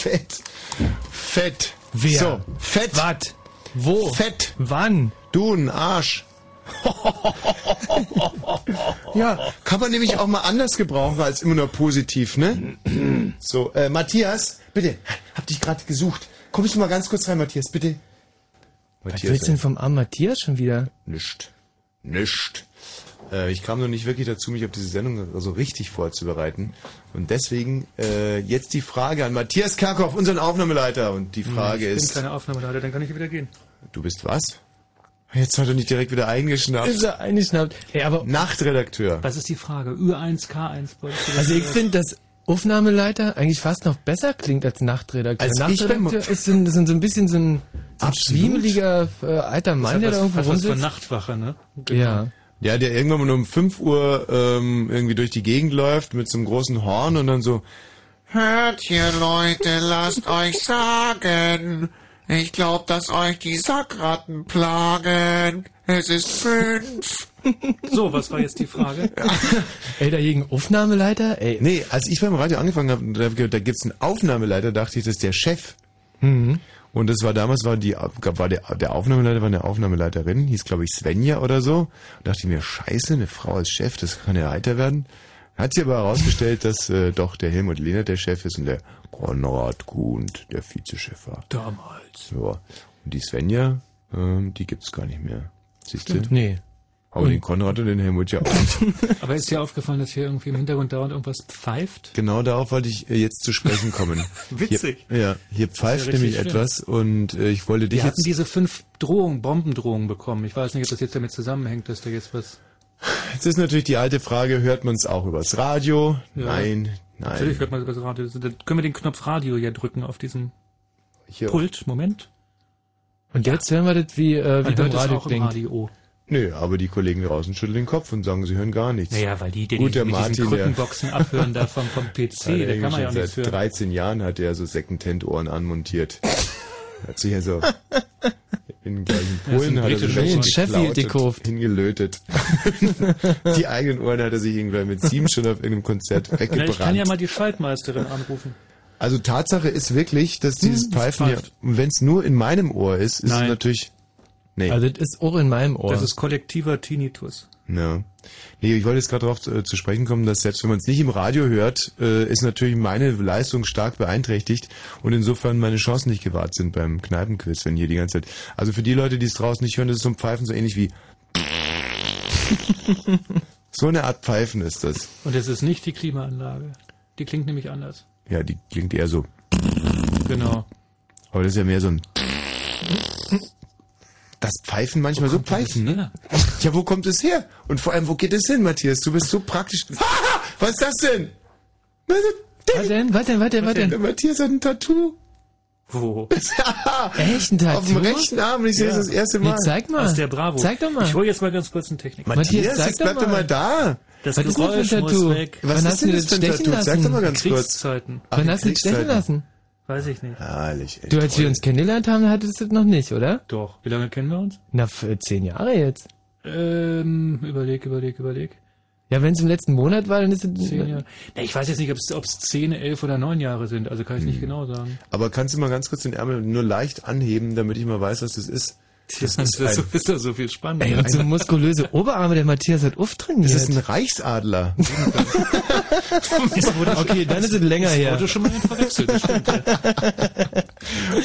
Fett. Fett. Wer? So, Fett. Was? Wo? Fett. Wann? Du, ein Arsch. ja, kann man nämlich auch mal anders gebrauchen als immer nur positiv, ne? so, äh, Matthias, bitte, hab dich gerade gesucht. Kommst du mal ganz kurz rein, Matthias, bitte. Was willst du denn vom armen Matthias schon wieder? Nischt. Nischt. Äh, ich kam noch nicht wirklich dazu, mich auf diese Sendung so also richtig vorzubereiten. Und deswegen äh, jetzt die Frage an Matthias Kerkhoff, unseren Aufnahmeleiter. Und die Frage ich ist... Ich bin keine Aufnahmeleiter, dann kann ich wieder gehen. Du bist was? Jetzt hat er nicht direkt wieder eingeschnappt. Ist er eingeschnappt? Hey, aber Nachtredakteur. Was ist die Frage? Ü1, K1. Also ich finde, dass Aufnahmeleiter eigentlich fast noch besser klingt als Nachtredakteur. Als ich Nachtredakteur ist so, ein, ist so ein bisschen so ein, so ein schwiemeliger äh, alter Mann, der da irgendwo was, was für rumsitzt. Nachtwache, ne? Genau. Ja. Ja, der irgendwann mal um 5 Uhr ähm, irgendwie durch die Gegend läuft mit so einem großen Horn und dann so, Hört hier, Leute, lasst euch sagen. Ich glaub, dass euch die Sackratten plagen. Es ist fünf. So, was war jetzt die Frage? Ey, dagegen Aufnahmeleiter? Ey. Nee, als ich beim Radio angefangen habe, da, da gibt's einen Aufnahmeleiter, dachte ich, das ist der Chef. Mhm. Und das war damals, war die, war der, der Aufnahmeleiter war eine Aufnahmeleiterin, hieß glaube ich Svenja oder so. Und dachte ich mir, scheiße, eine Frau als Chef, das kann ja heiter werden. Hat sich aber herausgestellt, dass äh, doch der Helmut Lehnert der Chef ist und der Konrad Kuhnt der Vizechef war. Damals. Ja. Und die Svenja, ähm, die gibt's gar nicht mehr. Siehst du? Nee. Aber den Konrad und den Helmut ja auch nicht. Aber ist dir aufgefallen, dass hier irgendwie im Hintergrund dauernd irgendwas pfeift? Genau darauf wollte ich äh, jetzt zu sprechen kommen. Witzig. Hier, ja, hier pfeift ja nämlich schlimm. etwas und äh, ich wollte dich Wir hatten jetzt... diese fünf Drohungen, Bombendrohungen bekommen. Ich weiß nicht, ob das jetzt damit zusammenhängt, dass da jetzt was... Jetzt ist natürlich die alte Frage, hört man es auch übers Radio? Ja. Nein, Natürlich nein. hört man das Radio. Dann können wir den Knopf Radio ja drücken auf diesem. Pult. Moment. Und jetzt hören wir das wie, äh, wie beim es Radio auch im klingt. Radio. Nö, aber die Kollegen draußen schütteln den Kopf und sagen, sie hören gar nichts. Naja, weil die, die, Gut, die mit diesen Martin, der, Krückenboxen abhören da vom, vom PC, Ja, der da kann man ja auch nichts seit hören. 13 Jahren hat er so Secondhand-Ohren anmontiert. hat sich ja so in gleich in Ja, Polen ein hat er welche Ohren. Sheffield gekauft. hingelötet. die eigenen Ohren hat er sich irgendwann mit sieben schon auf irgendeinem Konzert Na, weggebrannt. ich kann ja mal die Schaltmeisterin anrufen. Also Tatsache ist wirklich, dass dieses Hm, Pfeifen hier, wenn es nur in meinem Ohr ist, ist es Nein. natürlich. Nee. Also das ist auch in meinem Ohr. Das ist kollektiver Tinnitus. Ja. Nee, ich wollte jetzt gerade darauf zu, zu sprechen kommen, dass selbst wenn man es nicht im Radio hört, äh, ist natürlich meine Leistung stark beeinträchtigt und insofern meine Chancen nicht gewahrt sind beim Kneipenquiz, wenn hier die ganze Zeit. Also für die Leute, die es draußen nicht hören, das ist so ein Pfeifen so ähnlich wie. so eine Art Pfeifen ist das. Und es ist nicht die Klimaanlage. Die klingt nämlich anders. Ja, die klingt eher so. Genau. Aber das ist ja mehr so ein. Das Pfeifen manchmal so Pfeifen, ne? Ja, wo kommt es her? Und vor allem, wo geht es hin, Matthias? Du bist so praktisch. Haha, was ist das denn? Was Was denn? Was denn? Was denn? Was Der denn? Matthias hat ein Tattoo. Wo? Echt ein Tattoo? Auf dem rechten Arm, ich sehe das das erste Mal. Nee, zeig mal. Aus der Bravo. Zeig doch mal. Ich hole jetzt mal ganz kurz einen Technik. Matthias, zeig jetzt doch bleib doch mal. da. Das Was ist denn Geräusch für ein muss Tattoo? weg. Was Wann ist hast du denn das für ein Tattoo? Sag lassen? doch mal ganz kurz. Wann hast du dich stechen lassen? Weiß ich nicht. Herrlich, echt Du, als wir uns kennengelernt haben, hattest du das noch nicht, oder? Doch. Wie lange kennen wir uns? Na, für zehn Jahre jetzt. Ähm, überleg, überleg, überleg. Ja, wenn es im letzten Monat war, dann ist es... Zehn Jahre. Nee, ich weiß jetzt nicht, ob es ob es zehn, elf oder neun Jahre sind. Also kann ich Hm. nicht genau sagen. Aber kannst du mal ganz kurz den Ärmel nur leicht anheben, damit ich mal weiß, was das ist? Das ist, ein- so, ist doch so viel spannender. Ey, und so muskulöse Oberarme, der Matthias hat auftrainiert. Das ist ein Reichsadler. okay, dann ist es länger her. Wurde schon mal verwechselt. Das stimmt.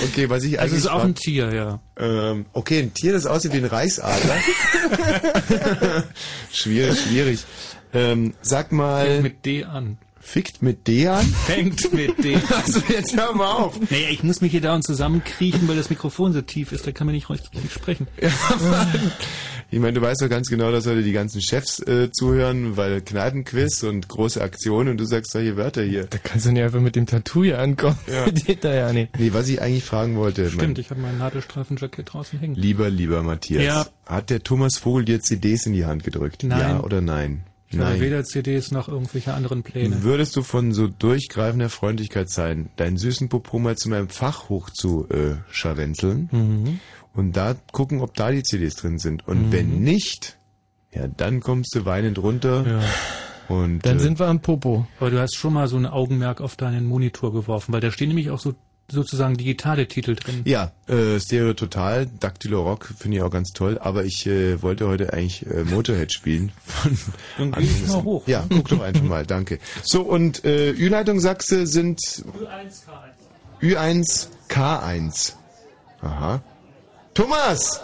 Okay, was ich Das eigentlich ist auch ein Tier, ja. Ähm, okay, ein Tier, das aussieht wie ein Reichsadler. schwierig, schwierig. Ähm, sag mal, Fängt mit D an. Fickt mit D an? Fängt mit D an. Also jetzt hör mal auf. Naja, ich muss mich hier da und zusammenkriechen, weil das Mikrofon so tief ist. Da kann man nicht richtig sprechen. Ich meine, du weißt doch ganz genau, dass heute die ganzen Chefs äh, zuhören, weil Kneipenquiz und große Aktionen und du sagst solche Wörter hier. Da kannst du nicht einfach mit dem Tattoo hier ankommen. Ja. Geht da ja nicht. Nee, was ich eigentlich fragen wollte, Stimmt, mein ich habe mein Nadelstreifenjackett draußen hängen. lieber, lieber Matthias, Ja. hat der Thomas Vogel dir CDs in die Hand gedrückt? Nein. Ja oder nein? Ich habe weder CDs noch irgendwelche anderen Pläne. Würdest du von so durchgreifender Freundlichkeit sein, deinen süßen Popo mal zu meinem Fach hoch zu äh, scharwenzeln Mhm. und da gucken, ob da die CDs drin sind? Und wenn nicht, ja, dann kommst du weinend runter Ja. und Dann äh, sind wir am Popo. Aber du hast schon mal so ein Augenmerk auf deinen Monitor geworfen, weil da stehen nämlich auch so sozusagen digitale Titel drin. Ja, äh, Stereo Total, Dactylo Rock finde ich auch ganz toll, aber ich äh, wollte heute eigentlich äh, Motorhead spielen. Von Dann geh ich mal hoch. Ja, guck doch einfach mal, danke. So, und äh, Ü-Leitung Sachse sind Ü1 K1. Aha. Thomas!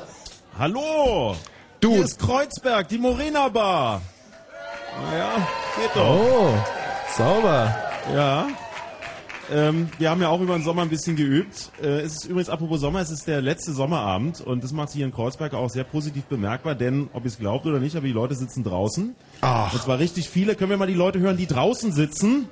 Hallo! Du, Hier ist Kreuzberg, die Morena Bar. Naja, geht doch. Oh, sauber. Ja. Ähm, wir haben ja auch über den Sommer ein bisschen geübt. Äh, es ist übrigens, apropos Sommer, es ist der letzte Sommerabend und das macht sich hier in Kreuzberg auch sehr positiv bemerkbar, denn, ob ihr es glaubt oder nicht, aber die Leute sitzen draußen. Ach. Und zwar richtig viele. Können wir mal die Leute hören, die draußen sitzen?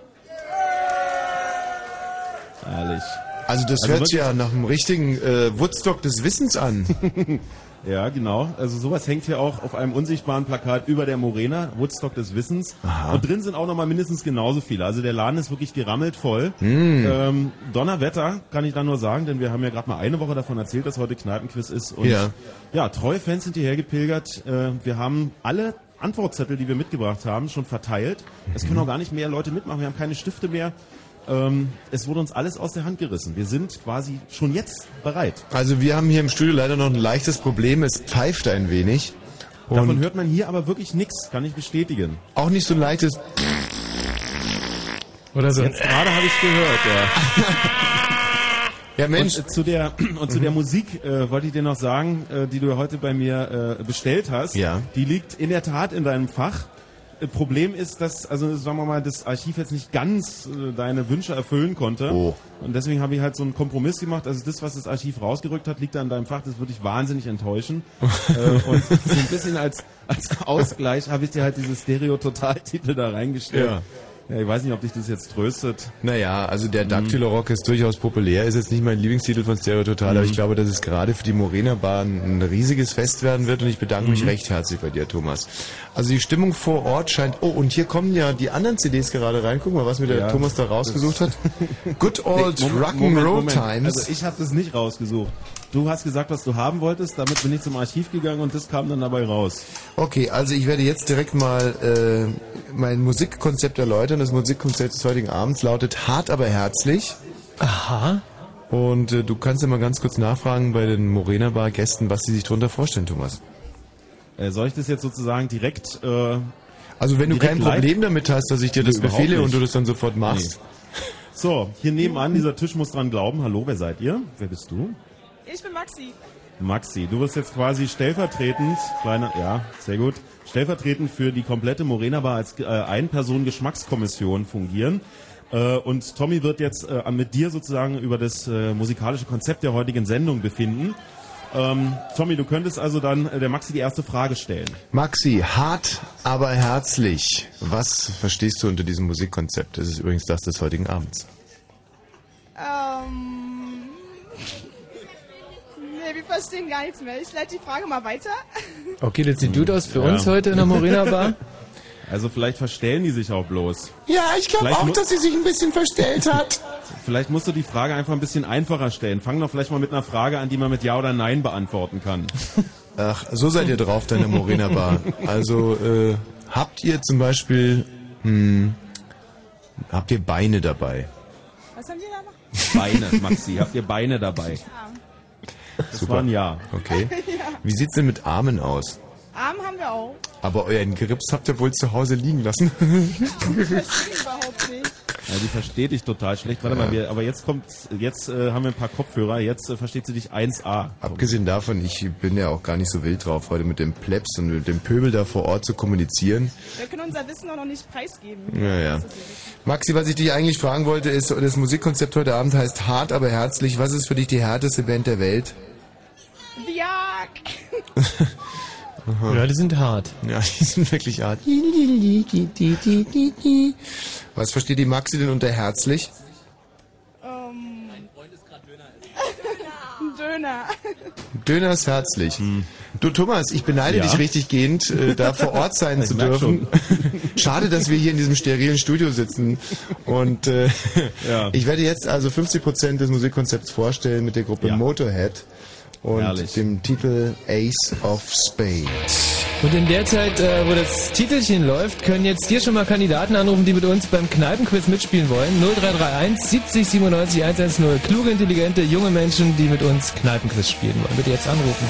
Herrlich. also das Also hört sich ja nach einem richtigen äh, Woodstock des Wissens an. Ja, genau. Also sowas hängt hier auch auf einem unsichtbaren Plakat über der Morena, Woodstock des Wissens. Und drin sind auch nochmal mindestens genauso viele. Also der Laden ist wirklich gerammelt voll. Ähm, Donnerwetter kann ich da nur sagen, denn wir haben ja gerade mal eine Woche davon erzählt, dass heute Kneipenquiz ist. Und Ja. ja, treue Fans sind hierher gepilgert. Äh, wir haben alle Antwortzettel, die wir mitgebracht haben, schon verteilt. Es können auch gar nicht mehr Leute mitmachen. Wir haben keine Stifte mehr. Ähm, es wurde uns alles aus der Hand gerissen. Wir sind quasi schon jetzt bereit. Also wir haben hier im Studio leider noch ein leichtes Problem, es pfeift ein wenig. Davon Und hört man hier aber wirklich nichts, kann ich bestätigen. auch nicht so ein leichtes Oder so. Jetzt gerade habe ich gehört, ja. Ja Mensch, Und äh, zu der und zu der Musik äh, wollte ich dir noch sagen, äh, die du heute bei mir äh, bestellt hast. Ja. Die liegt in der Tat in deinem Fach. Problem ist, dass also sagen wir mal das Archiv jetzt nicht ganz äh, deine Wünsche erfüllen konnte. Oh. Und deswegen habe ich halt so einen Kompromiss gemacht. Also das, was das Archiv rausgerückt hat, liegt da in deinem Fach. Das würde dich wahnsinnig enttäuschen. äh, und so ein bisschen als als Ausgleich habe ich dir halt diese Stereo-Total-Titel da reingestellt. Ja. Ja, ich weiß nicht, ob dich das jetzt tröstet. naja, also der Mhm. Dactylo Rock ist durchaus populär, ist jetzt nicht mein Lieblingstitel von Stereo Total, Mhm. aber ich glaube, dass es gerade für die Morena Bar ein riesiges Fest werden wird und ich bedanke Mhm. mich recht herzlich bei dir, Thomas. Also die Stimmung vor Ort scheint, oh, und hier kommen ja die anderen CDs gerade rein, guck mal, was mir der Ja, Thomas da rausgesucht hat. Good old Rock'n'Roll Times. Also ich habe das nicht rausgesucht. Du hast gesagt, was du haben wolltest, damit bin ich zum Archiv gegangen und das kam dann dabei raus. Okay, also ich werde jetzt direkt mal äh, mein Musikkonzept erläutern. Das Musikkonzept des heutigen Abends lautet hart, aber herzlich. Aha. Und äh, du kannst ja mal ganz kurz nachfragen bei den Morena Bar Gästen, was sie sich darunter vorstellen, Thomas. Äh, soll ich das jetzt sozusagen direkt... Äh, Also wenn du kein? Problem damit hast, dass ich dir Nee, das befehle und du das dann sofort machst. so, hier nebenan, dieser Tisch muss dran glauben. Hallo, wer seid ihr? Wer bist du? Ich bin Maxi. Maxi, du wirst jetzt quasi stellvertretend, kleiner, ja, sehr gut, stellvertretend für die komplette Morena Bar als äh, Ein-Personen-Geschmackskommission fungieren. Äh, und Tommy wird jetzt äh, mit dir sozusagen über das äh, musikalische Konzept der heutigen Sendung befinden. Ähm, Tommy, du könntest also dann äh, der Maxi die erste Frage stellen. Maxi, hart, aber herzlich. Was verstehst du unter diesem Musikkonzept? Das ist übrigens das des heutigen Abends. Ähm. Wir verstehen gar nichts mehr. Ich leite die Frage mal weiter. Okay, das sieht gut aus für Ja. uns heute in der Morena Bar. Also vielleicht verstellen die sich auch bloß. Ja, ich glaube Vielleicht mu- sie sich ein bisschen verstellt hat. Vielleicht musst du die Frage einfach ein bisschen einfacher stellen. Fang doch vielleicht mal mit einer Frage an, die man mit Ja oder Nein beantworten kann. Ach, so seid ihr drauf, deine Morena Bar. Also, äh, habt ihr zum Beispiel, hm, habt ihr Beine dabei? Was haben wir da noch? Beine, Maxi, habt ihr Beine dabei? Das Super. war ein Ja. Okay. Wie sieht's denn mit Armen aus? Arm haben wir auch. Aber euren Grips habt ihr wohl zu Hause liegen lassen. Überhaupt nicht. Ja, die versteht dich total schlecht. Warte mal, wir, aber jetzt kommt, jetzt äh, haben wir ein paar Kopfhörer. Jetzt äh, versteht sie dich 1A. Abgesehen davon, ich bin ja auch gar nicht so wild drauf, heute mit dem Plebs und mit dem Pöbel da vor Ort zu kommunizieren. Wir können unser Wissen auch noch nicht preisgeben. Ja, ja. Maxi, was ich dich eigentlich fragen wollte, ist, das Musikkonzept heute Abend heißt hart, aber herzlich. Was ist für dich die härteste Band der Welt? Viag! Ja, die sind hart. Ja, die sind wirklich hart. Was versteht die Maxi denn unter herzlich? Ähm. Döner. Döner ist herzlich. Du Thomas, ich beneide Ja? dich richtig gehend, äh, da vor Ort sein zu dürfen. Schade, dass wir hier in diesem sterilen Studio sitzen. Und äh, Ja. ich werde jetzt also 50% des Musikkonzepts vorstellen mit der Gruppe Ja. Motorhead und Herrlich. dem Titel Ace of Spades. Und in der Zeit, äh, wo das Titelchen läuft, können jetzt hier schon mal Kandidaten anrufen, die mit uns beim Kneipenquiz mitspielen wollen. 0331 70 97 110. Kluge, intelligente, junge Menschen, die mit uns Kneipenquiz spielen wollen. Bitte jetzt anrufen.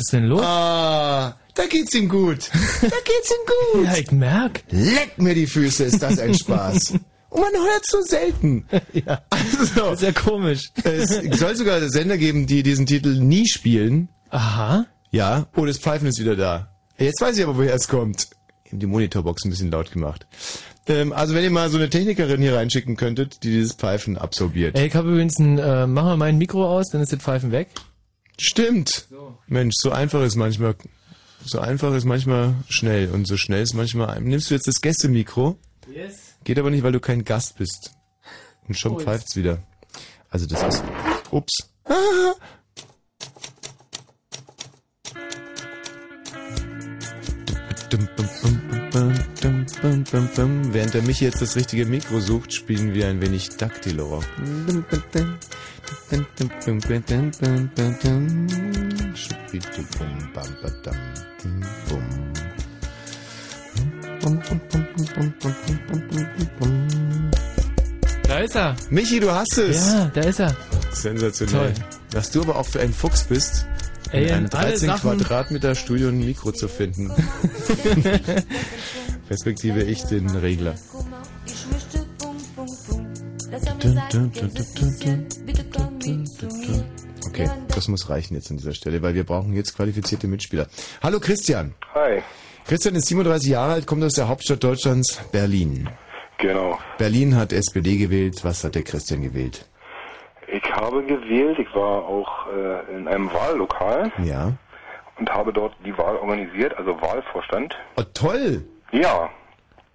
was ist denn los? Ah, da geht's ihm gut. Da geht's ihm gut. Ja, ich merk. Leck mir die Füße, ist das ein Spaß. Und man hört so selten. Ja, Also, ist ja komisch. es soll sogar Sender geben, die diesen Titel nie spielen. Aha. Ja, oh, das Pfeifen ist wieder da. Jetzt weiß ich aber, woher es kommt. Ich die Monitorbox ein bisschen laut gemacht. Ähm, also wenn ihr mal so eine Technikerin hier reinschicken könntet, die dieses Pfeifen absorbiert. Ey, ich habe übrigens ein, äh, mach mal mein Mikro aus, dann ist das Pfeifen weg. Stimmt. Mensch, so einfach ist manchmal, so einfach ist manchmal schnell und so schnell ist manchmal. Nimmst du jetzt das Gästemikro? Yes. Geht aber nicht, weil du kein Gast bist. Und schon Oh, pfeift's wieder. Also das ist. Ups. Während der Michi jetzt das richtige Mikro sucht, spielen wir ein wenig Daktilo. Da ist er. Michi, du hast es! Ja, da ist er. Sensationell. Toll. Was du aber auch für ein Fuchs bist, Ey, in einem in alle 13 Sachen- Quadratmeter Studio ein Mikro zu finden. Respektive ich den Regler. Okay, das muss reichen jetzt an dieser Stelle, weil wir brauchen jetzt qualifizierte Mitspieler. Hallo Christian. Hi. Christian ist 37 Jahre alt, kommt aus der Hauptstadt Deutschlands, Berlin. Genau. Berlin hat SPD gewählt. Was hat der Christian gewählt? Ich habe gewählt, ich war auch äh, in einem Wahllokal Ja. und habe dort die Wahl organisiert, also Wahlvorstand. Oh, toll! Ja,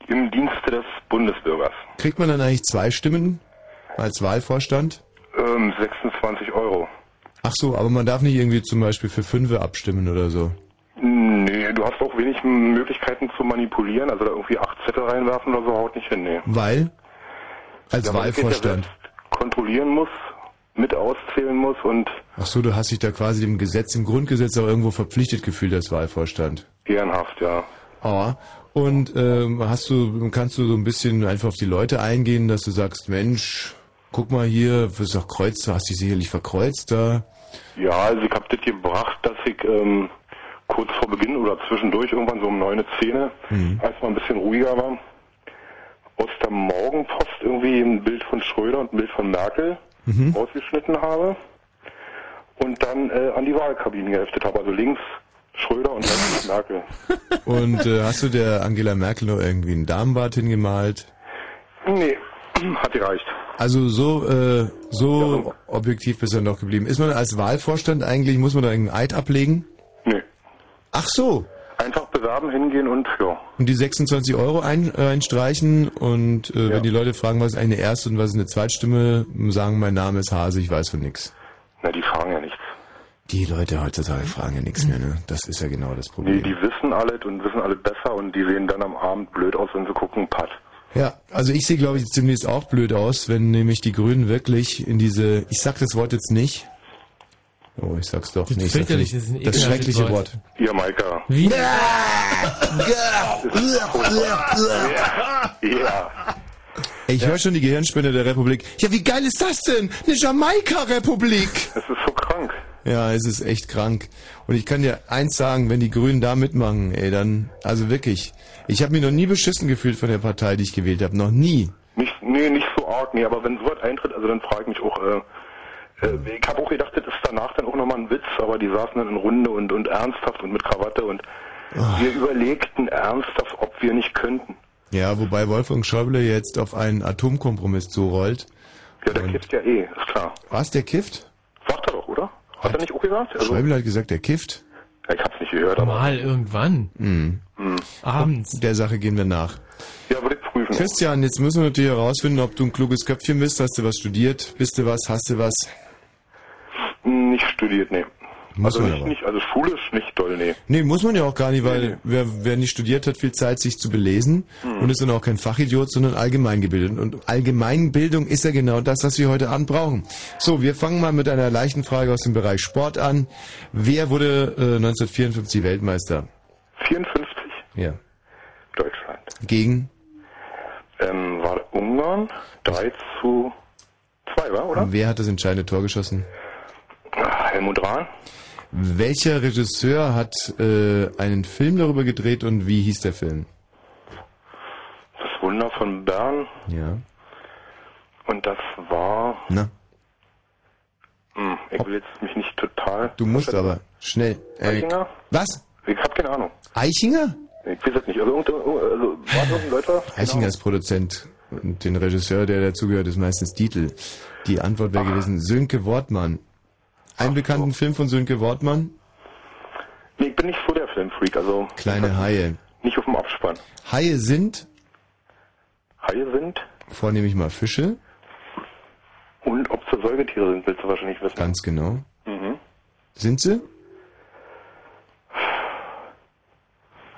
im Dienste des Bundesbürgers. Kriegt man dann eigentlich zwei Stimmen als Wahlvorstand? Ähm, 26 Euro. Ach so, aber man darf nicht irgendwie zum Beispiel für Fünfe abstimmen oder so. Nee, du hast auch wenig Möglichkeiten zu manipulieren, also da irgendwie acht Zettel reinwerfen oder so haut nicht hin, nee. Weil? Als Ja, Wahlvorstand. kontrollieren muss, mit auszählen muss und Ach so, du hast dich da quasi dem Gesetz, im Grundgesetz auch irgendwo verpflichtet gefühlt als Wahlvorstand. ehrenhaft, ja. Ah, und ähm, hast du, kannst du so ein bisschen einfach auf die Leute eingehen, dass du sagst, Mensch, guck mal hier, du bist doch kreuzt, du hast dich sicherlich verkreuzt da. Ja, also ich habe das gebracht, dass ich ähm, kurz vor Beginn oder zwischendurch irgendwann so um 9, 10, Mhm. als mal ein bisschen ruhiger war, aus der Morgenpost irgendwie ein Bild von Schröder und ein Bild von Merkel Mhm. ausgeschnitten habe und dann äh, an die Wahlkabinen geheftet habe. Also links Schröder und rechts Merkel. Und äh, hast du der Angela Merkel noch irgendwie einen Damenbart hingemalt? Nee, hat gereicht. Also so, äh, so objektiv bist du noch geblieben. Ist man als Wahlvorstand eigentlich, muss man da einen Eid ablegen? Nee. Ach so. Einfach bewerben, hingehen und ja. Und die 26 Euro ein, äh, einstreichen und äh, wenn die Leute fragen, was ist eine Erst- und was ist eine Zweitstimme, sagen, mein Name ist Hase, ich weiß von nix. Na, die fragen ja nichts. Die Leute heutzutage fragen ja nichts mehr, ne? Das ist ja genau das Problem. Nee, die wissen alles und wissen alles besser und die sehen dann am Abend blöd aus, wenn sie gucken, Pat. Ja, also ich sehe, glaube ich, zumindest auch blöd aus, wenn nämlich die Grünen wirklich in diese, ich sag das Wort jetzt nicht. Oh, ich sag's doch. Das Nee, fürchterlich, nicht. das ist das schreckliche Wort. Wort. Ihr Maika. Wie? Ja. Ey, Ich höre schon die Gehirnspinne der Republik. Ja, wie geil ist das denn? Eine Jamaika-Republik. Es ist so krank. Ja, es ist echt krank. Und ich kann dir eins sagen, wenn die Grünen da mitmachen, ey, dann, also wirklich, ich habe mich noch nie beschissen gefühlt von der Partei, die ich gewählt habe. Noch nie. Nicht, nee, nicht so arg, nee, aber wenn sowas eintritt, also dann frage ich mich auch, äh, äh, ich habe auch gedacht, das ist danach dann auch nochmal ein Witz, aber die saßen dann in Runde und, und ernsthaft und mit Krawatte und wir überlegten ernsthaft, ob wir nicht könnten. Ja, wobei Wolfgang Schäuble jetzt auf einen Atomkompromiss zurollt. Ja, der kifft ja eh, ist klar. Was, der kifft? Sagt er doch, oder? Hat er nicht auch gesagt? Also, Schäuble hat gesagt, der kifft. ja, ich hab's nicht gehört, aber Mal irgendwann. Mhm. Abends. Der Sache gehen wir nach. ja, würde ich prüfen. Christian, jetzt müssen wir natürlich herausfinden, ob du ein kluges Köpfchen bist. Hast du was studiert? Bist du was? Hast du was? Nicht studiert, nee. Muss also man nicht, nicht, also schulisch nicht doll, nee. Nee, muss man ja auch gar nicht, weil wer, wer nicht studiert hat, viel Zeit, sich zu belesen Hm. und ist dann auch kein Fachidiot, sondern allgemeingebildet. Und Allgemeinbildung ist ja genau das, was wir heute Abend brauchen. So, wir fangen mal mit einer leichten Frage aus dem Bereich Sport an. Wer wurde äh, 1954 Weltmeister? 54, Ja. Deutschland. Gegen? Ähm, war Ungarn 3 zu 2, war, oder? Und wer hat das entscheidende Tor geschossen? Helmut Rahn. Welcher Regisseur hat äh, einen Film darüber gedreht und wie hieß der Film? Das Wunder von Bern. Ja. Und das war. Na, Hm, ich will jetzt mich nicht total. du musst aber schnell. Äh, Eichinger? was? Ich hab keine Ahnung. Eichinger? Ich weiß es nicht. Also, irgend- also war das irgendein Deutscher? Eichinger ist Produzent und den Regisseur, der dazugehört, ist meistens Dietl. Die Antwort wäre gewesen Sönke Wortmann. Einen bekannten Film von Sönke Wortmann? Nee, ich bin nicht so der Filmfreak. Also Kleine Haie. nicht auf dem Abspann. Haie sind Haie sind vornehmlich mal Fische, und ob sie Säugetiere sind, willst du wahrscheinlich wissen. ganz genau. Mhm. Sind sie?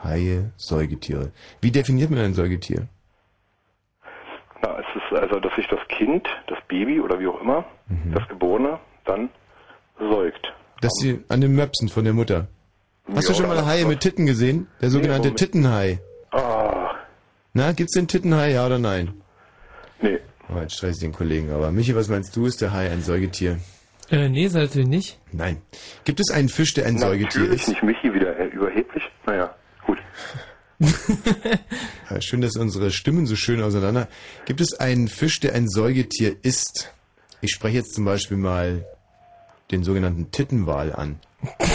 Haie, Säugetiere. Wie definiert man ein Säugetier? Na, es ist also, dass sich das Kind, das Baby oder wie auch immer, Mhm. das Geborene, dann säugt. Dass sie an den Möpsen von der Mutter. Hast du Ja, schon mal Haie mit Titten gesehen? Der sogenannte womit? Tittenhai. Ah, Na, gibt's den Tittenhai, ja oder nein? nee. Oh, jetzt stress ich den Kollegen. Aber Michi, was meinst du? Ist der Hai ein Säugetier? Äh, nee, ist natürlich nicht. Nein. Gibt es einen Fisch, der ein Säugetier Natürlich ist? nicht Michi wieder äh, überheblich. Naja, gut. Ja, Schön, dass unsere Stimmen so schön auseinander. Gibt es einen Fisch, der ein Säugetier ist? Ich spreche jetzt zum Beispiel mal den sogenannten Tittenwal an.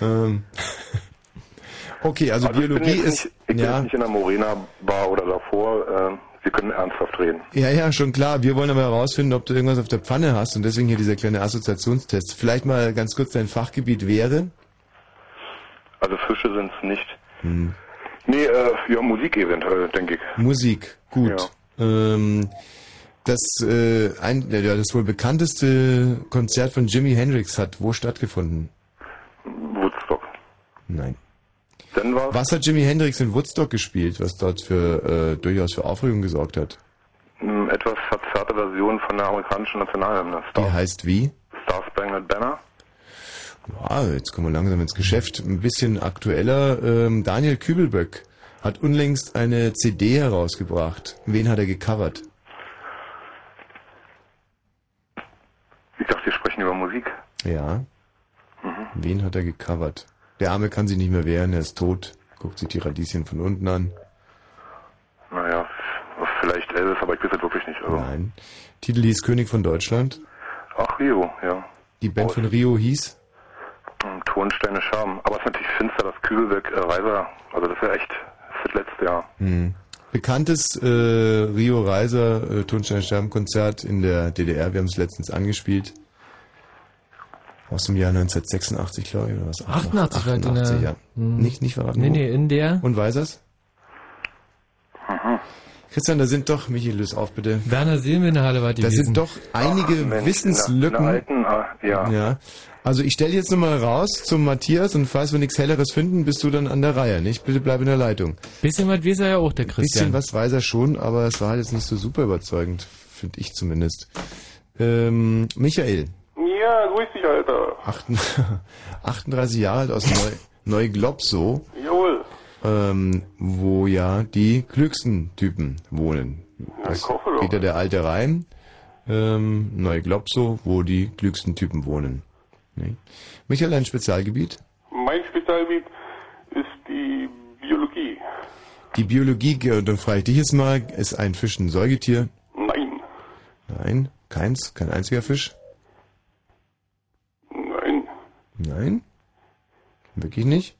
ähm. Okay, also, Also ich bin Biologie jetzt ist. Nicht, ich bin ja, jetzt nicht in der Morena Bar oder davor. Äh, wir können ernsthaft reden. ja, ja, schon klar. Wir wollen aber herausfinden, ob du irgendwas auf der Pfanne hast und deswegen hier dieser kleine Assoziationstest. Vielleicht mal ganz kurz dein Fachgebiet wäre. Also Fische sind es nicht. Hm. Nee, äh, ja, Musik eventuell, denke ich. Musik, gut. Ähm, das, äh, ein, ja, das wohl bekannteste Konzert von Jimi Hendrix hat wo stattgefunden? Woodstock. Nein. Dann war Was hat Jimi Hendrix in Woodstock gespielt, was dort für äh, durchaus für Aufregung gesorgt hat? mh, etwas verzerrt Version von der amerikanischen Nationalhymne. Die heißt wie? Star Spangled Banner. Ja, jetzt kommen wir langsam ins Geschäft. Ein bisschen aktueller. Ähm, Daniel Kübelböck hat unlängst eine CD herausgebracht. Wen hat er gecovert? Ich dachte, wir sprechen über Musik. Ja. Mhm. Wen hat er gecovert? Der Arme kann sich nicht mehr wehren, er ist tot. Guckt sich die Radieschen von unten an. Naja, vielleicht Elvis, aber ich weiß es wirklich nicht. Also. Nein. Titel hieß König von Deutschland. Ach, Rio, ja. Die Band von Rio hieß? Hm, Tonsteine Charme. Aber es ist natürlich finster, das Kübelberg äh, Reiser. Also das ist ja echt, das ist das letzte Jahr. Hm. Bekanntes äh, Rio Reiser äh, Tonstein-Sterben-Konzert in der DDR. Wir haben es letztens angespielt. Aus dem Jahr 1986, glaube ich, oder was? 88 war in der- 88, ja. Hm. Nicht, nicht verraten. Nee, wo. nee, in der. Und Weisers? Christian, da sind doch, Michi, löse auf bitte. Werner Silm in der Halle war die Da sind doch einige Ach, Mensch, Wissenslücken. In der alten, äh, ja. Ja. Also ich stelle jetzt nochmal raus zum Matthias und falls wir nichts Helleres finden, bist du dann an der Reihe, nicht? Bitte bleib in der Leitung. Bisschen was weiß er ja auch, der Christian. Bisschen was weiß er schon, aber es war halt jetzt nicht so super überzeugend, finde ich zumindest. Ähm, Michael, Ja, grüß dich, Alter. 38 Jahre alt aus Neu Neuglobsow, Jawohl. Ähm, wo ja die klügsten Typen wohnen. Das geht ja der alte Reim. Ähm, Neuglobsow, wo die klügsten Typen wohnen. Nee. Michael, ein Spezialgebiet? Mein Spezialgebiet ist die Biologie. Die Biologie, und dann frage ich dich jetzt mal, ist ein Fisch ein Säugetier? Nein. Nein, keins, kein einziger Fisch? Nein. Nein? Wirklich nicht?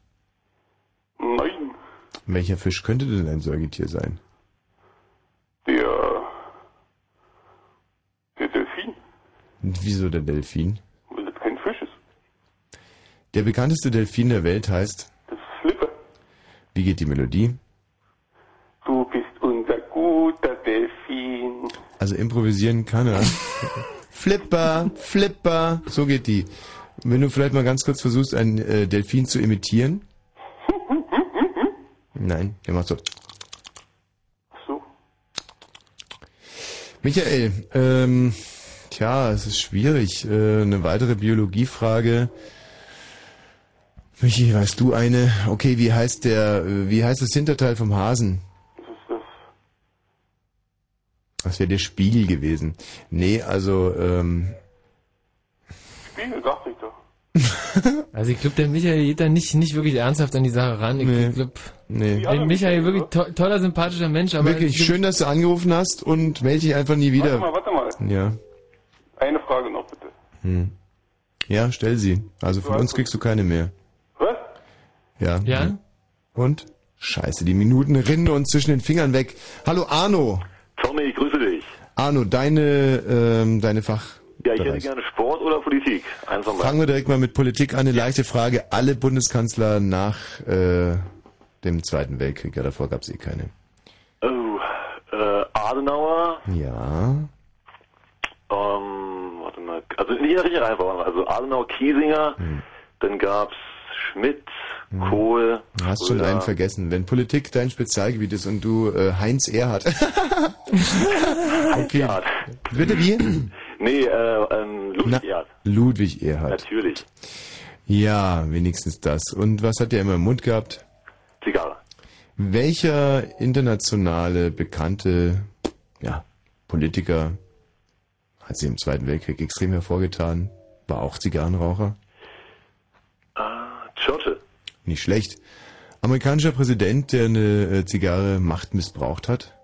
Welcher Fisch könnte denn ein Säugetier sein? Der. Der Delfin. Wieso der Delfin? Weil das kein Fisch ist. Der bekannteste Delfin der Welt heißt. Das ist Flipper. Wie geht die Melodie? Du bist unser guter Delfin. Also improvisieren kann er. Flipper, Flipper, so geht die. Wenn du vielleicht mal ganz kurz versuchst, einen äh, Delfin zu imitieren. Nein, der macht so. So. Michael, ähm, tja, es ist schwierig. Äh, eine weitere Biologiefrage. Michi, weißt du eine? Okay, wie heißt der, äh, wie heißt das Hinterteil vom Hasen? Das? Das wäre der Spiegel gewesen. Nee, also, ähm, Spiegel, doch. Also ich glaube, der Michael geht da nicht, nicht wirklich ernsthaft an die Sache ran. Ich Nee. glaube, nee. der Michael wirklich to toller, sympathischer Mensch, aber Wirklich ich- schön, dass du angerufen hast und melde dich einfach nie wieder. Warte mal, warte mal. Ja. Eine Frage noch bitte. Hm. Ja, stell sie. Also von uns kriegst du keine mehr. Was? Ja. Ja? Und? Scheiße, die Minuten rinnen uns zwischen den Fingern weg. Hallo Arno. Tommy, ich grüße dich. Arno, deine, ähm, deine Fach. Ja, ich hätte gerne Sport oder Politik. Eins von Fangen wir direkt mal mit Politik an. Eine leichte Frage. Alle Bundeskanzler nach äh, dem Zweiten Weltkrieg. Ja, davor gab es eh keine. Oh, äh, Adenauer, Ja. ähm, warte mal, also nicht in der richtigen Reihenfolge, also Adenauer, Kiesinger, Hm. dann gab's Schmidt, Kohl, Du hast schon einen vergessen. Wenn Politik dein Spezialgebiet ist und du äh, Heinz Erhardt. okay. Erhard. Bitte wie? Nee, äh, ähm, Ludwig Erhard. Ludwig Erhard. Natürlich. Ja, wenigstens das. Und was hat der immer im Mund gehabt? Zigarre. Welcher internationale bekannte ja, Politiker hat sich im Zweiten Weltkrieg extrem hervorgetan? War auch Zigarrenraucher? Ah, Churchill. Nicht schlecht. Amerikanischer Präsident, der eine äh, Zigarre Macht missbraucht hat,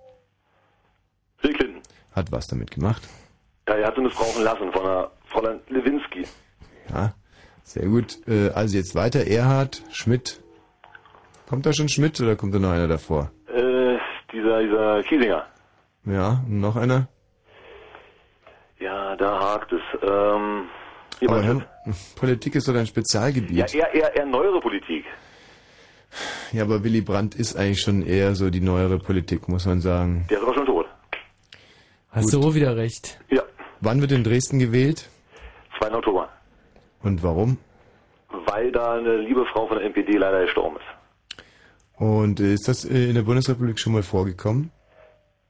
Bill Clinton. hat was damit gemacht. Ja, er hat sie missbrauchen lassen von einer Fräulein Lewinsky. Ja, sehr gut. Äh, also jetzt weiter. Erhard, Schmidt. Kommt da schon Schmidt oder kommt da noch einer davor? Äh, dieser, dieser Kiesinger. Ja, noch einer? Ja, da hakt es. Ähm, Aber hör, Politik ist doch dein Spezialgebiet. ja, eher, eher, eher neuere Politik. Ja, aber Willy Brandt ist eigentlich schon eher so die neuere Politik, muss man sagen. Der ist aber schon tot. Hast du auch wieder recht. Ja, Wann wird in Dresden gewählt 2. Oktober. und warum? Weil da eine liebe Frau von der NPD leider gestorben ist. Und ist das äh, in der Bundesrepublik schon mal vorgekommen?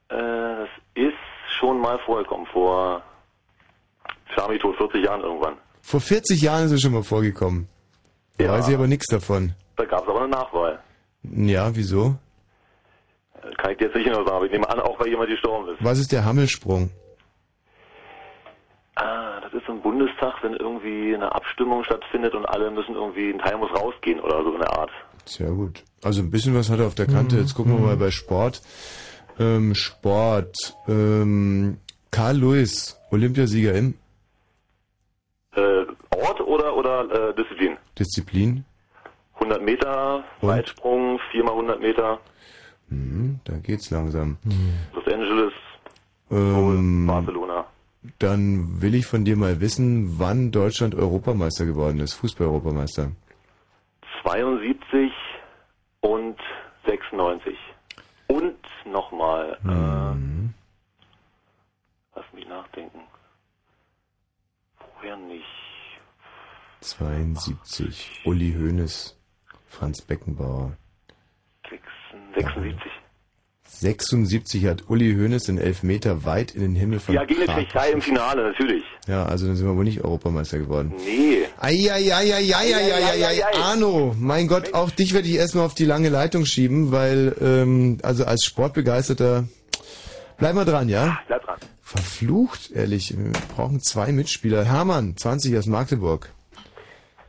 Äh, das ist schon mal vorgekommen, vor Schami tot 40 Jahren irgendwann. Vor 40 Jahren ist es schon mal vorgekommen. Da Ja. weiß ich aber nichts davon. Da gab es aber eine Nachwahl. Ja, wieso? Äh, Kann ich dir jetzt nicht genau sagen, aber ich nehme an, auch weil jemand gestorben ist. Was ist der Hammelsprung? Ah, das ist im Bundestag, wenn irgendwie eine Abstimmung stattfindet und alle müssen irgendwie, ein Teil muss rausgehen oder so in der Art. Sehr gut. Also ein bisschen was hat er auf der Kante. Jetzt gucken wir mal bei Sport. Ähm, Sport. Ähm, Karl Lewis, Olympiasieger in Äh, Ort oder, oder äh, Disziplin? Disziplin. 100 Meter, Und? Weitsprung, 4 mal 100 Meter, Mhm, da geht's langsam. Los Angeles, Ähm, Barcelona. Dann will ich von dir mal wissen, wann Deutschland Europameister geworden ist, Fußball-Europameister. 72 und 96. Und nochmal, Mhm. äh, lass mich nachdenken. Vorher nicht. 72. Uli Hoeneß, Franz Beckenbauer. 76. 76 hat Uli Hoeneß den Elfmeter weit in den Himmel von Ja, gegen die Tschechei im Finale, natürlich. Ja, also dann sind wir wohl nicht Europameister geworden. Nee. Eieieiei, Arno, mein Gott, auch dich werde ich erstmal auf die lange Leitung schieben, weil, ähm, also als Sportbegeisterter, bleib mal dran, ja? Bleib dran. Verflucht, ehrlich, wir brauchen zwei Mitspieler. Hermann, 20 aus Magdeburg.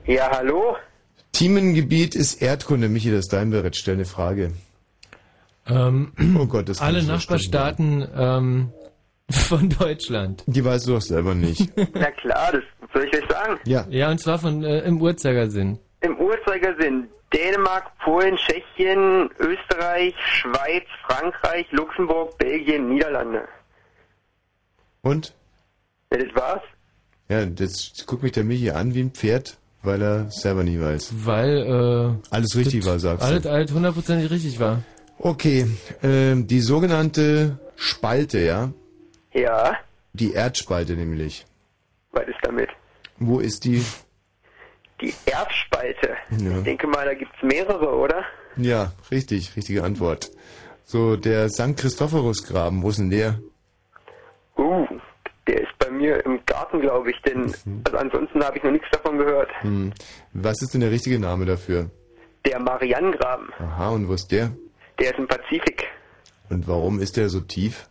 Ja, hallo? Themengebiet ist Erdkunde. Michi, das ist dein Bericht. Stell eine Frage. Ähm, oh Gott, das alle Nachbarstaaten ähm, von Deutschland. Die weißt du doch selber nicht. Na klar, das soll ich euch sagen. Ja. Ja, und zwar von äh, im Uhrzeigersinn. Im Uhrzeigersinn Dänemark, Polen, Tschechien, Österreich, Schweiz, Frankreich, Luxemburg, Belgien, Niederlande. Und? Ja, das war's. Ja, jetzt guckt mich der Michi an wie ein Pferd, weil er selber nicht weiß. Weil äh, Alles richtig war, sagst alles, du. alles hundertprozentig richtig war. Okay, ähm, die sogenannte Spalte, ja? Ja, Die Erdspalte nämlich. was ist damit? Wo ist die? Die Erdspalte. Ja. Ich denke mal, da gibt's mehrere, oder? Ja, richtig, richtige Antwort. So, der St. Christophorus-Graben, wo ist denn der? Uh, der ist bei mir im Garten, glaube ich, denn also ansonsten habe ich noch nichts davon gehört. Hm. Was ist denn der richtige Name dafür? Der Marianengraben, Aha, und wo ist der? Der ist im Pazifik. Und warum ist der so tief?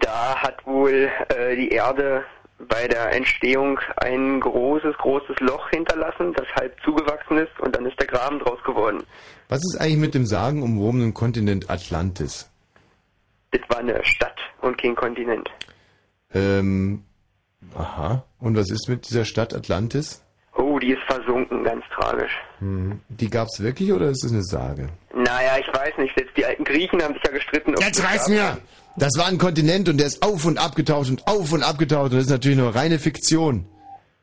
Da hat wohl äh, die Erde bei der Entstehung ein großes, großes Loch hinterlassen, das halb zugewachsen ist und dann ist der Graben draus geworden. Was ist eigentlich mit dem sagenumwobenen Kontinent Atlantis? Das war eine Stadt und kein Kontinent. Ähm, aha. Und was ist mit dieser Stadt Atlantis? Oh, die ist versunken, ganz tragisch. Hm. Die gab's wirklich oder ist es eine Sage? Naja, ich weiß nicht, selbst die alten Griechen haben sich ja gestritten. Jetzt es gab. mir! Das war ein Kontinent und der ist auf und abgetaucht und auf und abgetaucht und das ist natürlich nur reine Fiktion.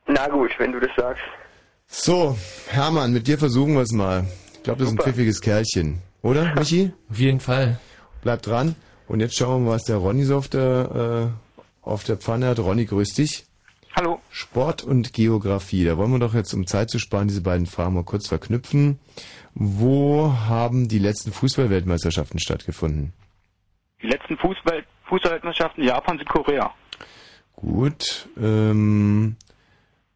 Na gut, wenn du das sagst. So, Hermann, mit dir versuchen wir es mal. Ich glaube, das ist ein Super. pfiffiges Kerlchen. Oder, Michi? Auf jeden Fall. Bleib dran. Und jetzt schauen wir mal, was der Ronny so auf der, äh, auf der Pfanne hat. Ronny, grüß dich. Hallo. Sport und Geografie. Da wollen wir doch jetzt, um Zeit zu sparen, diese beiden Fragen mal kurz verknüpfen. Wo haben die letzten Fußballweltmeisterschaften stattgefunden? Die letzten Fußball Fußballweltmeisterschaften Japan, Südkorea. Gut. Ähm,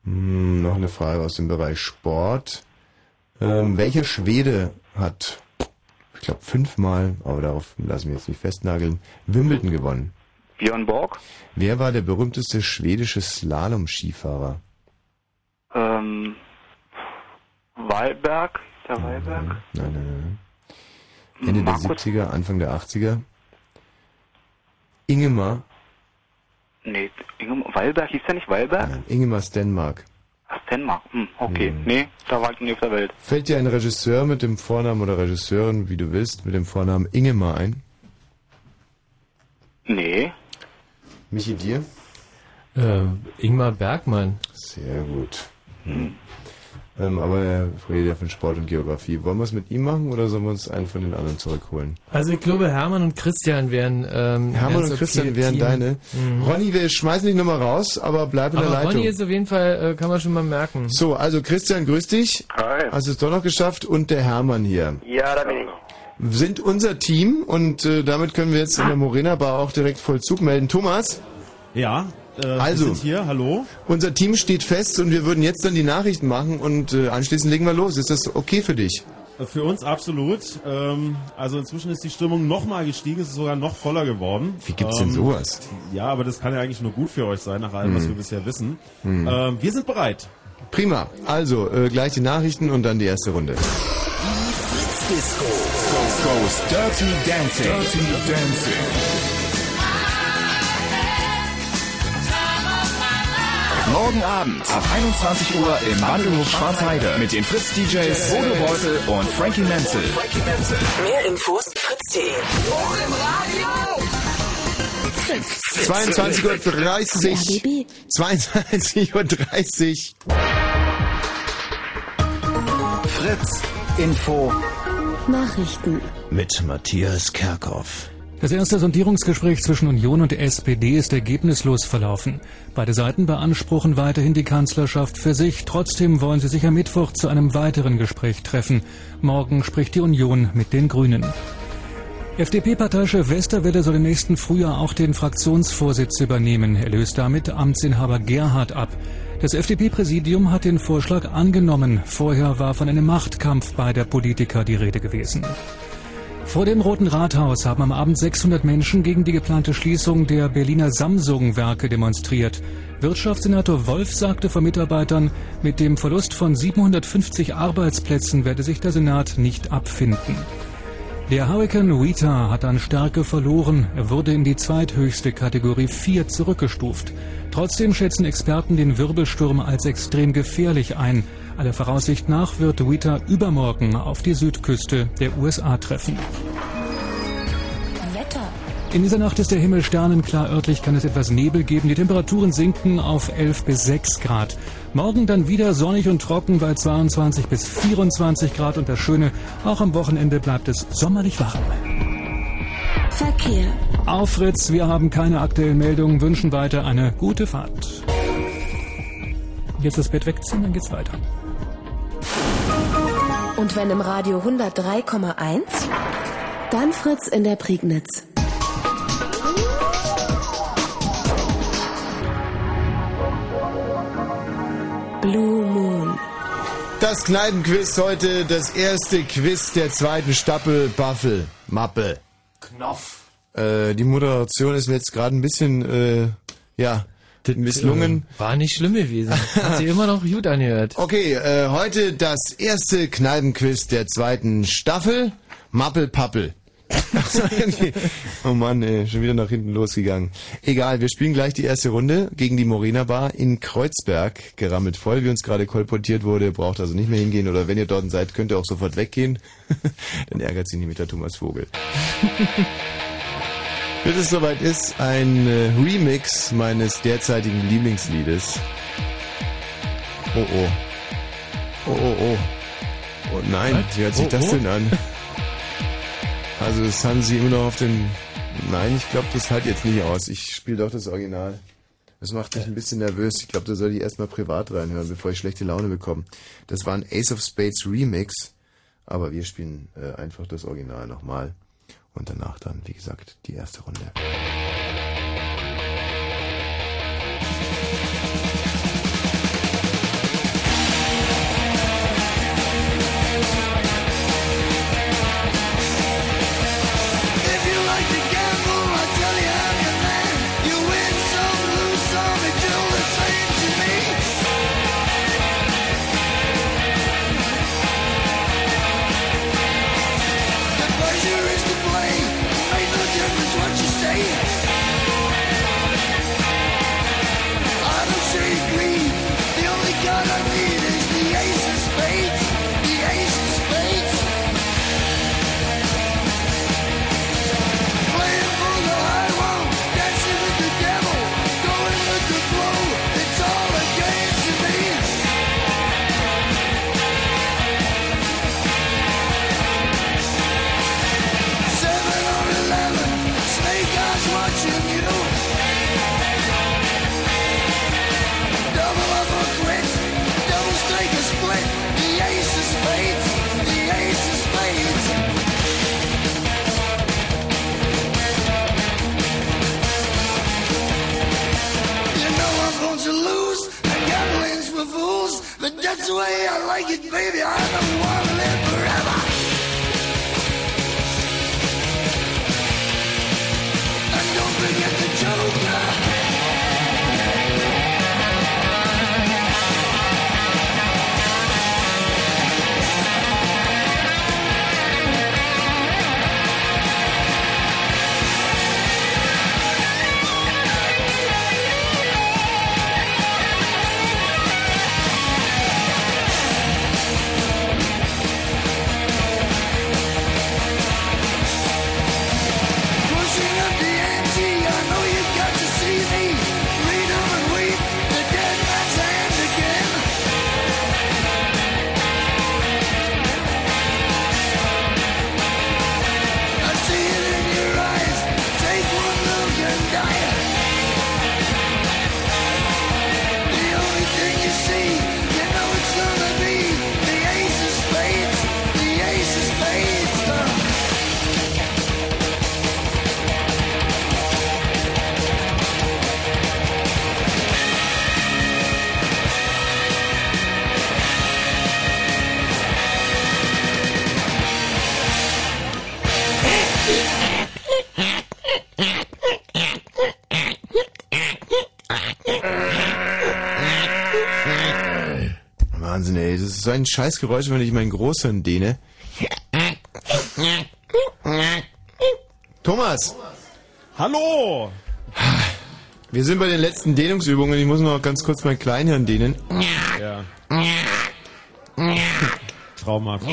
hm, noch eine Frage aus dem Bereich Sport. Ähm, welcher Schwede hat, ich glaube, fünfmal, aber darauf lassen wir jetzt nicht festnageln, Wimbledon gewonnen? Björn Borg. Wer war der berühmteste schwedische Slalom-Skifahrer? Ähm, Wahlberg. Der Wahlberg. Nein, nein, nein. nein. Ende der 70er, Anfang der 80er. Ingemar, Nee, Inge Wahlberg hieß der nicht Wahlberg? nein, Ingemar Stenmark. Ach, Dänemark. Hm, okay. Hm. Nee, da war ich nie auf der Welt. Fällt dir ein Regisseur mit dem Vornamen oder Regisseurin, wie du willst, mit dem Vornamen Ingemar ein? Nee. Michi, dir? Äh, Ingmar Bergmann. Sehr gut. Hm. Ähm, aber er redet ja von Sport und Geografie. Wollen wir es mit ihm machen oder sollen wir uns einen von den anderen zurückholen? Also ich glaube, Hermann und Christian wären... Ähm, Hermann wären und so Christian Team- wären deine. Mhm. Ronny, wir schmeißen dich nochmal raus, aber bleib in Aber der Leitung. Ronny ist auf jeden Fall, äh, kann man schon mal merken. So, also Christian, grüß dich. Hi. Hast du es doch noch geschafft und der Hermann hier. Ja, da bin ich. Sind unser Team und äh, damit können wir jetzt in der Morena Bar auch direkt Vollzug melden. Thomas? Ja, äh, Also. wir sind hier, hallo. Unser Team steht fest und wir würden jetzt dann die Nachrichten machen und äh, anschließend legen wir los. Ist das okay für dich? Äh, Für uns absolut. Ähm, also inzwischen ist die Stimmung noch mal gestiegen, es ist sogar noch voller geworden. Wie gibt's denn Ähm, sowas? Ja, aber das kann ja eigentlich nur gut für euch sein, nach allem, was Hm. wir bisher wissen. Hm. Ähm, wir sind bereit. Prima. Also, äh, gleich die Nachrichten und dann die erste Runde. Disco goes Dirty Dancing. Dirty Dancing. Morgen Abend ab 21 Uhr im Wandelhof Schwarzheide mit den Fritz DJs Bodo Beutel und Frankie Menzel. Mehr Infos fritz.de. 22.30 Uhr. 22.30 Uhr. Fritz Info Nachrichten. Mit Matthias Kerkhoff. Das erste Sondierungsgespräch zwischen Union und SPD ist ergebnislos verlaufen. Beide Seiten beanspruchen weiterhin die Kanzlerschaft für sich. Trotzdem wollen sie sich am Mittwoch zu einem weiteren Gespräch treffen. Morgen spricht die Union mit den Grünen. FDP-Parteichef Westerwelle soll im nächsten Frühjahr auch den Fraktionsvorsitz übernehmen. Er löst damit Amtsinhaber Gerhard ab. Das FDP-Präsidium hat den Vorschlag angenommen. Vorher war von einem Machtkampf beider Politiker die Rede gewesen. Vor dem Roten Rathaus haben am Abend 600 Menschen gegen die geplante Schließung der Berliner Samsung-Werke demonstriert. Wirtschaftssenator Wolf sagte vor Mitarbeitern, mit dem Verlust von 750 Arbeitsplätzen werde sich der Senat nicht abfinden. Der Hurricane Rita hat an Stärke verloren. Er wurde in die zweithöchste Kategorie 4 zurückgestuft. Trotzdem schätzen Experten den Wirbelsturm als extrem gefährlich ein. Aller Voraussicht nach wird Rita übermorgen auf die Südküste der USA treffen. In dieser Nacht ist der Himmel sternenklar. Örtlich kann es etwas Nebel geben. Die Temperaturen sinken auf 11 bis 6 Grad. Morgen dann wieder sonnig und trocken bei 22 bis 24 Grad. Und das Schöne, auch am Wochenende bleibt es sommerlich warm. Verkehr. Auf Fritz, wir haben keine aktuellen Meldungen, wünschen weiter eine gute Fahrt. Jetzt das Bett wegziehen, dann geht's weiter. Und wenn im Radio 103,1, dann Fritz in der Prignitz. Blue Moon. Das Kneipenquiz heute, das erste Quiz der zweiten Staffel Buffel. Mappe. Knopf. Äh, die Moderation ist mir jetzt gerade ein bisschen, äh, ja, misslungen. Äh, War nicht schlimm gewesen. Hat sich immer noch gut angehört. Okay, äh, heute das erste Kneipenquiz der zweiten Staffel. Mappel Pappel. Oh Mann, ey, schon wieder nach hinten losgegangen. Egal, wir spielen gleich die erste Runde gegen die Morena Bar in Kreuzberg. Gerammelt voll, wie uns gerade kolportiert wurde. Braucht also nicht mehr hingehen. Oder wenn ihr dort seid, könnt ihr auch sofort weggehen. Dann ärgert sich nicht mit der Thomas Vogel. Bis es soweit ist, ein äh, Remix meines derzeitigen Lieblingsliedes. Oh oh. Oh oh oh. Oh nein, Was? wie hört sich Oh, das oh. denn an? Also das haben sie immer noch auf den... Nein, ich glaube, das halt jetzt nicht aus. Ich spiele doch das Original. Das macht mich ein bisschen nervös. Ich glaube, da soll ich erstmal privat reinhören, bevor ich schlechte Laune bekomme. Das war ein Ace of Spades Remix, aber wir spielen äh, einfach das Original nochmal. Und danach dann, wie gesagt, die erste Runde. So ein Scheißgeräusch, wenn ich meinen Großhirn dehne. Thomas! Hallo! Wir sind bei den letzten Dehnungsübungen. Ich muss noch ganz kurz mein Kleinhirn dehnen. Ja. Traumhaft.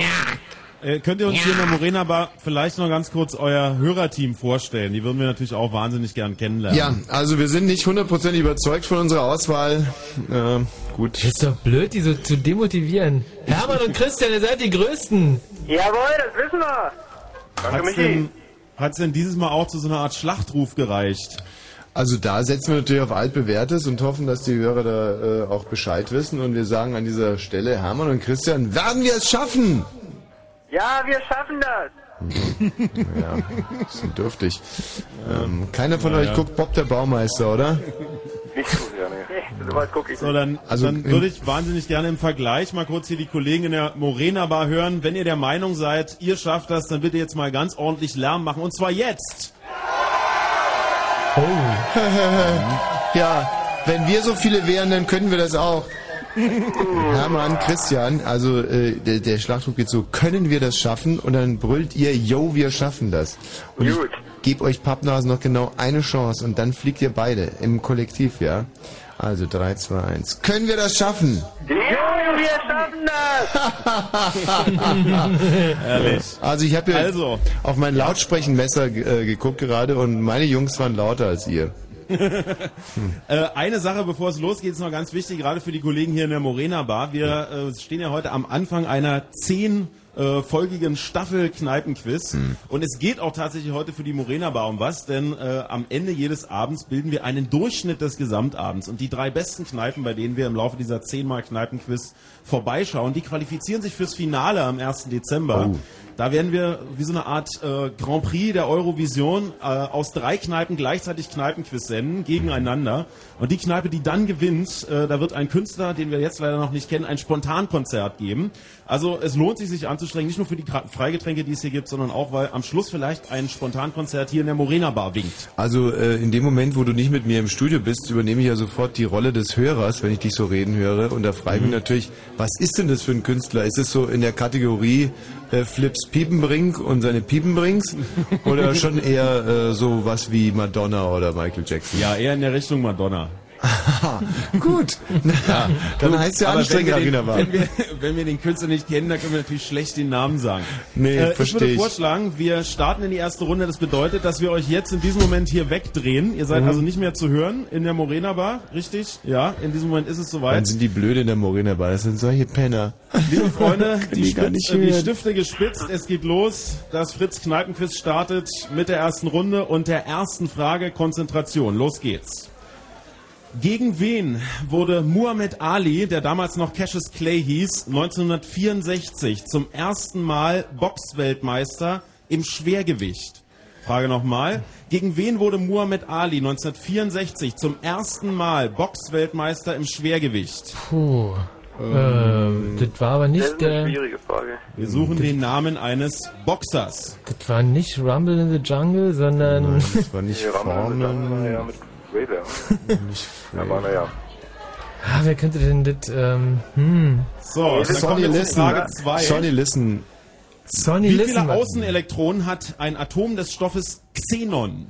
Äh, könnt ihr uns hier in der Morena Bar vielleicht noch ganz kurz euer Hörerteam vorstellen? Die würden wir natürlich auch wahnsinnig gern kennenlernen. Ja, also wir sind nicht hundertprozentig überzeugt von unserer Auswahl. Äh, gut. Das ist doch blöd, die so zu demotivieren. Hermann und Christian, ihr seid die Größten. Jawohl, das wissen wir. Hat's denn, hat's denn dieses Mal auch zu so einer Art Schlachtruf gereicht? Also da setzen wir natürlich auf altbewährtes und hoffen, dass die Hörer da äh, auch Bescheid wissen. Und wir sagen an dieser Stelle, Hermann und Christian, werden wir es schaffen? Ja, wir schaffen das. Ja, bisschen dürftig. Ähm, keiner von Ja, euch ja. guckt Bob der Baumeister, oder? Nicht so gerne. Nee, so gucke ich So, dann, Also dann würde ich wahnsinnig gerne im Vergleich mal kurz hier die Kollegen in der Morena Bar hören. Wenn ihr der Meinung seid, ihr schafft das, dann bitte jetzt mal ganz ordentlich Lärm machen. Und zwar jetzt! ja, wenn wir so viele wären, dann können wir das auch. Hermann, Christian, also äh, der, der Schlachtruf geht so, können wir das schaffen? Und dann brüllt ihr, yo, wir schaffen das. Und ich gebe euch Pappnasen noch genau eine Chance und dann fliegt ihr beide im Kollektiv, ja? Also 3, 2, 1. Können wir das schaffen? Jo, wir schaffen das. Ehrlich. Also ich habe hier Also. auf mein Lautsprechenmesser äh, geguckt gerade und meine Jungs waren lauter als ihr. Äh, eine Sache, bevor es losgeht, ist noch ganz wichtig, gerade für die Kollegen hier in der Morena Bar. Wir äh, stehen ja heute am Anfang einer zehn äh, folgigen Staffel Kneipenquiz. Und es geht auch tatsächlich heute für die Morena Bar um was, denn äh, am Ende jedes Abends bilden wir einen Durchschnitt des Gesamtabends. Und die drei besten Kneipen, bei denen wir im Laufe dieser zehnmal Kneipenquiz vorbeischauen, die qualifizieren sich fürs Finale am 1. Dezember. Oh. Da werden wir wie so eine Art äh, Grand Prix der Eurovision äh, aus drei Kneipen gleichzeitig Kneipenquiz senden, gegeneinander. Und die Kneipe, die dann gewinnt, äh, da wird ein Künstler, den wir jetzt leider noch nicht kennen, ein Spontankonzert geben. Also es lohnt sich, sich anzustrengen, nicht nur für die Freigetränke, die es hier gibt, sondern auch, weil am Schluss vielleicht ein Spontankonzert hier in der Morena Bar winkt. Also äh, in dem Moment, wo du nicht mit mir im Studio bist, übernehme ich ja sofort die Rolle des Hörers, wenn ich dich so reden höre. Und da frage ich mich natürlich, was ist denn das für ein Künstler? Ist es so in der Kategorie äh, Flips Piepenbrink und seine Piepenbrinks? Oder schon eher äh, so was wie Madonna oder Michael Jackson? Ja, eher in der Richtung Madonna. Gut. Na, dann heißt ja anstrengend wenn den, wenn, wir, wenn wir den Künstler nicht kennen, dann können wir natürlich schlecht den Namen sagen. Nee, äh, ich versteh würde ich. vorschlagen, wir starten in die erste Runde. Das bedeutet, dass wir euch jetzt in diesem Moment hier wegdrehen. Ihr seid Mhm. also nicht mehr zu hören in der Morena Bar, richtig? Ja, in diesem Moment ist es Dann soweit. sind die blöde in der Morena Bar. Das sind solche Penner. Liebe Freunde, die, gar Spitz, äh, die. Stifte gespitzt, es geht los. Das Fritz Kneipenquiz startet mit der ersten Runde und der ersten Frage Konzentration. Los geht's. Gegen wen wurde Muhammad Ali, der damals noch Cassius Clay hieß, 1964 zum ersten Mal Boxweltmeister im Schwergewicht? Frage nochmal. Gegen wen wurde Muhammad Ali 1964 zum ersten Mal Boxweltmeister im Schwergewicht? Puh. Ähm, das war aber Das nicht ist eine der. schwierige Frage. Wir suchen den Namen eines Boxers. Das war nicht Rumble in the Jungle, sondern. das war nicht Formen. Ja, mit Razor. Nicht Ja, war naja. Ah, wer könnte denn das? Ähm, hm. So, dann kommen Sonny Listen. Frage 2. Sonny Listen. Sonny Wie Listen. viele Außenelektronen hat ein Atom des Stoffes Xenon?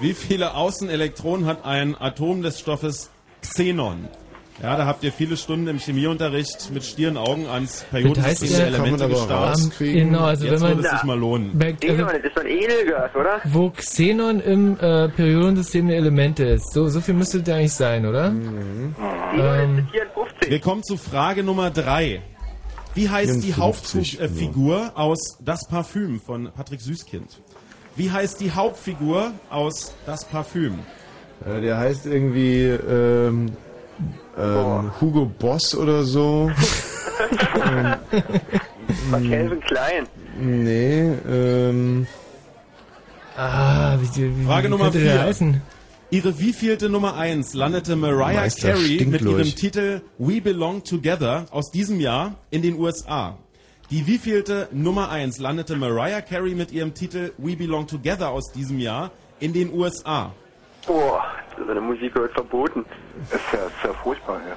Wie viele Außenelektronen hat ein Atom des Stoffes Xenon? Ja, da habt ihr viele Stunden im Chemieunterricht mit stieren Augen ans man Elemente rauskriegen. Genau, also Jetzt wenn würde man. es sich mal lohnen. Bei- Also, Xenon, das ist doch ein Edelgas, oder? wo Xenon im äh, Periodensystem der Elemente ist. So, so viel müsste das eigentlich sein, oder? Xenon Ähm, ist 54. Wir kommen zu Frage Nummer drei. Wie heißt die 54, Hauptfigur aus Das Parfüm von Patrick Süßkind? Wie heißt die Hauptfigur aus Das Parfüm? Äh, Der heißt irgendwie ähm, ähm, Hugo Boss oder so. War Calvin Klein. Nee, ähm, ah, wie, wie, wie Frage wie Nummer könnte der vier. heißen? Ihre wievielte Nummer 1 landete Mariah Meister Carey mit ihrem Titel We Belong Together aus diesem Jahr in den USA? Die wievielte Nummer 1 landete Mariah Carey mit ihrem Titel We Belong Together aus diesem Jahr in den USA? Boah, so eine Musik wird verboten. Ist ja, ist ja furchtbar, ja.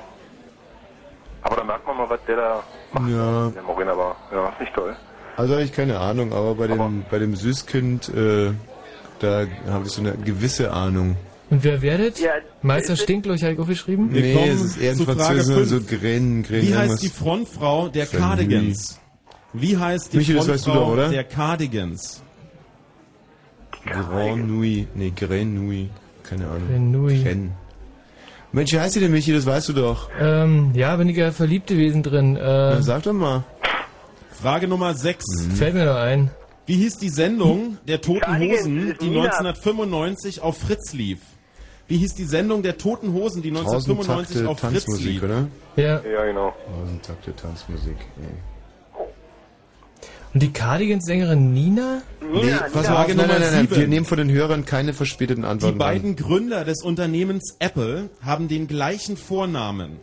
Aber da merkt man mal, was der da macht. ja. Der Morena war. Ja, ist nicht toll. Also habe ich keine Ahnung, aber bei dem, bei dem Süßkind, äh, da habe ich so eine gewisse Ahnung. Und wer werdet? Ja, Meister Stinkloch habe ich aufgeschrieben. Wir nee, kommen es ist eher ein zu Frage Französischer, so fünf. Gren, Gren Wie heißt die Frontfrau der Salut. Cardigans? Wie heißt die Michi, das weißt du Frontfrau doch, oder? der Cardigans? Grand Nui, nee, Gren Nui, keine Ahnung. Gren Nui. Gren. Mensch, wie heißt die denn, Michi, das weißt du doch. Ähm, ja, bin ich ja verliebt gewesen drin. Na, Äh, sag doch mal. Frage Nummer 6. fällt mir noch ein. Wie hieß die Sendung der Toten Hosen, die Nina. 1995 auf Fritz lief? Wie hieß die Sendung der Toten Hosen, die 1995 Tausend auf Fritz Tanzmusik, lief? oder? Ja. Ja, genau. Tausend Takte Tanzmusik. Nee. Und die Cardigans-Sängerin Nina? Nee, Nina, pass Nina. mal auf, nein, nein, nein, wir nehmen von den Hörern keine verspäteten Die Antworten beiden Gründer des Unternehmens Apple haben den gleichen Vornamen.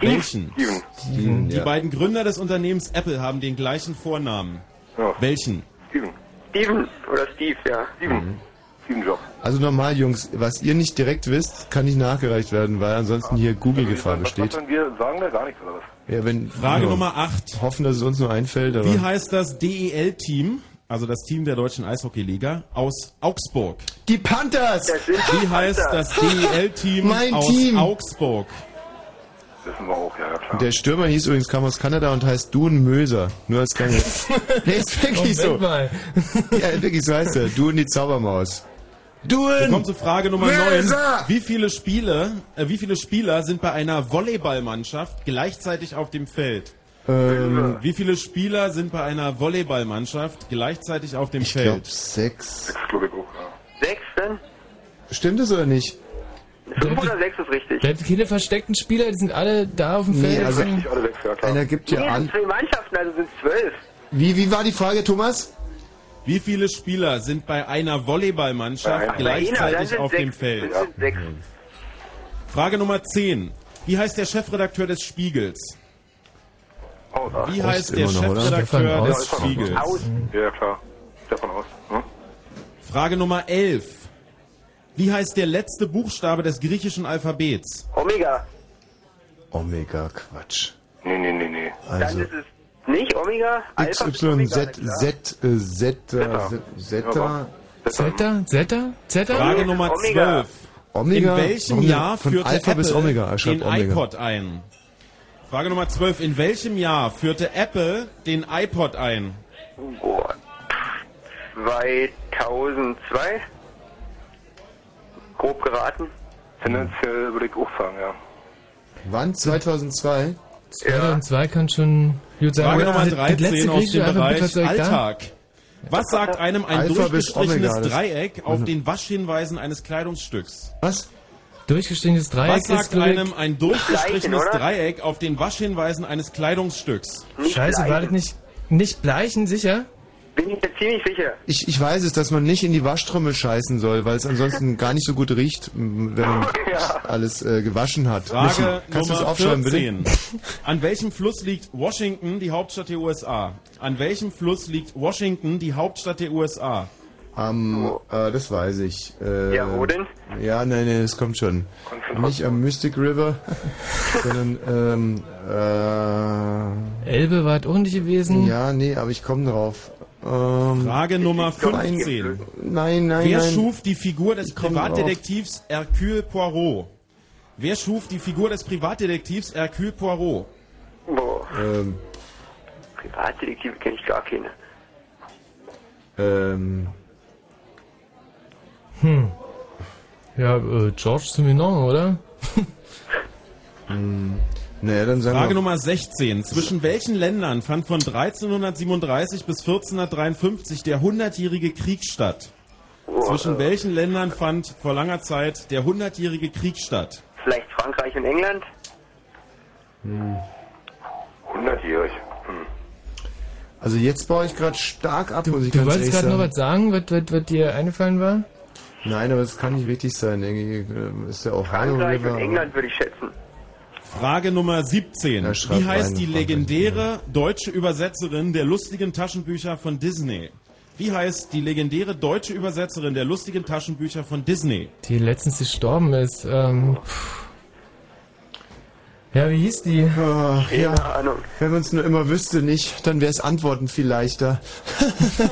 Welchen? Steven. an. Die Ja. beiden Gründer des Unternehmens Apple haben den gleichen Vornamen. Ja. Welchen? Steven. Steven oder Steve, ja. Steven. Steven Jobs. Also normal, Jungs, was ihr nicht direkt wisst, kann nicht nachgereicht werden, weil ansonsten hier Google-Gefahr Was, was besteht. wenn wir sagen da gar nichts oder was? Ja, wenn, Frage ja, Nummer 8. Hoffen, dass es uns nur einfällt, aber... Wie heißt das DEL-Team, also das Team der deutschen Eishockeyliga, aus Augsburg? Die Panthers! Das sind Wie heißt das DEL-Team Mein aus Team. Augsburg? Wissen wir auch, ja, ja klar. Der Stürmer hieß übrigens, kam aus Kanada und heißt Dun Möser. Nur als kleine... nee, ist wirklich so. Moment mal. Ja, wirklich so heißt er. Dun die Zaubermaus. Wir Dun! kommen zu Frage Nummer Möser! 9. Wie viele Spiele, äh, wie viele Spieler sind bei einer Volleyballmannschaft gleichzeitig auf dem Feld? Ähm, Wie viele Spieler sind bei einer Volleyballmannschaft gleichzeitig auf dem ich glaube Feld? sechs. Das glaube ich auch, ja. Sechs dann? Stimmt es oder nicht? Fünf oder sechs ist richtig. Da gibt keine versteckten Spieler, die sind alle da auf dem Nee, Feld. also- Nicht alle sechs, ja klar. Einer gibt Nee, ja sind an... zwei Mannschaften, also sind es zwölf. Wie, wie war die Frage, Thomas? Wie viele Spieler sind bei einer Volleyballmannschaft Bei einer, dann gleichzeitig auf sechs. dem Feld? Frage Nummer 10. Wie heißt der Chefredakteur des Spiegels? Aus. Wie heißt der noch? Chefredakteur des. Spiegels? Aus. Ja, ja, klar. Stefan aus. Hm? Frage Nummer 11. Wie heißt der letzte Buchstabe des griechischen Alphabets? Omega. Omega, Quatsch. Nee, nee, nee, nee. Dann Also ist es nicht Omega. Alpha XY, Omega, Z, na klar. Z, äh, Zeta, Zeta. Zeta, Zeta? Zeta? Zeta? Frage Nummer Omega. 12. Omega. In welchem Jahr führte Alpha Apple bis Omega, den Omega. iPod ein? Frage Nummer 12. In welchem Jahr führte Apple den iPod ein? Boah. 2002. Grob geraten. Tendenziell würde ich auch sagen, ja. Wann? 2002? 2002 kann schon. Frage Nummer das- das 13 letzte aus dem Bereich? Alltag. Was sagt einem ein Alpha durchgestrichenes Dreieck auf den Waschhinweisen eines Kleidungsstücks? Was? Durchgestrichenes Dreieck Was sagt einem ein durchgestrichenes? Dreieck auf den Waschhinweisen eines Kleidungsstücks? Nicht Scheiße, war das gleichen. nicht, nicht bleichen, sicher? Bin ich mir ziemlich sicher. Ich, ich weiß es, dass man nicht in die Waschtrommel scheißen soll, weil es ansonsten gar nicht so gut riecht, wenn man alles äh, gewaschen hat. Frage Michi, kannst du es Nummer aufschreiben, 14. bitte? An welchem Fluss liegt Washington, die Hauptstadt der USA? An welchem Fluss liegt Washington, die Hauptstadt der USA? Am, äh, das weiß ich. Äh, Ja, wo denn? Ja, nein, nein, das kommt schon. Nicht am Mystic River, sondern, ähm, äh, Elbe war auch nicht gewesen. Ja, nee, aber ich komme drauf. Ähm, Frage Nummer Nein, 15. Nein, nein, Wer nein. schuf die Figur des Privatdetektivs Hercule Poirot? Wer schuf die Figur des Privatdetektivs Hercule Poirot? Boah, Ähm, Privatdetektive kenne ich gar keine. ähm, Hm. Ja, äh, George Simenon, oder? hm, naja, dann sagen Frage wir... Nummer 16. Zwischen welchen Ländern fand von 1337 bis 1453 der hundertjährige Krieg statt? Zwischen welchen Ländern fand vor langer Zeit der hundertjährige Krieg statt? Vielleicht Frankreich und England? Hm. 100-jährig. Also jetzt baue ich gerade stark ab, muss ich Du ganz wolltest ehrlich gerade noch sagen. was sagen, was, was, was dir eingefallen war? Nein, aber das kann nicht richtig sein. Äh, ist der Ohio Frankreich River. und England würde ich schätzen. Frage Nummer 17. schreibt Wie heißt die legendäre deutsche Übersetzerin der lustigen Taschenbücher von Disney? Wie heißt die legendäre deutsche Übersetzerin der lustigen Taschenbücher von Disney? Die letztens gestorben ist. Ähm, ja, wie hieß die? Ach, ja, Ahnung. wenn man es nur immer wüsste nicht, dann wäre es Antworten viel leichter.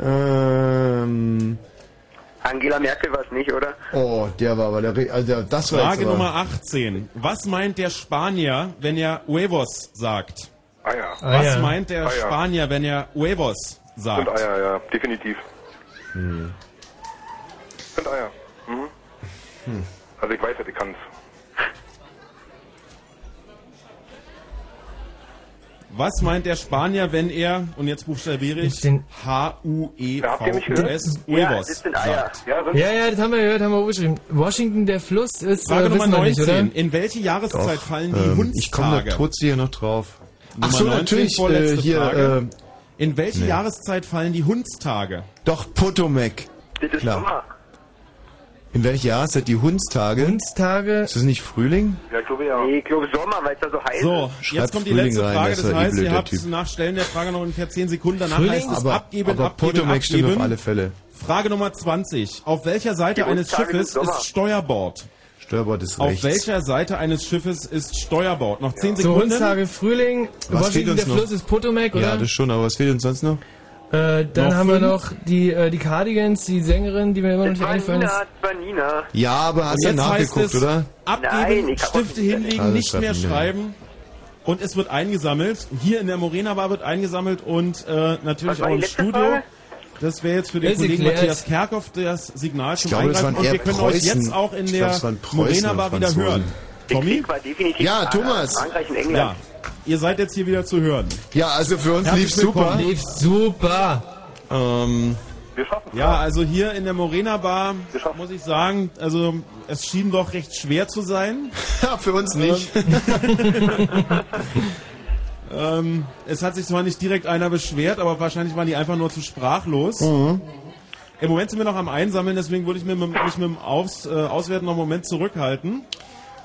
ähm, Angela Merkel war es nicht, oder? oh, der war aber der, also der das war Frage jetzt aber, Nummer 18. Was meint der Spanier, wenn er Huevos sagt? Eier. Was Eier. meint der Eier. Spanier, wenn er Huevos sagt? Sind Eier, ja, definitiv. Hm. Sind Eier. Mhm. Hm. Also ich weiß ja, ich kann's. Was meint der Spanier, wenn er, und jetzt buchstabiere ich, Den- H-U-E-V-O-S, sagt? Ja, Ja, das haben wir gehört, haben wir aufgeschrieben. Washington, der Fluss ist, Frage äh, Nummer wir nicht, 19. oder? In welche Jahreszeit Doch, fallen die ähm, Ich komme da Hundstage? trotzdem hier noch drauf. Ach Nummer so, 19, natürlich, äh, hier, Frage. äh, In welche nee. Jahreszeit fallen die Hundstage? doch, Potomac. Das ist Klar. Sommer. In welcher Jahreszeit die Hundstage? Hundstage. Ist das nicht Frühling? Ja, ich glaube ja. Nee, ich glaube Sommer, weil es da so heiß So, ist. Schreibt jetzt kommt die Frühling letzte rein, Frage. das Das ist heißt, ihr der habt Typ. nach Stellen der Frage noch ungefähr 10 Sekunden. Danach Frühling? heißt es Aber, abgeben, aber abgeben, Potomac stimmt auf abgeben. alle Fälle. Frage Nummer 20. Auf welcher Seite Die eines Hundstage Schiffes ist Steuerbord? Steuerbord ist Auf rechts. welcher Seite eines Schiffes ist Steuerbord? Noch 10 So, Sekunden. Hundstage, Frühling, Was fehlt uns der noch? Fluss ist Potomac, Ja, oder? das schon, aber was fehlt uns sonst noch? Äh, dann Noch haben wir fünf? noch die, äh, die Cardigans, die Sängerin, die mir immer noch Das nicht war eingefallen Nina, ist. das Nina. Ja, aber hast du nachgeguckt, oder? Abgeben, Nein, Stifte hinlegen, Alles nicht mehr schreiben. Und es wird eingesammelt. Hier in der Morena Bar wird eingesammelt und äh, natürlich auch im Studio. Frage? Das wäre jetzt für den Ist Kollegen. Matthias Kerkhoff das Signal zum glaube, das Eingreifen. waren Und eher wir können euch Preußen. jetzt auch in Ich der Morena Bar wieder hören. Tommy? Ja, Thomas. Frankreich und England. Ja, ihr seid jetzt hier wieder zu hören. Ja, also für uns lief super. Lief super. Ähm, Wir schaffen Ja, also hier in der Morena Bar muss ich sagen, also es schien doch recht schwer zu sein. ja, für uns nicht. Ähm, es hat sich zwar nicht direkt einer beschwert, aber wahrscheinlich waren die einfach nur zu sprachlos. Mhm. Im Moment sind wir noch am Einsammeln, deswegen würde ich mir mit, mich mit dem Aus, äh, Auswerten noch einen Moment zurückhalten.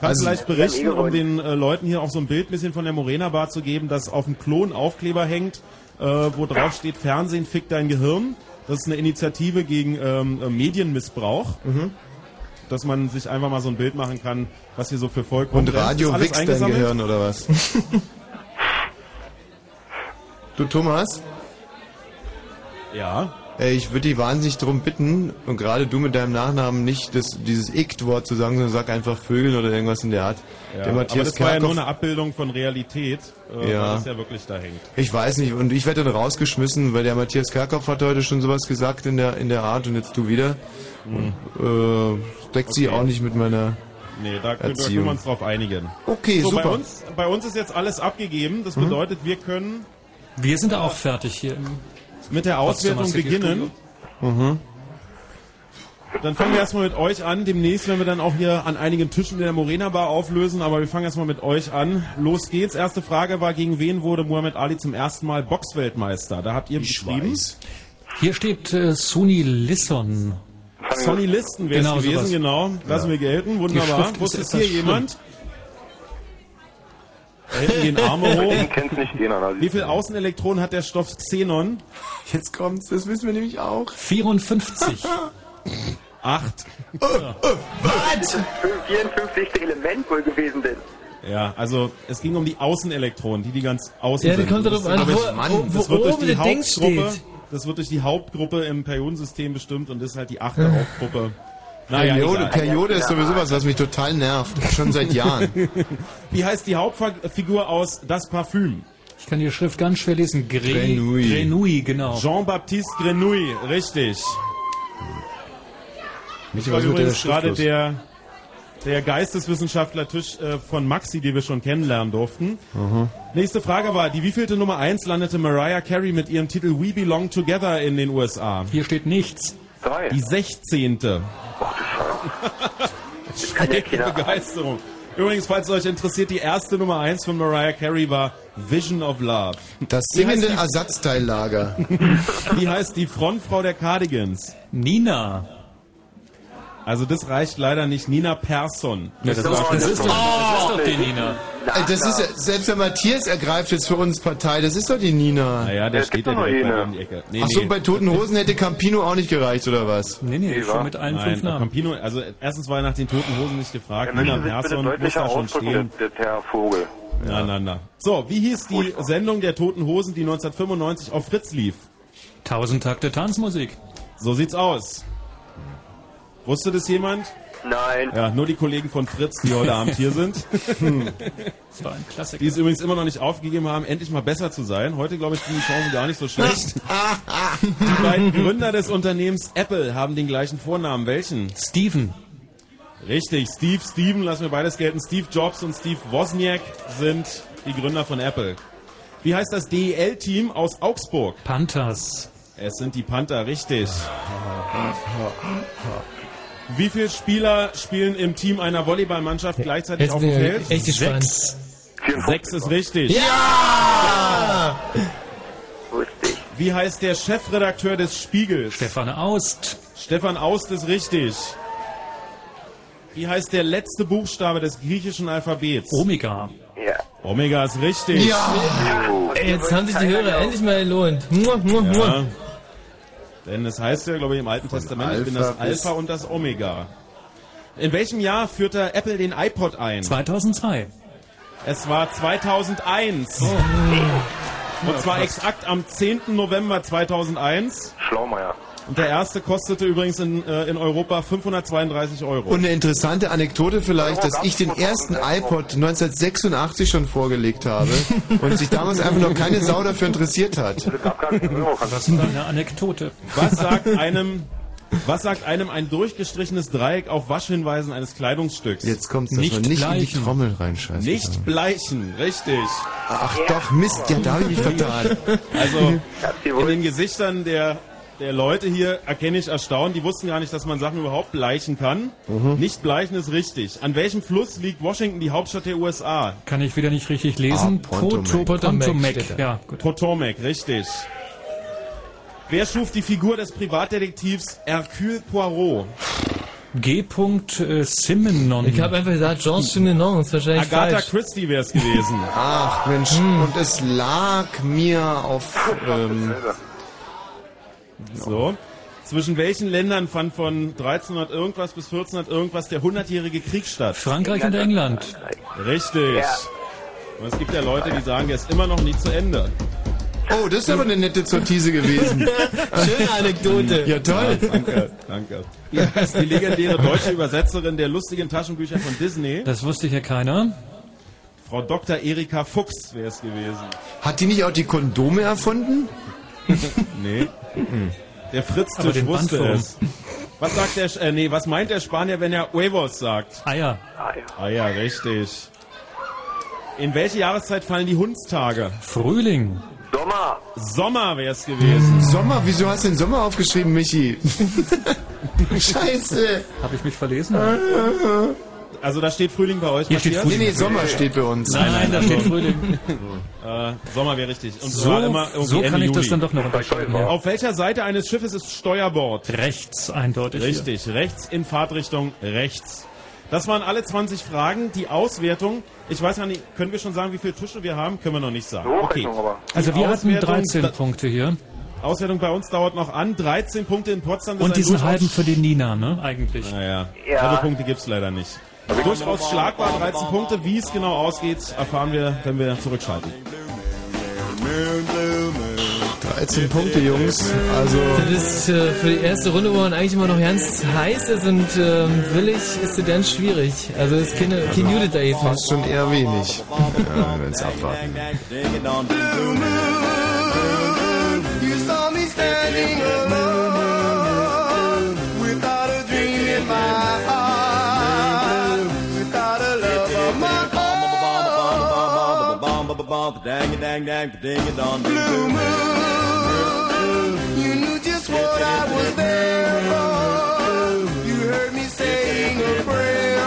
Kann Also- vielleicht berichten, um den äh, Leuten hier auch so ein Bild ein bisschen von der Morena Bar zu geben, dass auf dem Klo ein Aufkleber hängt, äh, wo drauf steht, Fernsehen fickt dein Gehirn. Das ist eine Initiative gegen ähm, äh, Medienmissbrauch. Mhm. Dass man sich einfach mal so ein Bild machen kann, was hier so für Volk kommt. Und Radio wächst dein? Gehirn, oder was? du, Thomas? Ja. Ey, ich würde dich wahnsinnig darum bitten, und gerade du mit deinem Nachnamen nicht das, dieses Ikt-Wort zu sagen, sondern sag einfach Vögeln oder irgendwas in der Art. Ja, der aber Matthias das war ja nur Kerkhoff, eine Abbildung von Realität, äh, Ja. das ja wirklich da hängt. ich weiß nicht, und ich werde dann rausgeschmissen, weil der Matthias Kerkhoff hat heute schon sowas gesagt in der, in der Art und jetzt du wieder. Mhm. Äh, deckt sie auch nicht mit meiner Nee, da können, da können Erziehung. wir uns drauf einigen. Okay, so, super. Bei uns, bei uns ist jetzt alles abgegeben. Das Mhm. bedeutet, wir können Wir sind auch fertig hier. im mit der Auswertung beginnen. Mhm. Dann fangen wir erstmal mit euch an. Demnächst werden wir dann auch hier an einigen Tischen in der Morena Bar auflösen, aber wir fangen erstmal mit euch an. Los geht's. Erste Frage war, gegen wen wurde Muhammad Ali zum ersten Mal Boxweltmeister? Da habt ihr beschrieben. Hier steht äh, Sony Lisson. Sonny Listen wäre Genau, es gewesen, sowas. genau. Lassen Ja. wir gelten. Wunderbar. Wusste es hier schlimm. jemand? Hinten gehen Arme hoch. Den kennt's nicht jeder. na, Wie viel Außenelektronen hat der Stoff Xenon? Jetzt kommt's, das wissen wir nämlich auch. 54. Acht. Was? 54. Element wohl gewesen denn. Ja, also es ging um die Außenelektronen, die die ganz außen Ja, die sind. kommt Das darauf an, wo- Mann, wo- das wo wird durch oben die Hauptgruppe, das wird durch die Hauptgruppe im Periodensystem bestimmt und ist halt die achte Hauptgruppe. Naja, Periode. Periode ist sowieso was, was mich total nervt. Schon seit Jahren. Wie heißt die Hauptfigur aus Das Parfüm? Ich kann die Schrift ganz schwer lesen. Gre Grenouille. Grenouille, genau. Jean-Baptiste Grenouille, richtig. Mich Das war übrigens gerade der, der Geisteswissenschaftler-Tisch äh, von Maxi, den wir schon kennenlernen durften. Aha. Nächste Frage war, die wievielte Nummer 1 landete Mariah Carey mit ihrem Titel We Belong Together in den USA? Hier steht nichts. Drei. Die 16. Schräge Begeisterung. Übrigens, falls es euch interessiert, die erste Nummer 1 von Mariah Carey war Vision of Love. Das singende die- Ersatzteillager. Wie heißt die Frontfrau der Cardigans? Nina. Also das reicht leider nicht. Nina Persson. Ja, das ist- das doch- Das ist doch die Nina. Das ist ja, selbst der Matthias ergreift jetzt für uns Partei, das ist doch die Nina. Naja, der steht ja direkt bei um die Ecke. Nee, Ach so, nee. bei Toten Hosen hätte Campino auch nicht gereicht, oder was? Nee, nee, schon mit allen Nein, fünf Namen. Campino, also erstens war er nach den Toten Hosen nicht gefragt. Möchte Nina Persson muss da schon stehen. der, der Herr Vogel. Na, na, na. So, wie hieß die Sendung der Toten Hosen, die 1995 auf Fritz lief? Tausend Takte Tanzmusik. So sieht's aus. Wusste das jemand? Nein. Ja, nur die Kollegen von Fritz, die heute Abend hier sind. Hm. Das war ein Klassiker. Die es übrigens immer noch nicht aufgegeben haben, endlich mal besser zu sein. Heute, glaube ich, sind die Chancen gar nicht so schlecht. Die beiden Gründer des Unternehmens Apple haben den gleichen Vornamen. Welchen? Steven. Richtig, Steve, Steven, lassen wir beides gelten. Steve Jobs und Steve Wozniak sind die Gründer von Apple. Wie heißt das DEL-Team aus Augsburg? Panthers. Es sind die Panther, richtig. Wie viele Spieler spielen im Team einer Volleyballmannschaft gleichzeitig Jetzt auf dem Feld? echt gespannt. Sechs. Sechs ist richtig. Ja! Ich. Wie heißt der Chefredakteur des Spiegels? Stefan Aust. Stefan Aust ist richtig. Wie heißt der letzte Buchstabe des griechischen Alphabets? Omega. Ja. Omega ist richtig. Ey, jetzt haben sich die Hörer endlich mal gelohnt. Mua, mua, mua. Ja. Denn es heißt ja, glaube ich, im Alten Testament, ich bin das Alpha Alpha und das Omega. In welchem Jahr führte Apple den iPod ein? 2002. Es war 2001. Und zwar exakt am 10. November 2001. Schlaumeier. Und der erste kostete übrigens in, äh, in Europa 532 Euro. Und eine interessante Anekdote vielleicht, dass ich den ersten iPod 1986 schon vorgelegt habe und sich damals einfach noch keine Sau dafür interessiert hat. Das war eine Anekdote. Was sagt einem, was sagt einem ein durchgestrichenes Dreieck auf Waschhinweisen eines Kleidungsstücks? Jetzt kommt's, dass Nicht man nicht in die bleichen. Trommel reinscheißt. Nicht bleichen, richtig. Ach doch, Mist, ja, da habe ich mich vertan. Also in den Gesichtern der, der Leute hier erkenne ich Erstaunen. Die wussten gar nicht, dass man Sachen überhaupt bleichen kann. Mhm. Nicht bleichen ist richtig. An welchem Fluss liegt Washington, die Hauptstadt der USA? Kann ich wieder nicht richtig lesen. Ah, Potomac steht da. Ja, gut. Potomac, richtig. Wer schuf die Figur des Privatdetektivs Hercule Poirot? G. Simenon. Ich habe einfach gesagt, Jean Simenon ist wahrscheinlich Agatha falsch. Christie wäre es gewesen. Ach Mensch, und es lag mir auf... Ähm, So. Zwischen welchen Ländern fand von 1300 irgendwas bis 1400 irgendwas der 100-jährige Krieg statt? Frankreich und England. Richtig. Ja. Und es gibt ja Leute, die sagen, der ist immer noch nie zu Ende. oh, das ist aber eine nette Sortise gewesen. Schöne Anekdote. Ja, toll. Ja, danke, danke. Wie heißt die legendäre deutsche Übersetzerin der lustigen Taschenbücher von Disney? Das wusste ja keiner. Frau Dr. Erika Fuchs wäre es gewesen. Hat die nicht auch die Kondome erfunden? Nee. Der Fritz-Tisch wusste es. Was sagt der, äh, nee, was meint der Spanier, wenn er Huevos sagt? Eier. Ja. Ah ja, richtig. In welche Jahreszeit fallen die Hundstage? Frühling. Sommer. Sommer wäre es gewesen. Sommer, wieso hast du den Sommer aufgeschrieben, Michi? Scheiße. Habe ich mich verlesen? Also da steht Frühling bei euch, Hier steht? Frühling. Nee, nee, Sommer steht bei uns. Nein, nein, da steht Frühling. Äh, Sommer wäre richtig. Und So- immer so kann Ende ich das Juli. dann doch noch unterscheiden, ja. Auf welcher Seite eines Schiffes ist Steuerbord? Rechts, eindeutig. Richtig, rechts in Fahrtrichtung rechts. Das waren alle 20 Fragen. Die Auswertung, ich weiß gar nicht, können wir schon sagen, wie viele Tische wir haben? Können wir noch nicht sagen. Okay. Also wir hatten Auswertung- 13 Punkte hier. Auswertung bei uns dauert noch an. 13 Punkte in Potsdam. das Und ist ein diesen halben für die Nina, ne? Eigentlich. Naja, Ja. halbe Punkte gibt's leider nicht. Durchaus schlagbar, 13 Punkte. Wie es genau ausgeht, erfahren wir, wenn wir zurückschalten. 13 Punkte, Jungs. Also. Das ist äh, für die erste Runde, wo man eigentlich immer noch ganz heiß ist und ähm, willig, ist es dann schwierig. Also es ist keine, kein Judith da eben. Fast schon eher wenig. Ja, wir es abwarten. Own. Blue moon, you knew just what I was there for. You heard me saying a prayer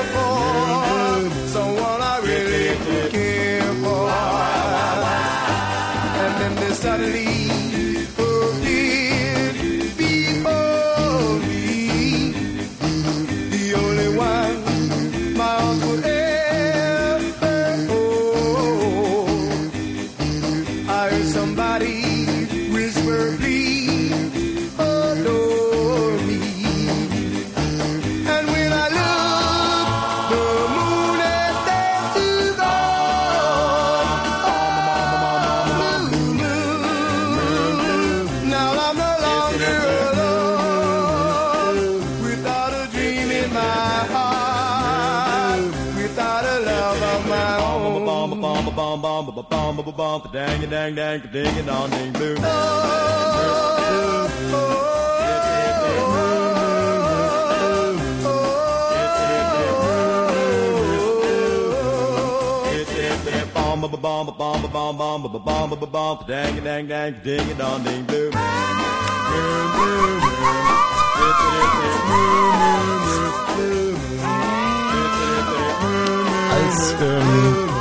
bum bum bum ba dang a dang dang a ding a dong ding boom oh, oh, oh. Bomb a bomb a bomb a bomb bomb a bomb a bomb dang a dang dang ding a dong ding boom boom boom boom boom boom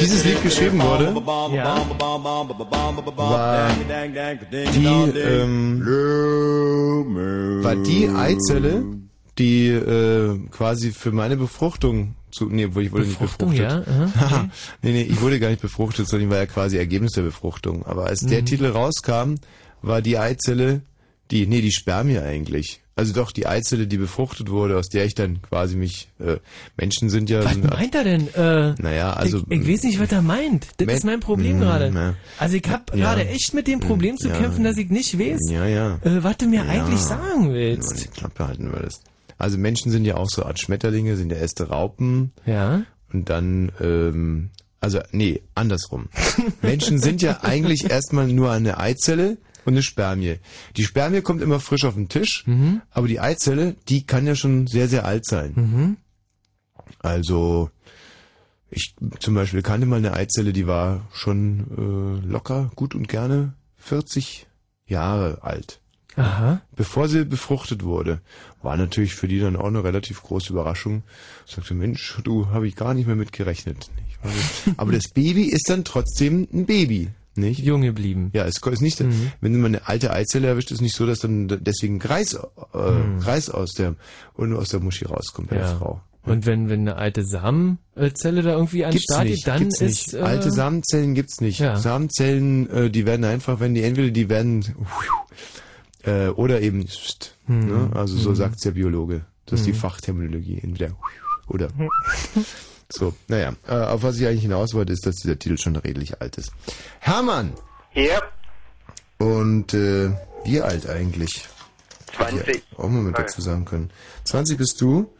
dieses Lied geschrieben wurde, war die, ähm, war die Eizelle, die äh, quasi für meine Befruchtung zu, nee, ich wurde Befruchtung, nicht ja, befruchtet. aha, okay. nee, nee, ich wurde gar nicht befruchtet, sondern ich war ja quasi Ergebnis der Befruchtung. Aber als der Mhm. Titel rauskam, war die Eizelle, die, nee, die Spermie eigentlich. Also doch die Eizelle, die befruchtet wurde, aus der ich dann quasi mich, äh, Menschen sind ja... Was sind, meint er denn? Äh, Naja, also... ich, ich weiß nicht, was er meint. Das Me- ist mein Problem Mm, gerade. Also ich habe Ja. gerade echt mit dem Problem zu Ja. kämpfen, dass ich nicht weiß, Ja, ja. äh, was du mir Ja. eigentlich sagen Wenn willst. du die Klappe halten würdest. Also Menschen sind ja auch so Art Schmetterlinge, sind ja erste Raupen. Ja. Und dann, ähm, also nee, andersrum. Menschen sind ja eigentlich erstmal nur eine Eizelle und eine Spermie. Die Spermie kommt immer frisch auf den Tisch, aber die Eizelle, die kann ja schon sehr, sehr alt sein. Mhm. Also ich zum Beispiel kannte mal eine Eizelle, die war schon äh, locker, gut und gerne 40 Jahre alt. Aha. Bevor sie befruchtet wurde, war natürlich für die dann auch eine relativ große Überraschung. Sagte, Mensch, du habe ich gar nicht mehr mit gerechnet. Ich Aber das Baby ist dann trotzdem ein Baby. Nicht? Jung geblieben. Ja, es ist nicht, Mhm. wenn man eine alte Eizelle erwischt, ist nicht so, dass dann deswegen Kreis, äh, Mhm. Kreis aus der, und aus der Muschi rauskommt bei der Ja. Frau. Und wenn, wenn eine alte Samenzelle da irgendwie an den Gibt's Start nicht, geht, dann gibt's ist... Äh, Alte Samenzellen gibt's nicht. Ja. Samenzellen, äh, die werden einfach, wenn die entweder die werden äh, oder eben Hm. ne? also so Hm. sagt's der Biologe. Das ist die Hm. Fachterminologie. Entweder oder. So, naja, äh, auf was ich eigentlich hinaus wollte, ist, dass dieser Titel schon redlich alt ist. Hermann! Ja. Und äh, wie alt eigentlich? 20. Auch mal mit dazu sagen können. 20 bist du,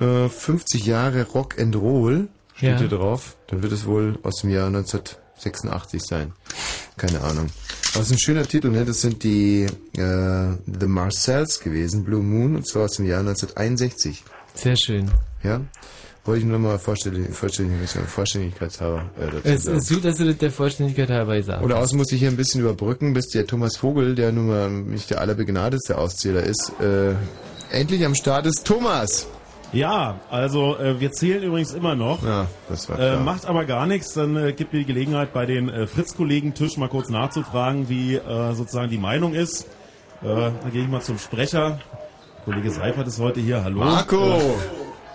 äh, 50 Jahre Rock and Roll steht Ja. hier drauf. Dann wird es wohl aus dem Jahr 1986 sein. Keine Ahnung. Aber es ist ein schöner Titel, ne? Das sind die äh, The Marcells gewesen, Blue Moon, und zwar aus dem Jahr 1961. Sehr schön. Ja. Wollte ich nur mal vorstellen, Vollständigkeit, Vollständigkeitshalber äh, dazu Es sagen. ist gut, dass du das der Vollständigkeit halber gesagt Oder außen muss ich hier ein bisschen überbrücken, bis der Thomas Vogel, der nun mal nicht der allerbegnadetste Auszähler ist, äh, endlich am Start ist. Thomas! Ja, also äh, wir zählen übrigens immer noch. Ja, das war Äh, klar. macht aber gar nichts, dann äh, gibt mir die Gelegenheit, bei den äh, Fritz-Kollegen-Tisch mal kurz nachzufragen, wie äh, sozusagen die Meinung ist. Äh, dann gehe ich mal zum Sprecher. Kollege Seifert ist heute hier. Hallo. Marco!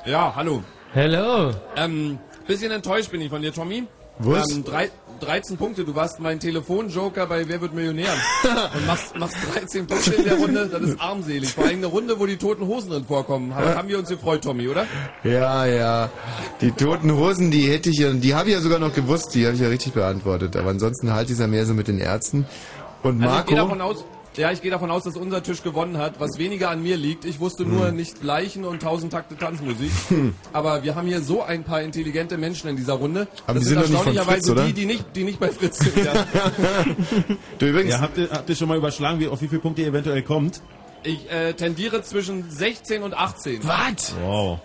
Äh, Ja, hallo. Hello. Ähm, bisschen enttäuscht bin ich von dir, Tommy. Was? Ähm, drei, 13 Punkte. Du warst mein Telefonjoker bei Wer wird Millionär. Und machst, machst 13 Punkte in der Runde. Das ist armselig. Vor allem eine Runde, wo die toten Hosen drin vorkommen. Haben, haben wir uns gefreut, Tommy, oder? Ja, ja. Die toten Hosen, die hätte ich ja, die habe ich ja sogar noch gewusst, die habe ich ja richtig beantwortet. Aber ansonsten es ja mehr so mit den Ärzten. Und Also ich gehe davon Marco, aus, ja, ich gehe davon aus, dass unser Tisch gewonnen hat, was weniger an mir liegt. Ich wusste nur Hm. nicht Leichen und tausend Takte Tanzmusik. Aber wir haben hier so ein paar intelligente Menschen in dieser Runde. Aber das die sind von erstaunlicherweise Fritz, die, die nicht, die nicht bei Fritz sind. Ja. du übrigens, Ja, habt ihr, habt ihr schon mal überschlagen, wie, auf wie viele Punkte ihr eventuell kommt? Ich äh, tendiere zwischen 16 und 18. Was? Wow.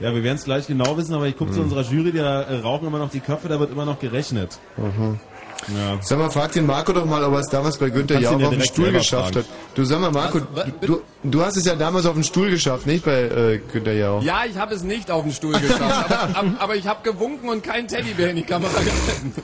Ja, wir werden es gleich genau wissen, aber ich gucke zu Hm. unserer Jury, da äh, rauchen immer noch die Köpfe, da wird immer noch gerechnet. Mhm. Ja. Sag mal, frag den Marco doch mal, ob er es damals bei Günther Jauch ja auf den Stuhl geschafft fragen. hat. Du sag mal, Marco, Was? Was? du, du hast es ja damals auf den Stuhl geschafft, nicht bei äh, Günther Jauch? Ja, ich habe es nicht auf den Stuhl geschafft, aber, aber, aber ich habe gewunken und keinen Teddybär in die Kamera gehalten.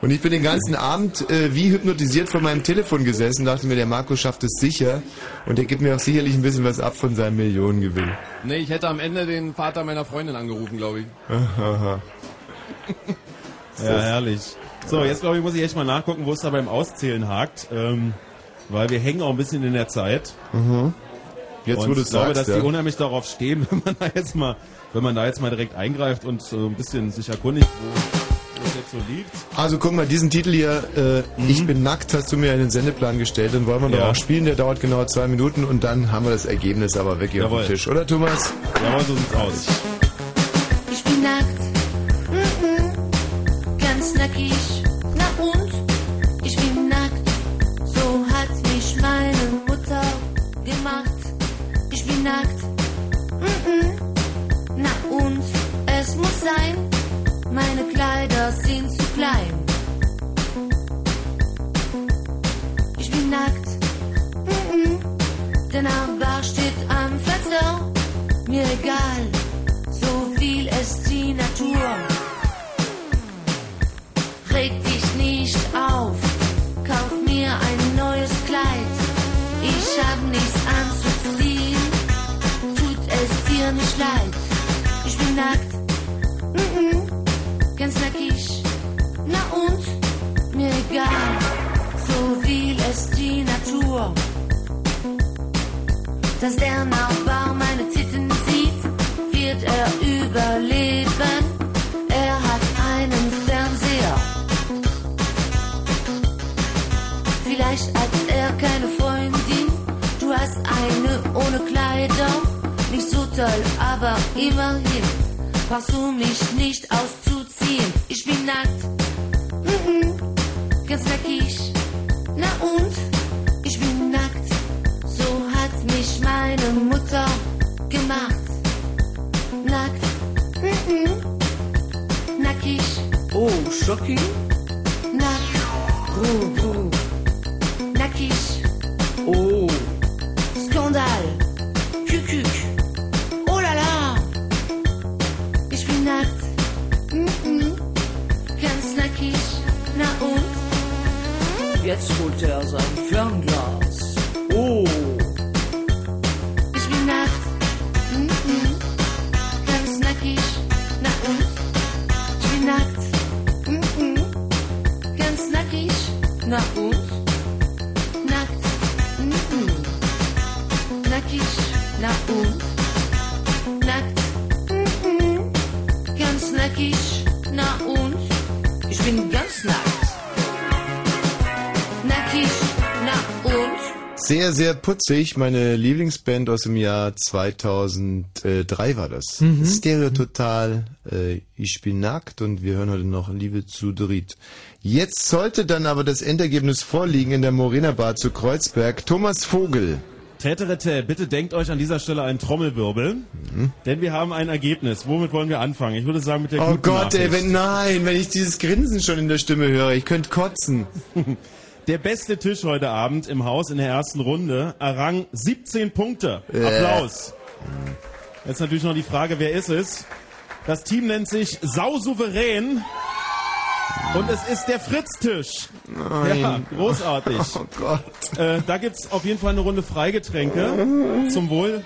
Und ich bin den ganzen Abend äh, wie hypnotisiert vor meinem Telefon gesessen, dachte mir, der Marco schafft es sicher. Und der gibt mir auch sicherlich ein bisschen was ab von seinem Millionengewinn. Nee, ich hätte am Ende den Vater meiner Freundin angerufen, glaube ich. Aha. Ja, herrlich. So, jetzt glaube ich, muss ich echt mal nachgucken, wo es da beim Auszählen hakt. Ähm, weil wir hängen auch ein bisschen in der Zeit. Mhm. Jetzt, und wo du ich glaube, sagst, dass ja. die unheimlich darauf stehen, wenn man da jetzt mal, wenn man da jetzt mal direkt eingreift und so ein bisschen sich erkundigt, wo, es jetzt so liegt. Also guck mal, diesen Titel hier, äh, Ich bin nackt, hast du mir in den Sendeplan gestellt. Den wollen wir doch Ja. auch spielen, der dauert genau zwei Minuten und dann haben wir das Ergebnis aber weg hier auf Jawohl. dem Tisch. Oder Thomas? Jawohl, so sieht's aus. Ich bin nackt, mhm. ganz nackig, nackt, mhm. na und? Es muss sein, meine Kleider sind zu klein. Ich bin nackt, mhm. der Nachbar steht am Fenster, mir egal so viel ist die Natur. Reg dich nicht auf, kauf mir ein neues Kleid. Ich hab nichts anzuziehen, es dir nicht leid. Ich bin nackt, mhm, ganz nackig, na und, mir egal, so viel ist die Natur. Dass der Nachbar meine Titten sieht, wird er überleben. Er hat einen Fernseher. Vielleicht hat er keine Freundin. Du hast eine ohne Kleider. Nicht so toll, aber immerhin. Brauchst du mich nicht auszuziehen. Ich bin nackt. Mhm. Ganz nackig. Na und? Ich bin nackt. So hat mich meine Mutter gemacht. Nackt. Mhm. Nackig. Oh, shocking. Nackt. Oh, Jetzt holt er sein Fernglas. Sehr, sehr putzig. Meine Lieblingsband aus dem Jahr 2003 war das. Mhm. Stereo Total. Äh, ich bin nackt und wir hören heute noch Liebe zu Dritt. Jetzt sollte dann aber das Endergebnis vorliegen in der Morena Bar zu Kreuzberg. Thomas Vogel. Täterette, bitte denkt euch an dieser Stelle einen Trommelwirbel, denn wir haben ein Ergebnis. Womit wollen wir anfangen? Ich würde sagen mit der Oh guten Gott, ey, wenn, nein, wenn ich dieses Grinsen schon in der Stimme höre, ich könnte kotzen. Der beste Tisch heute Abend im Haus in der ersten Runde errang 17 Punkte. Applaus. Jetzt natürlich noch die Frage, wer ist es? Das Team nennt sich Sausouverän. Und es ist der Fritz-Tisch. Ja, großartig. Oh Gott. Äh, da gibt's auf jeden Fall eine Runde Freigetränke. Zum Wohl.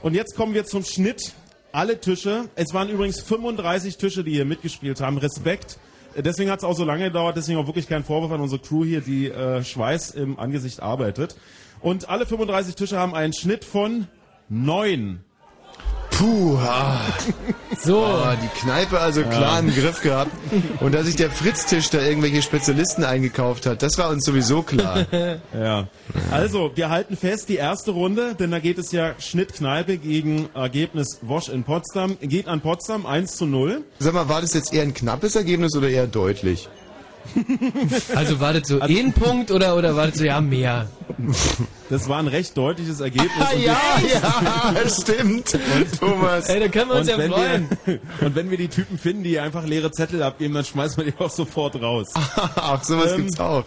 Und jetzt kommen wir zum Schnitt. Alle Tische. Es waren übrigens 35 Tische, die hier mitgespielt haben. Respekt. Deswegen hat's auch so lange gedauert. Deswegen auch wirklich kein Vorwurf an unsere Crew hier, die äh, Schweiß im Angesicht arbeitet. Und alle 35 Tische haben einen Schnitt von neun. Puh, ah. So. Ah, die Kneipe also klar Ja. im Griff gehabt. Und dass sich der Fritztisch da irgendwelche Spezialisten eingekauft hat, das war uns sowieso klar. Ja. Also, wir halten fest, die erste Runde, denn da geht es ja Schnittkneipe gegen Ergebnis Wosch in Potsdam. Geht an Potsdam 1 zu 0. Sag mal, war das jetzt eher ein knappes Ergebnis oder eher deutlich? Also war das so ein Punkt oder, oder war das so, ja, mehr? Das war ein recht deutliches Ergebnis. Ah, ja, ja, stimmt. Thomas. Ey, da können wir uns und ja wenn freuen. Wir, und wenn wir die Typen finden, die einfach leere Zettel abgeben, dann schmeißen wir die auch sofort raus. Ach, sowas Ähm, gibt's auch.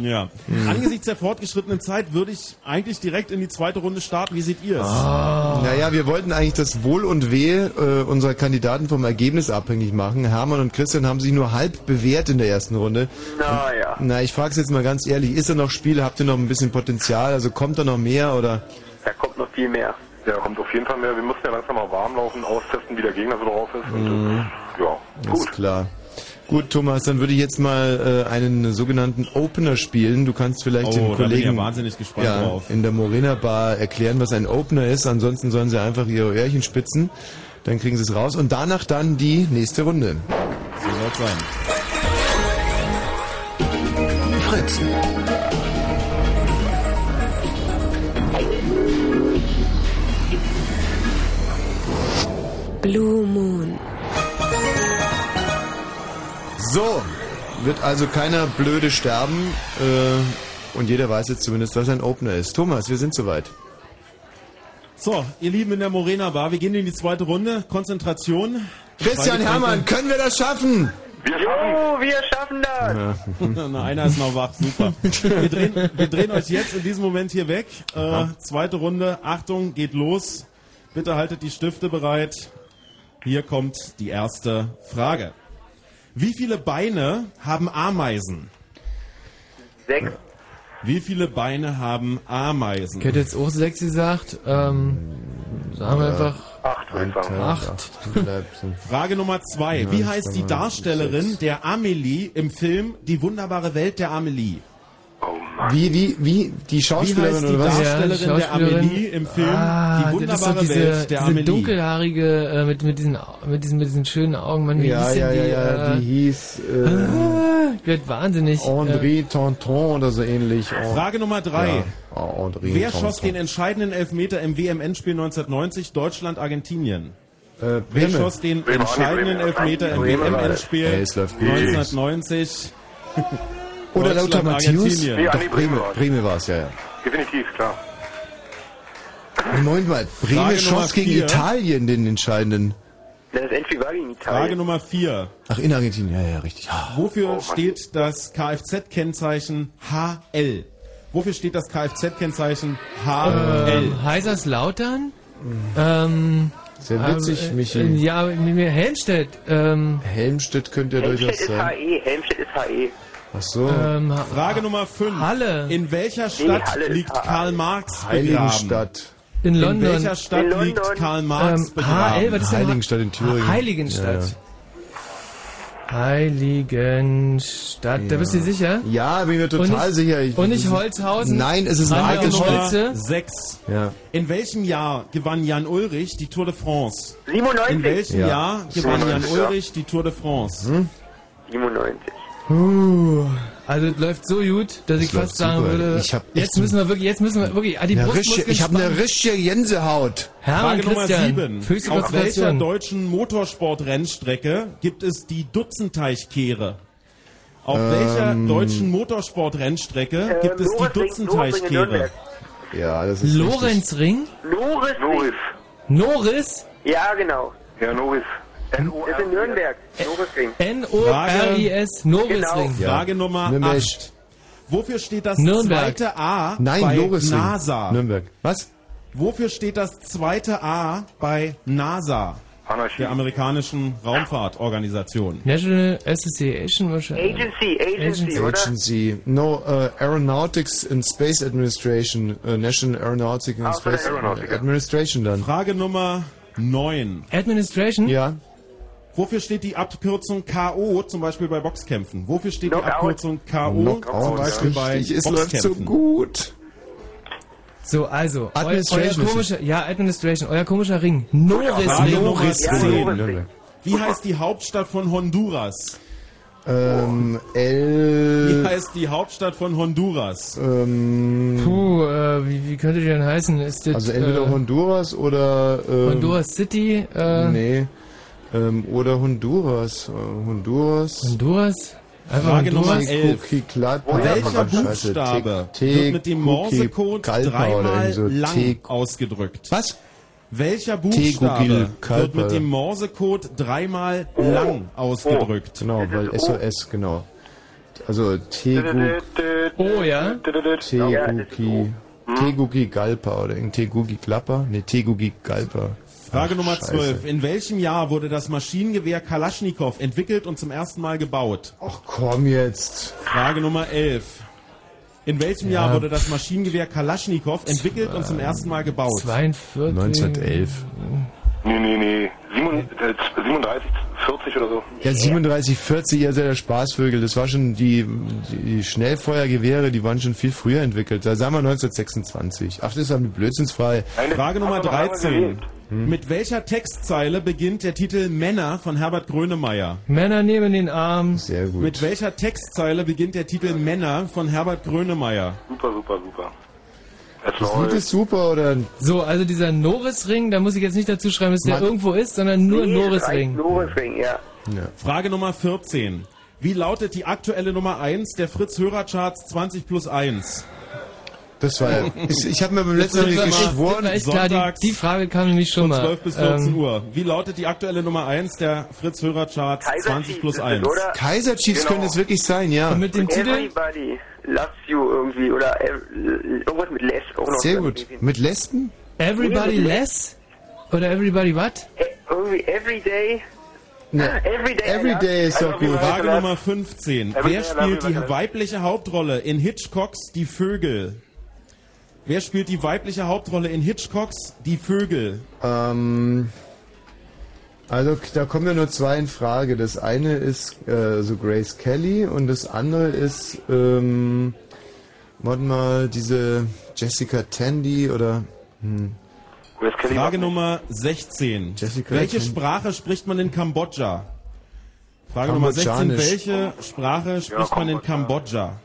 Ja. Angesichts der fortgeschrittenen Zeit würde ich eigentlich direkt in die zweite Runde starten. Wie seht ihr es? Ah. Naja, wir wollten eigentlich das Wohl und Wehe äh, unserer Kandidaten vom Ergebnis abhängig machen. Hermann und Christian haben sich nur halb bewährt in der ersten Runde. Na ja. Na, ich frage jetzt mal ganz ehrlich, ist da noch Spiel? Habt ihr noch ein bisschen Potenzial? Also kommt da noch mehr oder? Da kommt noch viel mehr. Ja, kommt auf jeden Fall mehr. Wir mussten ja langsam mal warm laufen, austesten, wie der Gegner so drauf ist. Und, Mhm. äh, ja, Ist klar. Gut, Thomas, dann würde ich jetzt mal äh, einen sogenannten Opener spielen. Du kannst vielleicht Oh, den Kollegen ja wahnsinnig gespannt ja, drauf. in der Morena Bar erklären, was ein Opener ist. Ansonsten sollen sie einfach ihre Öhrchen spitzen. Dann kriegen sie es raus. Und danach dann die nächste Runde. So soll's sein. Fritz. Blue Moon. So, wird also keiner blöde sterben. Äh, und jeder weiß jetzt zumindest, was ein Opener ist. Thomas, wir sind soweit. So, ihr Lieben in der Morena Bar, wir gehen in die zweite Runde. Konzentration. Christian Hermann, können wir das schaffen? Jo, wir schaffen das! Na, einer ist noch wach, super. Wir drehen, wir drehen euch jetzt in diesem Moment hier weg. Äh, zweite Runde, Achtung, geht los. Bitte haltet die Stifte bereit. Hier kommt die erste Frage. Wie viele Beine haben Ameisen? Sechs. Wie viele Beine haben Ameisen? Ich hätte jetzt auch sechs gesagt. Ähm, sagen wir einfach Acht, ich sagen. acht. Frage Nummer zwei. Wie heißt die Darstellerin der Amelie im Film Die wunderbare Welt der Amelie? Wie, wie, wie, die Wie Schauspielerin heißt die oder was? Darstellerin der Amelie im Film Ah, Die wunderbare diese, Welt der diese Amelie? dunkelhaarige äh, mit mit diesen mit diesen mit diesen schönen Augen. Mann, wie Ja, hieß denn ja, die? ja, ja, äh, die hieß äh, ah, ich werd wahnsinnig. Äh, André Tonton oder so ähnlich. Oh. Frage Nummer drei. Ja, oh, André Wer Tonton. schoss den entscheidenden Elfmeter im WM-Endspiel 1990 Deutschland-Argentinien? Äh, Wer schoss den entscheidenden. Elfmeter im. WM-Endspiel gut. 1990? Oder Lothar Deutschland, Matthäus? Ja, Doch, nee, Breme. Breme war es, ja, ja. Definitiv, klar. Moment mal, Breme Frage schoss gegen vier. Italien den entscheidenden. Das Endspiel war gegen Frage Italien. Nummer vier. Ach, in Argentinien, ja, ja, richtig. Ah. Wofür steht das Kfz-Kennzeichen HL? Wofür steht das Kfz-Kennzeichen HL? ähm, Heiserslautern? Ähm, Sehr witzig, äh, Michi. äh, Ja, mit mir Helmstedt. Ähm, Helmstedt könnte ja Helmstedt durchaus ist sein. HE, Helmstedt ist HE. Ach so. ähm, Frage Nummer 5. Halle. In welcher Stadt Halle ist liegt. Karl Marx begraben? Heiligenstadt. in In London. welcher Stadt In liegt Karl Marx Ähm, begraben? HL, was ist Heiligenstadt in Thüringen. Heiligenstadt. Heiligenstadt. Da bist du dir sicher? Ja, bin mir total nicht- sicher. Ich, und nicht Holzhausen? Nein, es ist eine. Holze? 6. Ja. In welchem Jahr gewann Jan Ulrich die Tour de France? 97. In welchem Ja. Jahr gewann Jan 97, ja. Ulrich die Tour de France? Hm? 97. Uh, also es läuft so gut, dass ich läuft fast sagen super. würde, Ich hab jetzt müssen wir wirklich, jetzt müssen wir wirklich, ah, die Eine richtige, ich habe eine richtige Gänsehaut. Hermann Frage Nummer Christian, 7. höchste Auf welcher deutschen Motorsportrennstrecke gibt es die Dutzendteichkehre? Auf Ähm, welcher deutschen Motorsportrennstrecke Äh, gibt es die? Nürnberg. Ja, das ist Lorenzring? Loris. Noris. Norris? Ja, genau. Ja, Noris. Ist in Nürnberg. Norisring. N-O-R-I-S, Norrisring. Frage Nummer Nürnberg. 8. Wofür steht das Nürnberg. zweite A Nein, bei. NASA? Nürnberg. Was? Wofür steht das zweite A bei NASA? Der amerikanischen Raumfahrtorganisation. National Association wahrscheinlich. Agency, Agency, oder? Agency. No, uh, Aeronautics and Space Administration. Uh, National Aeronautics and Space. Administration dann. Frage Nummer 9. Administration? Ja. Wofür steht die Abkürzung KO zum Beispiel bei Boxkämpfen? Wofür steht die Knockout. Abkürzung KO Knockout, zum Beispiel bei richtig. Es läuft so Boxkämpfen? gut. So, also, eu, euer Administration komischer, ja, Administration, euer komischer Ring. Frage Nummer Norris 10. Nürnberg. Wie heißt die Hauptstadt von Honduras? Ähm, Wie L. heißt die Hauptstadt von Honduras? Ähm, Puh, äh, wie, wie könnte die denn heißen? Ist das, also entweder äh, Honduras oder. Ähm, Honduras City? Äh, Nee. Ähm, oder Honduras. Äh, Honduras. Honduras? Einfach Frage Nummer Honduras? 11. Cookie Glad. Welcher Buchstabe wird mit dem Morsecode dreimal lang ausgedrückt? Was? Welcher Buchstabe wird mit dem Morsecode dreimal lang ausgedrückt? Genau, weil SOS, genau. Also Teguk, Oh, ja? Teguki, Teguki Galpa oder irgend Teguki Klapper? Ne, Teguki Galpa. Frage Ach, Nummer Scheiße. 12. In welchem Jahr wurde das Maschinengewehr Kalaschnikow entwickelt und zum ersten Mal gebaut? Ach komm jetzt. Frage Nummer 11. In welchem Ja. Jahr wurde das Maschinengewehr Kalaschnikow entwickelt und zum ersten Mal gebaut? 42. 1911. Nee, nee, nee. Simon, äh, 37, 40 oder so. Ja, 37, 40, ihr seid der Spaßvögel. Das war schon die, die Schnellfeuergewehre, die waren schon viel früher entwickelt. Da sagen wir 1926. Ach, das ist eine blödsinnsfrei. Frage Nummer Hast du noch einmal 13. gewählt? Mit welcher Textzeile beginnt der Titel Männer von Herbert Grönemeyer? Männer nehmen den Arm. Sehr gut. Mit welcher Textzeile beginnt der Titel Männer von Herbert Grönemeyer? Super, super, super. Es Das Lied ist super, oder? So, also dieser Norrisring, da muss ich jetzt nicht dazu schreiben, dass der Mann. irgendwo ist, sondern nur Nee, Norrisring. Norisring, ja. Ja. Frage Nummer 14. Wie lautet die aktuelle Nummer 1 der Fritz Hörercharts 20 plus 1? Das war ja. Ich, ich habe mir beim letzten Mal geschworen. echt klar, die, die Frage kam nämlich schon Von mal. 12 bis 14 Ähm, Uhr. Wie lautet die aktuelle Nummer 1 der Fritz Hörercharts Kaiser 20 plus Chiefs ist es, 1? oder? Kaiser Chiefs Genau. könnte es wirklich sein, ja. Und mit dem Titel? Everybody loves you irgendwie oder äh, irgendwas mit Les auch noch. Sehr gut. Mit Lesben? Everybody Less? Oder Everybody What? Äh, Irgendwie Everyday. Ne. Everyday. Everyday ist doch gut. Frage Nummer 15. Every Wer day, spielt every die day. weibliche Hauptrolle in Hitchcocks Die Vögel? Wer spielt die weibliche Hauptrolle in Hitchcocks Die Vögel? Ähm, also da kommen ja nur zwei in Frage. Das eine ist äh, so Grace Kelly und das andere ist, ähm, warte mal, diese Jessica Tandy oder hm, Frage Nummer 16. Jessica Welche Tandy. Sprache spricht man in Kambodscha? Frage Nummer 16. Kambodschanisch. Welche Sprache spricht man in Kambodscha?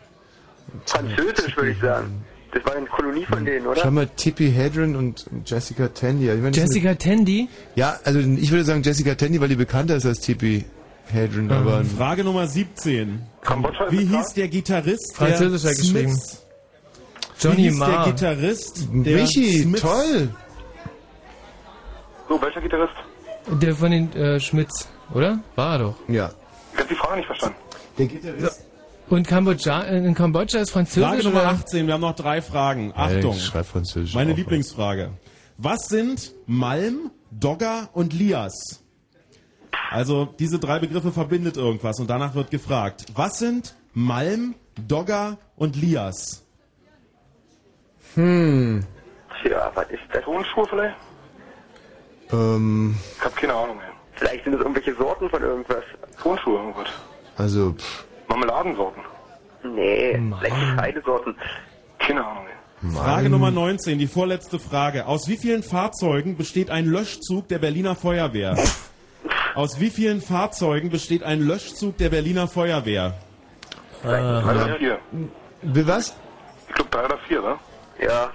Französisch würde ich sagen. Das war eine Kolonie von denen, oder? Schau mal, Tippi Hedren und Jessica Tandy. Ich meine, das ist Jessica Tandy? Eine, ja, also ich würde sagen Jessica Tandy, weil die bekannter ist als Tippi Hedren, aber Frage Nummer 17. Kambodscha Wie hieß der Gitarrist Französisch der hat geschrieben. Smiths? Johnny Wie der Gitarrist der Michi, Smiths? toll. So, welcher Gitarrist? Der von den äh, Schmitz, oder? War er doch. Ja. Ich hab die Frage nicht verstanden. Der Gitarrist. Und Kambodscha, äh, in Kambodscha ist Frage Französisch Nummer oder? 18. Wir haben noch drei Fragen. Achtung. Ich schreibe Französisch. Meine auch. Lieblingsfrage. Was sind Malm, Dogger und Lias? Also diese drei Begriffe verbindet irgendwas und danach wird gefragt. Was sind Malm, Dogger und Lias? Hm. Tja, was ist das? Tonschuhe vielleicht? Ähm, Ich hab keine Ahnung, ey. Vielleicht sind das irgendwelche Sorten von irgendwas. Tonschuhe, irgendwas. also, pff, Marmeladensorten. Nee, vielleicht Getreidesorten. Keine Ahnung. Frage Nummer 19, die vorletzte Frage. Aus wie vielen Fahrzeugen besteht ein Löschzug der Berliner Feuerwehr? Aus wie vielen Fahrzeugen besteht ein Löschzug der Berliner Feuerwehr? Drei oder vier. will was? Ich glaube drei oder vier, ne? Ja,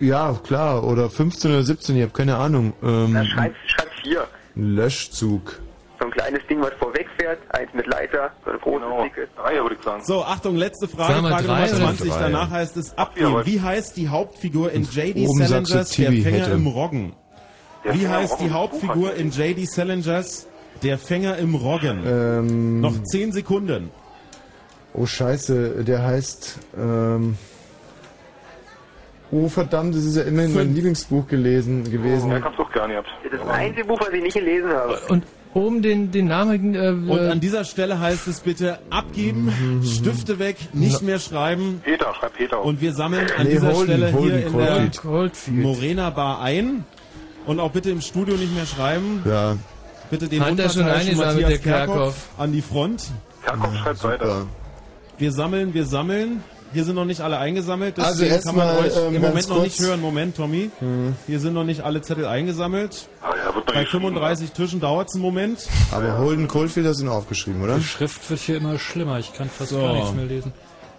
Ja, klar, oder 15 oder 17, ich habe keine Ahnung. Ähm, na, schreib, schreib vier. Löschzug. So ein kleines Ding, was vorwegfährt, eins mit Leiter, so ein großes, dickes. Drei würde ich sagen. So, Achtung, letzte Frage, Frage drei Nummer oder 20. drei? Danach heißt es abgeben. Wie heißt die Hauptfigur in J.D. Salingers Der Fänger hätte. im Roggen? Wie heißt die. Hauptfigur in J.D. Salingers Der Fänger im Roggen? Ähm, Noch 10 Sekunden. oh Scheiße, der heißt... Ähm, oh verdammt, das ist ja immerhin mein. Lieblingsbuch gelesen gewesen. Ja, ich hab's doch gar nicht. Das ist das einzige Buch, was ich nicht gelesen habe. Und oben den, den Namen, äh, Und an dieser Stelle heißt es bitte abgeben, Stifte weg, nicht mehr schreiben. Peter, schreib Peter. Und wir sammeln an Nee, dieser Stelle Holden, hier in der Coldfield. Morena Bar ein. Und auch bitte im Studio nicht mehr schreiben. Ja, Bitte den Hat schon Matthias der Kerkhoff Kerkhoff? an die Front. Kerkhoff schreibt weiter. super. Wir sammeln, wir sammeln. Hier sind noch nicht alle eingesammelt. Also Deswegen kann man euch ähm, im Moment noch nicht hören. Moment, Tommy. Hier sind noch nicht alle Zettel eingesammelt. Ah, Bei geschrieben, 35 Tischen dauert es einen Moment. Aber Holden Coldfield sind aufgeschrieben, oder? Die Schrift wird hier immer schlimmer. Ich kann fast So. gar nichts mehr lesen.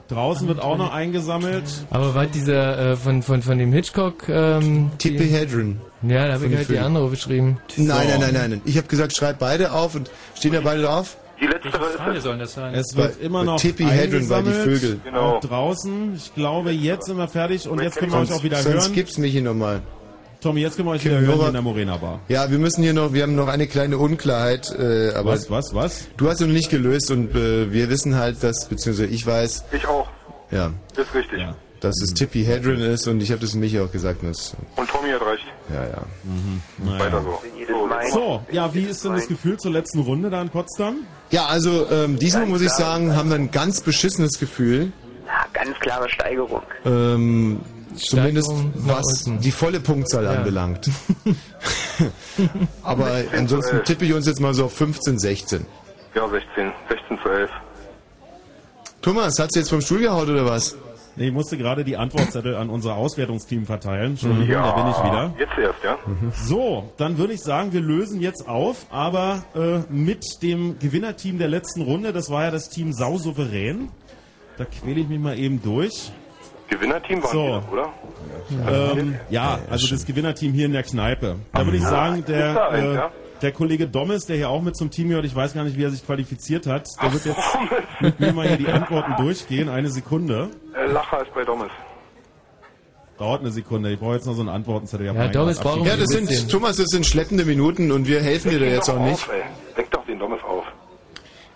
Draußen wird auch noch eingesammelt. Aber war dieser äh, von, von, von dem Hitchcock. Ähm, Tippi die, Hedren. ja, da habe ich halt die andere beschrieben. Nein, nein, nein, nein. Ich habe gesagt, schreib beide auf und stehen da beide drauf? Die letzte ist sollen das sein? Es wird Bei- immer noch Tippi Hedren bei die. Vögel. Genau. Draußen, ich glaube, jetzt sind wir fertig und jetzt können wir euch auch wieder Sonst hören. gibt's mich hier nochmal. Tommy, jetzt können wir euch wieder hören in der Morena Bar. Ja, wir müssen hier noch, wir haben noch eine kleine Unklarheit, äh, aber Was, was, was? du hast noch nicht gelöst und äh, wir wissen halt, dass, beziehungsweise ich weiß, Ich auch. ja, Ist richtig. Ja. Dass es Tippi Hedren ist und ich habe das Michi auch gesagt. und Und Tommy hat recht. ja, ja. Weiter so. Jedes So, Mal. So, ja, wie ist denn das Gefühl zur letzten Runde da in Potsdam? Ja, also ähm, diesmal muss ich sagen, haben wir ein ganz beschissenes Gefühl. Ja, ganz klare Steigerung. Ähm, zumindest was die volle Punktzahl Ja. anbelangt. Aber ansonsten tippe ich uns jetzt mal so auf 15, 16. Ja, 16. 16 zu 11. Thomas, hast du jetzt vom Stuhl gehaut oder was? Nee, ich musste gerade die Antwortzettel an unser Auswertungsteam verteilen. Entschuldigung, da bin ich wieder. Jetzt erst, ja? So, dann würde ich sagen, wir lösen jetzt auf, aber äh, mit dem Gewinnerteam der letzten Runde, das war ja das Team Sau Souverän. Da quäle ich mich mal eben durch. Gewinnerteam waren So. wir, oder? Ähm, ja, also das Gewinnerteam hier in der Kneipe. Da würde ich sagen, der, äh, ja? Der Kollege Dommes, der hier auch mit zum Team gehört, ich weiß gar nicht, wie er sich qualifiziert hat, der wird jetzt mit mir mal hier die Antworten durchgehen. Eine Sekunde. Äh, Lacher ist bei Dommes. Dauert eine Sekunde. Ich brauche jetzt noch so einen Antwortenzettel. Ja, Dommes brauchen Ja, das sind, Thomas, das sind schleppende Minuten und wir helfen dir da Weck jetzt auch nicht. Auf, ey. Weck doch den Dommes auf.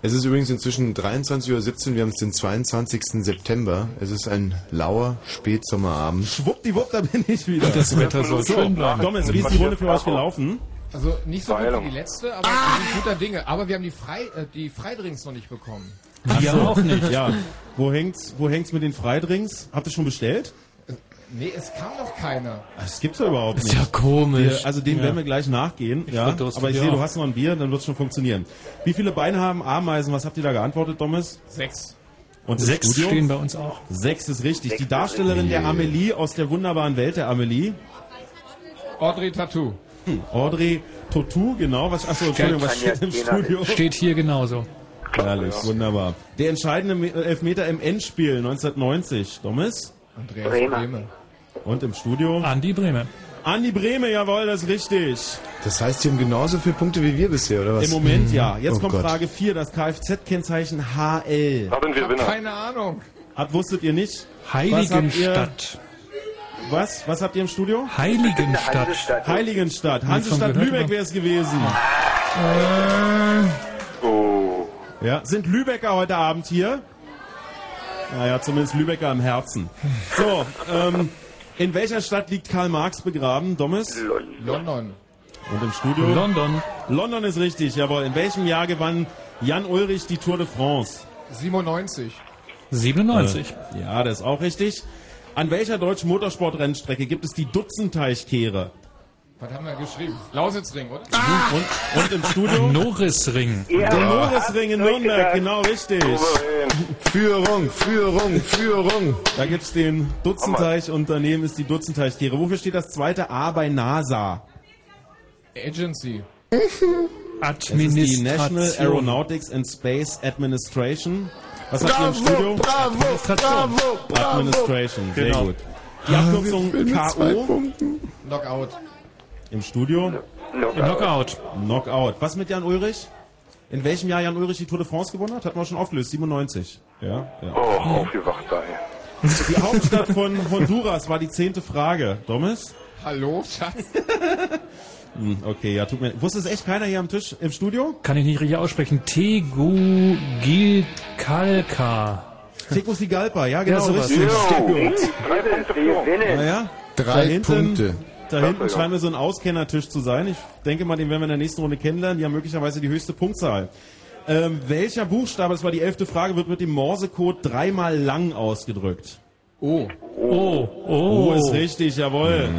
Es ist übrigens inzwischen 23.17 Uhr, wir haben es den 22. September. Es ist ein lauer Spätsommerabend. Schwuppdiwupp, da bin ich wieder. Das Wetter soll So, schön bleiben. Dommes, wie ist die Runde für euch gelaufen? Also nicht so gut Verheilung. wie die letzte, aber wir sind guter Dinge. Aber wir haben die, Frei, äh, die Freidrinks noch nicht bekommen. Wir auch nicht. Ja, wo hängt's, wo hängt's mit den Freidrinks? Habt ihr schon bestellt? Nee, es kam noch keiner. Das gibt's ja überhaupt nicht. Ist ja komisch. Wir, also dem werden wir gleich nachgehen. ja, verdurste aber ich sehe, du hast noch ein Bier, dann wird's schon funktionieren. Wie viele Beine haben Ameisen? Was habt ihr da geantwortet, Thomas? Sechs. Und Sechs Studio? stehen bei uns auch. Sechs ist richtig. Die Darstellerin der Amelie aus der wunderbaren Welt der Amelie, Audrey Tattoo. Audrey Totu, genau. Was, achso, Entschuldigung, was steht im Studio? Steht hier genauso. Herrlich, wunderbar. Der entscheidende Me- Elfmeter im Endspiel 1990. Thomas? Andreas Bremer. Und im Studio? Andi Breme. Andi Brehme, jawohl, das ist richtig. Das heißt, die haben genauso viele Punkte wie wir bisher, oder was? Im Moment ja. Jetzt Oh kommt Gott. Frage 4, das Kfz-Kennzeichen HL. Sind wir Winner. Keine Ahnung. Hat, wusstet ihr nicht? Heiligenstadt. Was? Was habt ihr im Studio? Heiligenstadt. Hansestadt. Heiligenstadt. Hansestadt Lübeck aber- wäre es gewesen. Oh. Ja, sind Lübecker heute Abend hier? Naja, zumindest Lübecker im Herzen. So, ähm, in welcher Stadt liegt Karl Marx begraben, Dommes? London. Und im Studio? London. London ist richtig, jawohl. In welchem Jahr gewann Jan Ulrich die Tour de France? 97. 97. Äh, ja, das ist auch richtig. An welcher deutschen Motorsportrennstrecke gibt es die Dutzendteichkehre? Was haben wir geschrieben? Lausitzring, oder? Und, und im Studio? Norrisring. Der Norrisring in Nürnberg, genau richtig. Führung, Führung, Führung. Da gibt's den Dutzendteich und daneben ist die Dutzendteichkehre. Wofür steht das zweite A bei NASA? Agency. Das ist die National Administration. Aeronautics and Space Administration. Was habt ihr im Bravo, Studio? bravo, bravo, bravo. Administration, sehr Genau. gut. Die Abkürzung mit zwei K.O. Knockout. im Studio. Knockout. Knockout. Was mit Jan Ulrich? In welchem Jahr Jan Ulrich die Tour de France gewonnen hat? Hatten wir schon aufgelöst. 97. Ja, ja. Oh, aufgewacht da, ey. Die Hauptstadt von Honduras war die zehnte Frage. Domis? Hallo, Schatz? Hm, okay, ja, tut mir. Wusste es echt keiner hier am Tisch im Studio? Kann ich nicht richtig aussprechen. Tegucigalpa. Tegucigalpa, ja genau, Ja, sowas. richtig. Ja. Sehr gut. Drei Punkte. Naja, Drei da hinten, Punkte. Da hinten scheint mir so ein Auskennertisch zu sein. Ich denke mal, den werden wir in der nächsten Runde kennenlernen. Die haben möglicherweise die höchste Punktzahl. Ähm, welcher Buchstabe, das war die elfte Frage, wird mit dem Morsecode dreimal lang ausgedrückt? Oh. Oh, Oh, ist richtig, jawohl.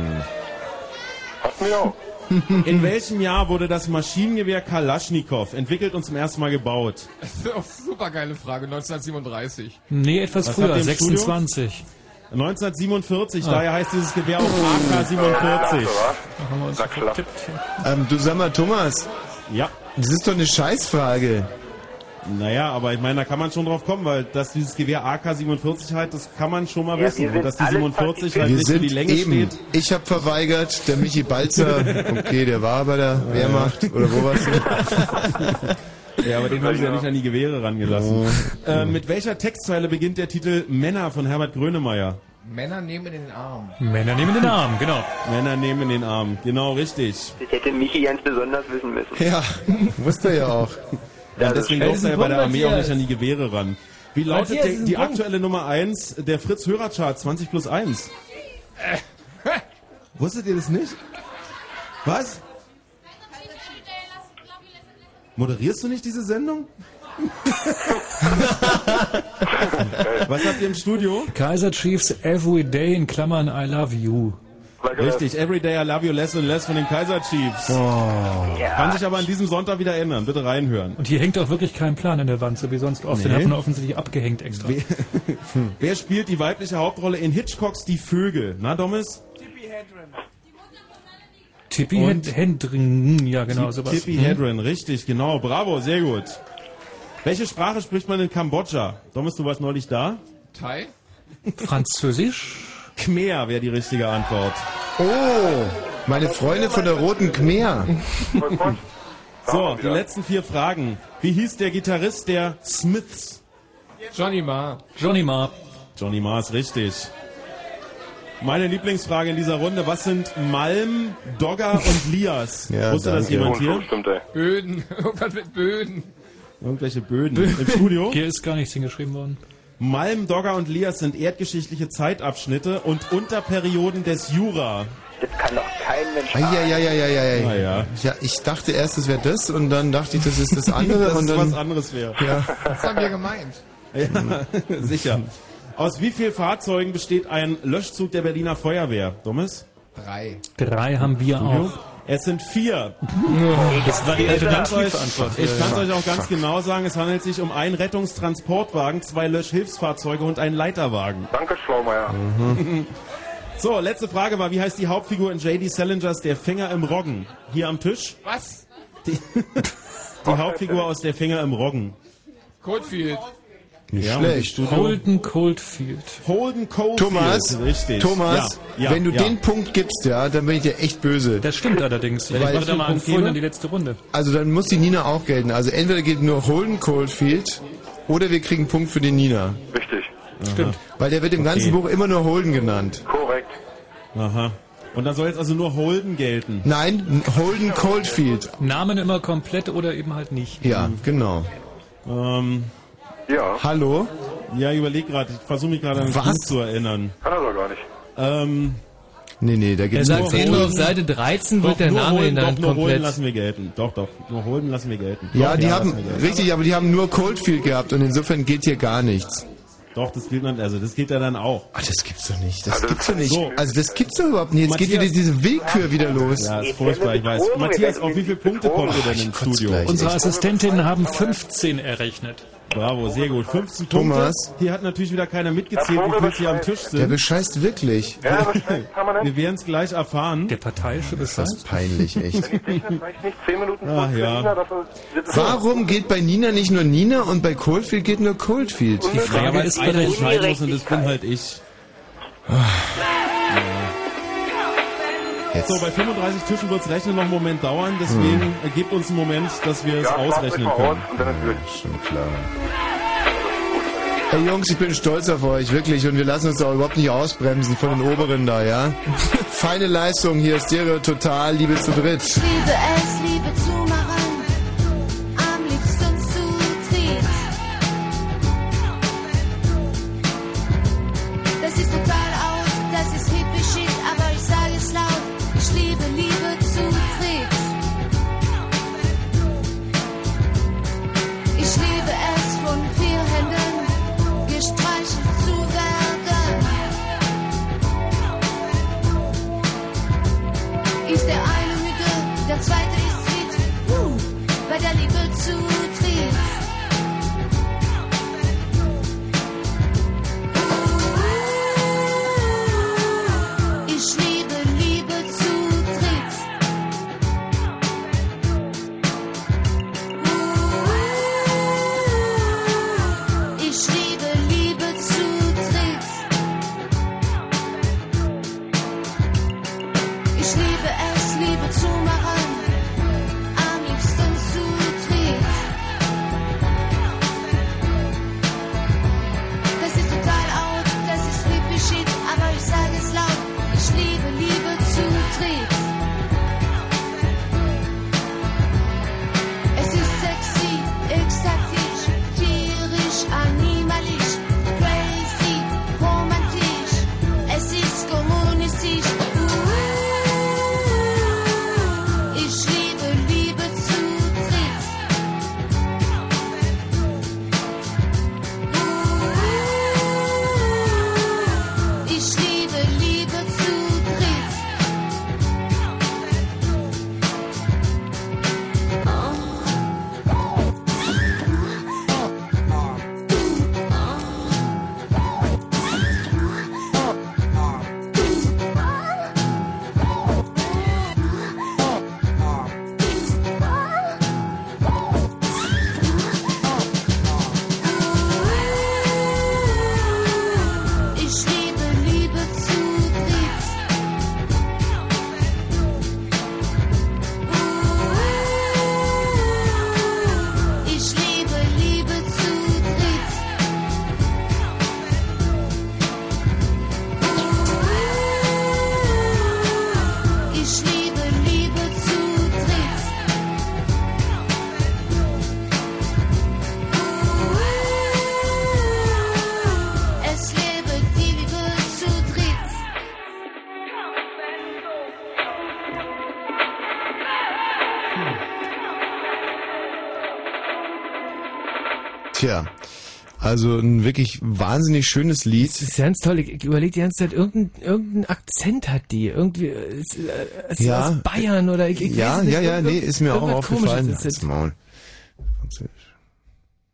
Hatten wir auch. In welchem Jahr wurde das Maschinengewehr Kalaschnikow entwickelt und zum ersten Mal gebaut? Super geile Frage, 1937. Nee, etwas Was früher, habt ihr im Studio? 26. 1947, Ah. daher heißt dieses Gewehr auch AK-47. Na klar. Ähm, du sag mal, Thomas. Ja. Das ist doch eine Scheißfrage. Naja, aber ich meine, da kann man schon drauf kommen, weil dass dieses Gewehr AK-47 halt, das kann man schon mal Ja, wissen. Und dass die alle 47 Wir halt nicht für sind die Länge eben. steht. Ich habe verweigert, der Michi Balzer, okay, der war bei der Wehrmacht oder wo war's? Ja, aber den haben sie ja nicht an die Gewehre rangelassen. Äh, mit welcher Textzeile beginnt der Titel Männer von Herbert Grönemeyer? Männer nehmen in den Arm. Männer nehmen den Arm, genau. Männer nehmen den Arm. Genau, richtig. Das hätte Michi ganz besonders wissen müssen. Ja, wusste er ja auch. Ja, deswegen das durfte ist er ein bei der Armee auch nicht an die Gewehre ran. Wie lautet die Punkt. aktuelle Nummer 1 der Fritz Hörerchart 20 plus 1? Wusstet ihr das nicht? Was? Moderierst du nicht diese Sendung? Was habt ihr im Studio? Kaiser Chiefs Every Day in Klammern I Love You. Richtig, Everyday I Love You Less and Less von den Kaiser Chiefs. Kann sich aber an diesem Sonntag wieder ändern. Bitte reinhören. Und hier hängt auch wirklich kein Plan in der Wand, so wie sonst oft. Den Nee. hat man offensichtlich abgehängt extra. Wer, wer spielt die weibliche Hauptrolle in Hitchcocks Die Vögel? Na, Domis? Tippi Und- Hed- Hendring, ja genau, sowas. Tippi Hm. Hedren, richtig, genau. Bravo, sehr gut. Welche Sprache spricht man in Kambodscha? Domis, du warst neulich da? Thai? Französisch? Khmer wäre die richtige Antwort. Oh, meine Freunde von der Roten Khmer. So, die letzten vier Fragen. Wie hieß der Gitarrist der Smiths? Johnny Marr. Johnny Marr. Johnny Marr ist richtig. Meine Lieblingsfrage in dieser Runde, was sind Malm, Dogger und Lias? Ja, Wusste das danke. jemand hier? Böden. Irgendwas mit Böden. Irgendwelche Böden. Im Studio? Hier ist gar nichts hingeschrieben worden. Malm, Dogger und Lias sind erdgeschichtliche Zeitabschnitte und Unterperioden des Jura. Das kann doch kein Mensch Eieieiei. Ah, ja. ja, ich dachte erst, es wäre das und dann dachte ich, das ist das andere Dass und es dann was anderes wäre. ja. Was haben wir gemeint? Ja, sicher. Aus wie vielen Fahrzeugen besteht ein Löschzug der Berliner Feuerwehr? Dummes? Drei. Drei haben wir auch. Es sind vier. Das war die Ich ich kann's euch auch ganz genau sagen, es handelt sich um einen Rettungstransportwagen, zwei Löschhilfsfahrzeuge und einen Leiterwagen. Danke, Schlaumeier. So, letzte Frage war, wie heißt die Hauptfigur in J.D. Salingers Der Finger im Roggen? Hier am Tisch? Was? Die, die Hauptfigur aus Der Finger im Roggen. Coldfield. Nicht Ja, schlecht. Holden Coldfield. Holden Coldfield. Thomas, Richtig. Thomas, Ja, ja, wenn du ja. den Punkt gibst, ja, dann bin ich dir echt böse. Das stimmt allerdings. Ich Weil- da mal Punkt anführen gebe? an die letzte Runde. Also dann muss die Nina auch gelten. Also entweder geht nur Holden Coldfield oder wir kriegen einen Punkt für den Nina. Richtig. Stimmt. Weil der wird im ganzen Okay. Buch immer nur Holden genannt. Korrekt. Aha. Und dann soll jetzt also nur Holden gelten. Nein, Holden Coldfield. Namen immer komplett oder eben halt nicht. Ja, genau. Ähm, Ja. Hallo? ja, ich überlege gerade, ich versuche mich gerade an das? Buch zu erinnern. Kann er doch gar nicht. Ähm, Nee, nee, da Er gibt's sagt nur nur auf. Seite 13 doch, wird der nur Name Holden, doch, genannt nur Holden komplett. lassen wir gelten. Doch, doch, nur Holden lassen wir gelten. Ja, doch, die haben, richtig, aber die haben nur Coldfield gehabt und insofern geht hier gar nichts. Doch, das gilt dann, also das geht ja dann auch. Ach, das gibt's doch nicht. Das Also, gibt's doch nicht. so. Also das gibt's doch überhaupt nicht. Jetzt geht wieder Matthias- diese Willkür wieder los. Ja, ist furchtbar, ich weiß. Matthias, auf wie viele Punkte kommt ihr denn im kotze Studio? Unsere Assistentinnen haben 15 errechnet. Bravo, sehr gut. 15 Thomas. Punkte. Hier hat natürlich wieder keiner mitgezählt, wie viele hier am Tisch Der sind. bescheißt wirklich. Ja? Wir werden es gleich erfahren. Der parteiische Das Bescheid. ist peinlich, echt. Technisch reicht nicht 10 Minuten Ach, ja. Warum geht bei Nina nicht nur Nina und bei Coldfield geht nur Coldfield? Die Frage ist berechtigt. entscheiden muss und das bin halt ich. Jetzt. So, bei 35 Tischen wird's rechnen noch einen Moment dauern, deswegen Hm. gebt uns einen Moment, dass wir es Ja, ausrechnen können. aus. Schon klar. Hey Jungs, ich bin stolz auf euch, wirklich. Und wir lassen uns auch überhaupt nicht ausbremsen von den Oberen da, ja? Feine Leistung hier, Stereo Total, Liebe zu dritt. Liebe es, Liebe zu also ein wirklich wahnsinnig schönes Lied. Das ist ganz toll. Ich, überlege die ganze Zeit, irgendein, irgendein Akzent hat die. Irgendwie, äh, ist, äh, ist Ja. aus Bayern oder ich, ich ja, nicht, ja, ja, nee, ist mir auch aufgefallen. Ist Maul. Französisch.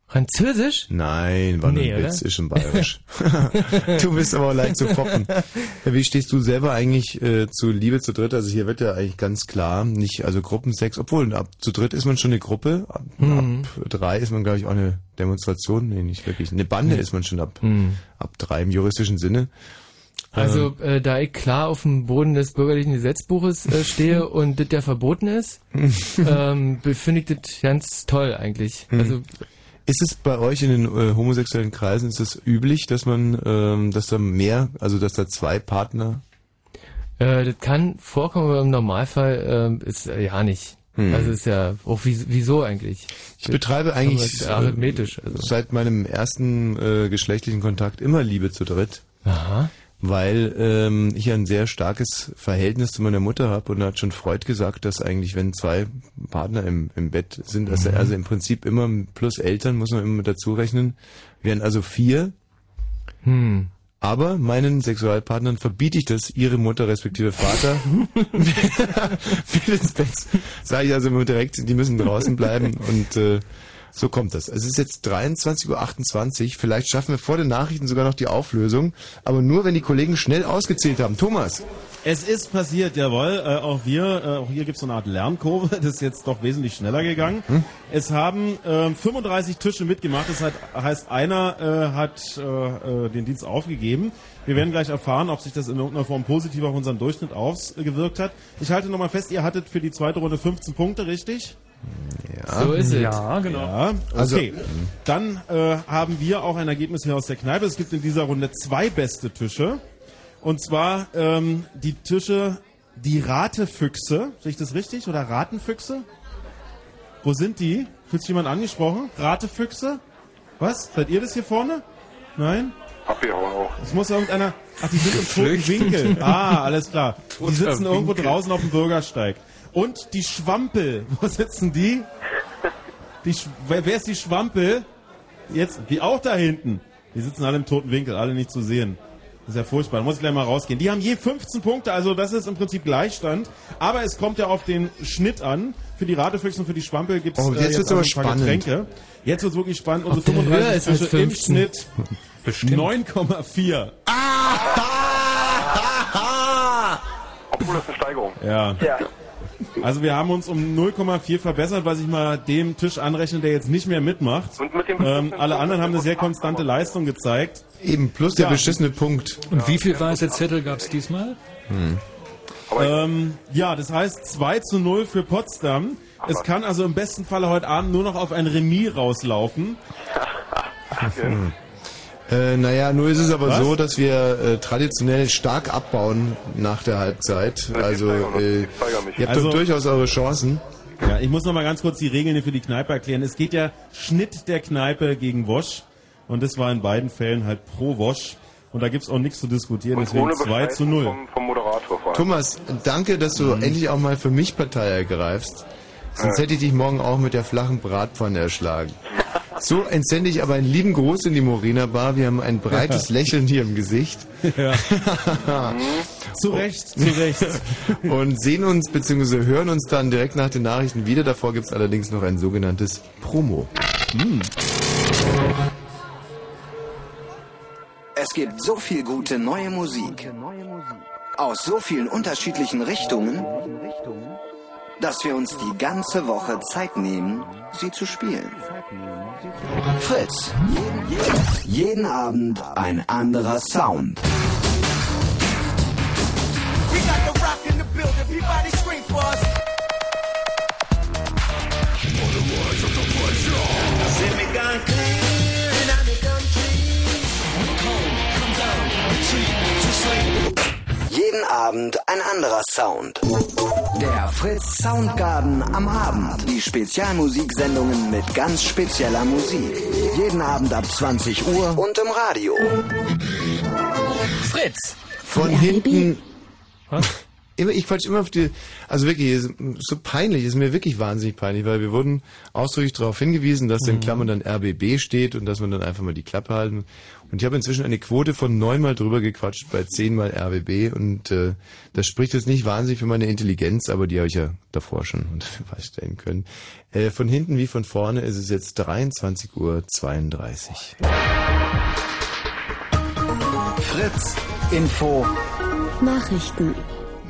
Französisch? Nein, war nur Nee, ein? Witz, ist schon bayerisch. du bist aber auch leicht zu foppen. Wie stehst du selber eigentlich äh, zu Liebe zu dritt? Also hier wird ja eigentlich ganz klar nicht, also Gruppensex, obwohl ab zu dritt ist man schon eine Gruppe, ab, Mhm. ab drei ist man glaube ich auch eine Demonstration, nee, nicht wirklich. Eine Bande Mhm. ist man schon ab, Mhm. ab drei im juristischen Sinne. Also, äh, da ich klar auf dem Boden des bürgerlichen Gesetzbuches äh, stehe und das ja verboten ist, ähm, finde ich das ganz toll eigentlich. Mhm. Also, Ist es bei euch in den äh, homosexuellen Kreisen, ist es üblich, dass man, ähm, dass da mehr, also dass da zwei Partner äh, das kann vorkommen, aber im Normalfall äh, ist ja nicht. Hm. Also ist ja auch wie, wieso eigentlich? Ich betreibe eigentlich arithmetisch. Also. seit meinem ersten äh, geschlechtlichen Kontakt immer Liebe zu dritt. Aha. Weil ähm, ich ein sehr starkes Verhältnis zu meiner Mutter habe und da hat schon Freud gesagt, dass eigentlich, wenn zwei Partner im, im Bett sind, dass Mhm. also im Prinzip immer plus Eltern muss man immer mit dazu rechnen, wären also vier. Hm. Aber meinen Sexualpartnern verbiete ich das, ihre Mutter respektive Vater mit ins Bett. Sage ich also immer direkt, die müssen draußen bleiben und äh, so kommt das. Es ist jetzt 23.28 Uhr. Vielleicht schaffen wir vor den Nachrichten sogar noch die Auflösung. Aber nur, wenn die Kollegen schnell ausgezählt haben. Thomas. Es ist passiert, jawohl. Äh, auch wir, äh, auch hier gibt es so eine Art Lernkurve. Das ist jetzt doch wesentlich schneller gegangen. Hm? Es haben ähm, 35 Tische mitgemacht. Das hat, heißt, einer äh, hat äh, äh, den Dienst aufgegeben. Wir werden gleich erfahren, ob sich das in irgendeiner Form positiv auf unseren Durchschnitt ausgewirkt hat. Ich halte nochmal fest, ihr hattet für die zweite Runde 15 Punkte, richtig? Ja. So ist es. Ja, genau. Ja, okay. Also- Dann äh, haben wir auch ein Ergebnis hier aus der Kneipe. Es gibt in dieser Runde zwei beste Tische. Und zwar ähm, die Tische, die Ratefüchse. Sehe ich das richtig? Oder Ratenfüchse? Wo sind die? Fühlt sich jemand angesprochen? Ratefüchse? Was? Seid ihr das hier vorne? Nein? Abgehauen auch. Es muss irgendeiner. Ach, die sind im toten. Winkel. Ah, alles klar. Die sitzen irgendwo draußen auf dem Bürgersteig. Und die Schwampel. Wo sitzen die? die Sch wer, wer ist die Schwampel? Jetzt, die auch da hinten. Die sitzen alle im toten Winkel, alle nicht zu sehen. Das ist ja furchtbar. Da muss ich gleich mal rausgehen. Die haben je 15 Punkte, also das ist im Prinzip Gleichstand. Aber es kommt ja auf den Schnitt an. Für die Ratefüchse und für die Schwampel gibt es Oh, jetzt wird's aber ein paar spannend. Getränke. Jetzt wird's wirklich spannend. Unsere der Höhe 35 ist als Tische im 15. Schnitt 9,4. Obwohl das eine Steigerung. Ja. Also wir haben uns um 0,4 verbessert, was ich mal dem Tisch anrechne, der jetzt nicht mehr mitmacht. Und mit dem ähm, alle anderen haben eine sehr konstante Leistung gezeigt. Eben, plus der Ja. beschissene Punkt. Und wie viel weiße Zettel gab es diesmal? Hm. Ähm, ja, das heißt 2 zu 0 für Potsdam. Es kann also im besten Falle heute Abend nur noch auf ein Remis rauslaufen. Äh, naja, nur ist es aber Was? so, dass wir äh, traditionell stark abbauen nach der Halbzeit. Also äh, ihr habt Also- doch durchaus eure Chancen. Ja, ich muss noch mal ganz kurz die Regeln für die Kneipe erklären. Es geht ja Schnitt der Kneipe gegen Wosch. Und das war in beiden Fällen halt pro Wosch. Und da gibt's auch nichts zu diskutieren. Und Deswegen ohne 2 zu 0. Vom, vom Moderator vor allem. Thomas, danke, dass du Mhm. endlich auch mal für mich Partei ergreifst. Sonst hätte ich dich morgen auch mit der flachen Bratpfanne erschlagen. So entsende ich aber einen lieben Gruß in die Morena Bar. Wir haben ein breites Lächeln hier im Gesicht. Ja. zu Recht, zu Recht. Und sehen uns bzw. hören uns dann direkt nach den Nachrichten wieder. Davor gibt's allerdings noch ein sogenanntes Promo. Es gibt so viel gute neue Musik aus so vielen unterschiedlichen Richtungen, dass wir uns die ganze Woche Zeit nehmen, sie zu spielen. Fritz. Jeden Abend ein anderer Sound. We got the rock in the building. Everybody scream for us. See me gun clean Jeden Abend ein anderer Sound. Der Fritz Soundgarden am Abend. Die Spezialmusiksendungen mit ganz spezieller Musik. Jeden Abend ab 20 Uhr und im Radio. Fritz! Von hinten. Immer, ich quatsch immer auf die, also wirklich, so peinlich, ist mir wirklich wahnsinnig peinlich, weil wir wurden ausdrücklich darauf hingewiesen, dass in Klammern dann RBB steht und dass man dann einfach mal die Klappe halten. Und ich habe inzwischen eine Quote von neunmal drüber gequatscht bei zehnmal RBB und äh, das spricht jetzt nicht wahnsinnig für meine Intelligenz, aber die habe ich ja davor schon unter Beweis stellen können. Äh, von hinten wie von vorne ist es jetzt 23.32 Uhr. Fritz Info Nachrichten.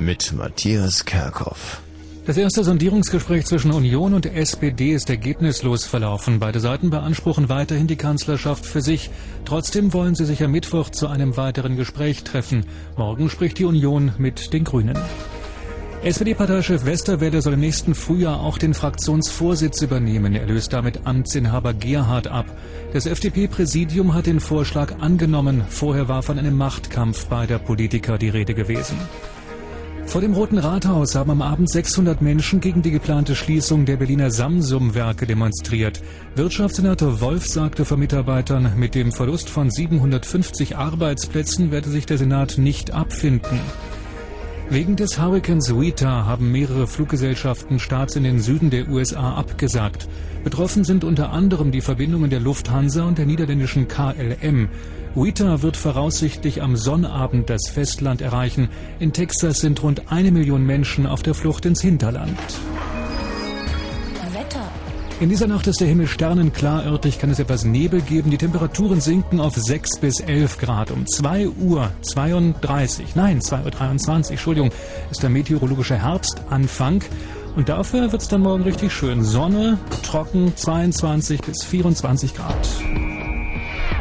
Mit Matthias Kerkhoff. Das erste Sondierungsgespräch zwischen Union und SPD ist ergebnislos verlaufen. Beide Seiten beanspruchen weiterhin die Kanzlerschaft für sich. Trotzdem wollen sie sich am Mittwoch zu einem weiteren Gespräch treffen. Morgen spricht die Union mit den Grünen. SPD-Parteichef Westerwelle soll im nächsten Frühjahr auch den Fraktionsvorsitz übernehmen. Er löst damit Amtsinhaber Gerhard ab. Das FDP-Präsidium hat den Vorschlag angenommen. Vorher war von einem Machtkampf beider Politiker die Rede gewesen. Vor dem Roten Rathaus haben am Abend 600 Menschen gegen die geplante Schließung der Berliner Samsum-Werke demonstriert. Wirtschaftssenator Wolf sagte vor Mitarbeitern, mit dem Verlust von 750 Arbeitsplätzen werde sich der Senat nicht abfinden. Wegen des Hurrikans Rita haben mehrere Fluggesellschaften Starts in den Süden der USA abgesagt. Betroffen sind unter anderem die Verbindungen der Lufthansa und der niederländischen KLM. Rita wird voraussichtlich am Sonnabend das Festland erreichen. In Texas sind rund eine Million Menschen auf der Flucht ins Hinterland. Wetter. In dieser Nacht ist der Himmel sternenklar. Örtlich kann es etwas Nebel geben. Die Temperaturen sinken auf 6 bis 11 Grad. Um 2 Uhr 32, nein, 2 Uhr 23, Entschuldigung, ist der meteorologische Herbstanfang. Und dafür wird es dann morgen richtig schön. Sonne, trocken, 22 bis 24 Grad.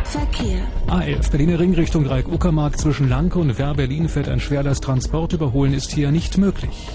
Verkehr. A11 Berliner Ring Richtung Dreieck Uckermark zwischen Lanke und Werr Berlin fährt ein Schwerlasttransport. Überholen ist hier nicht möglich.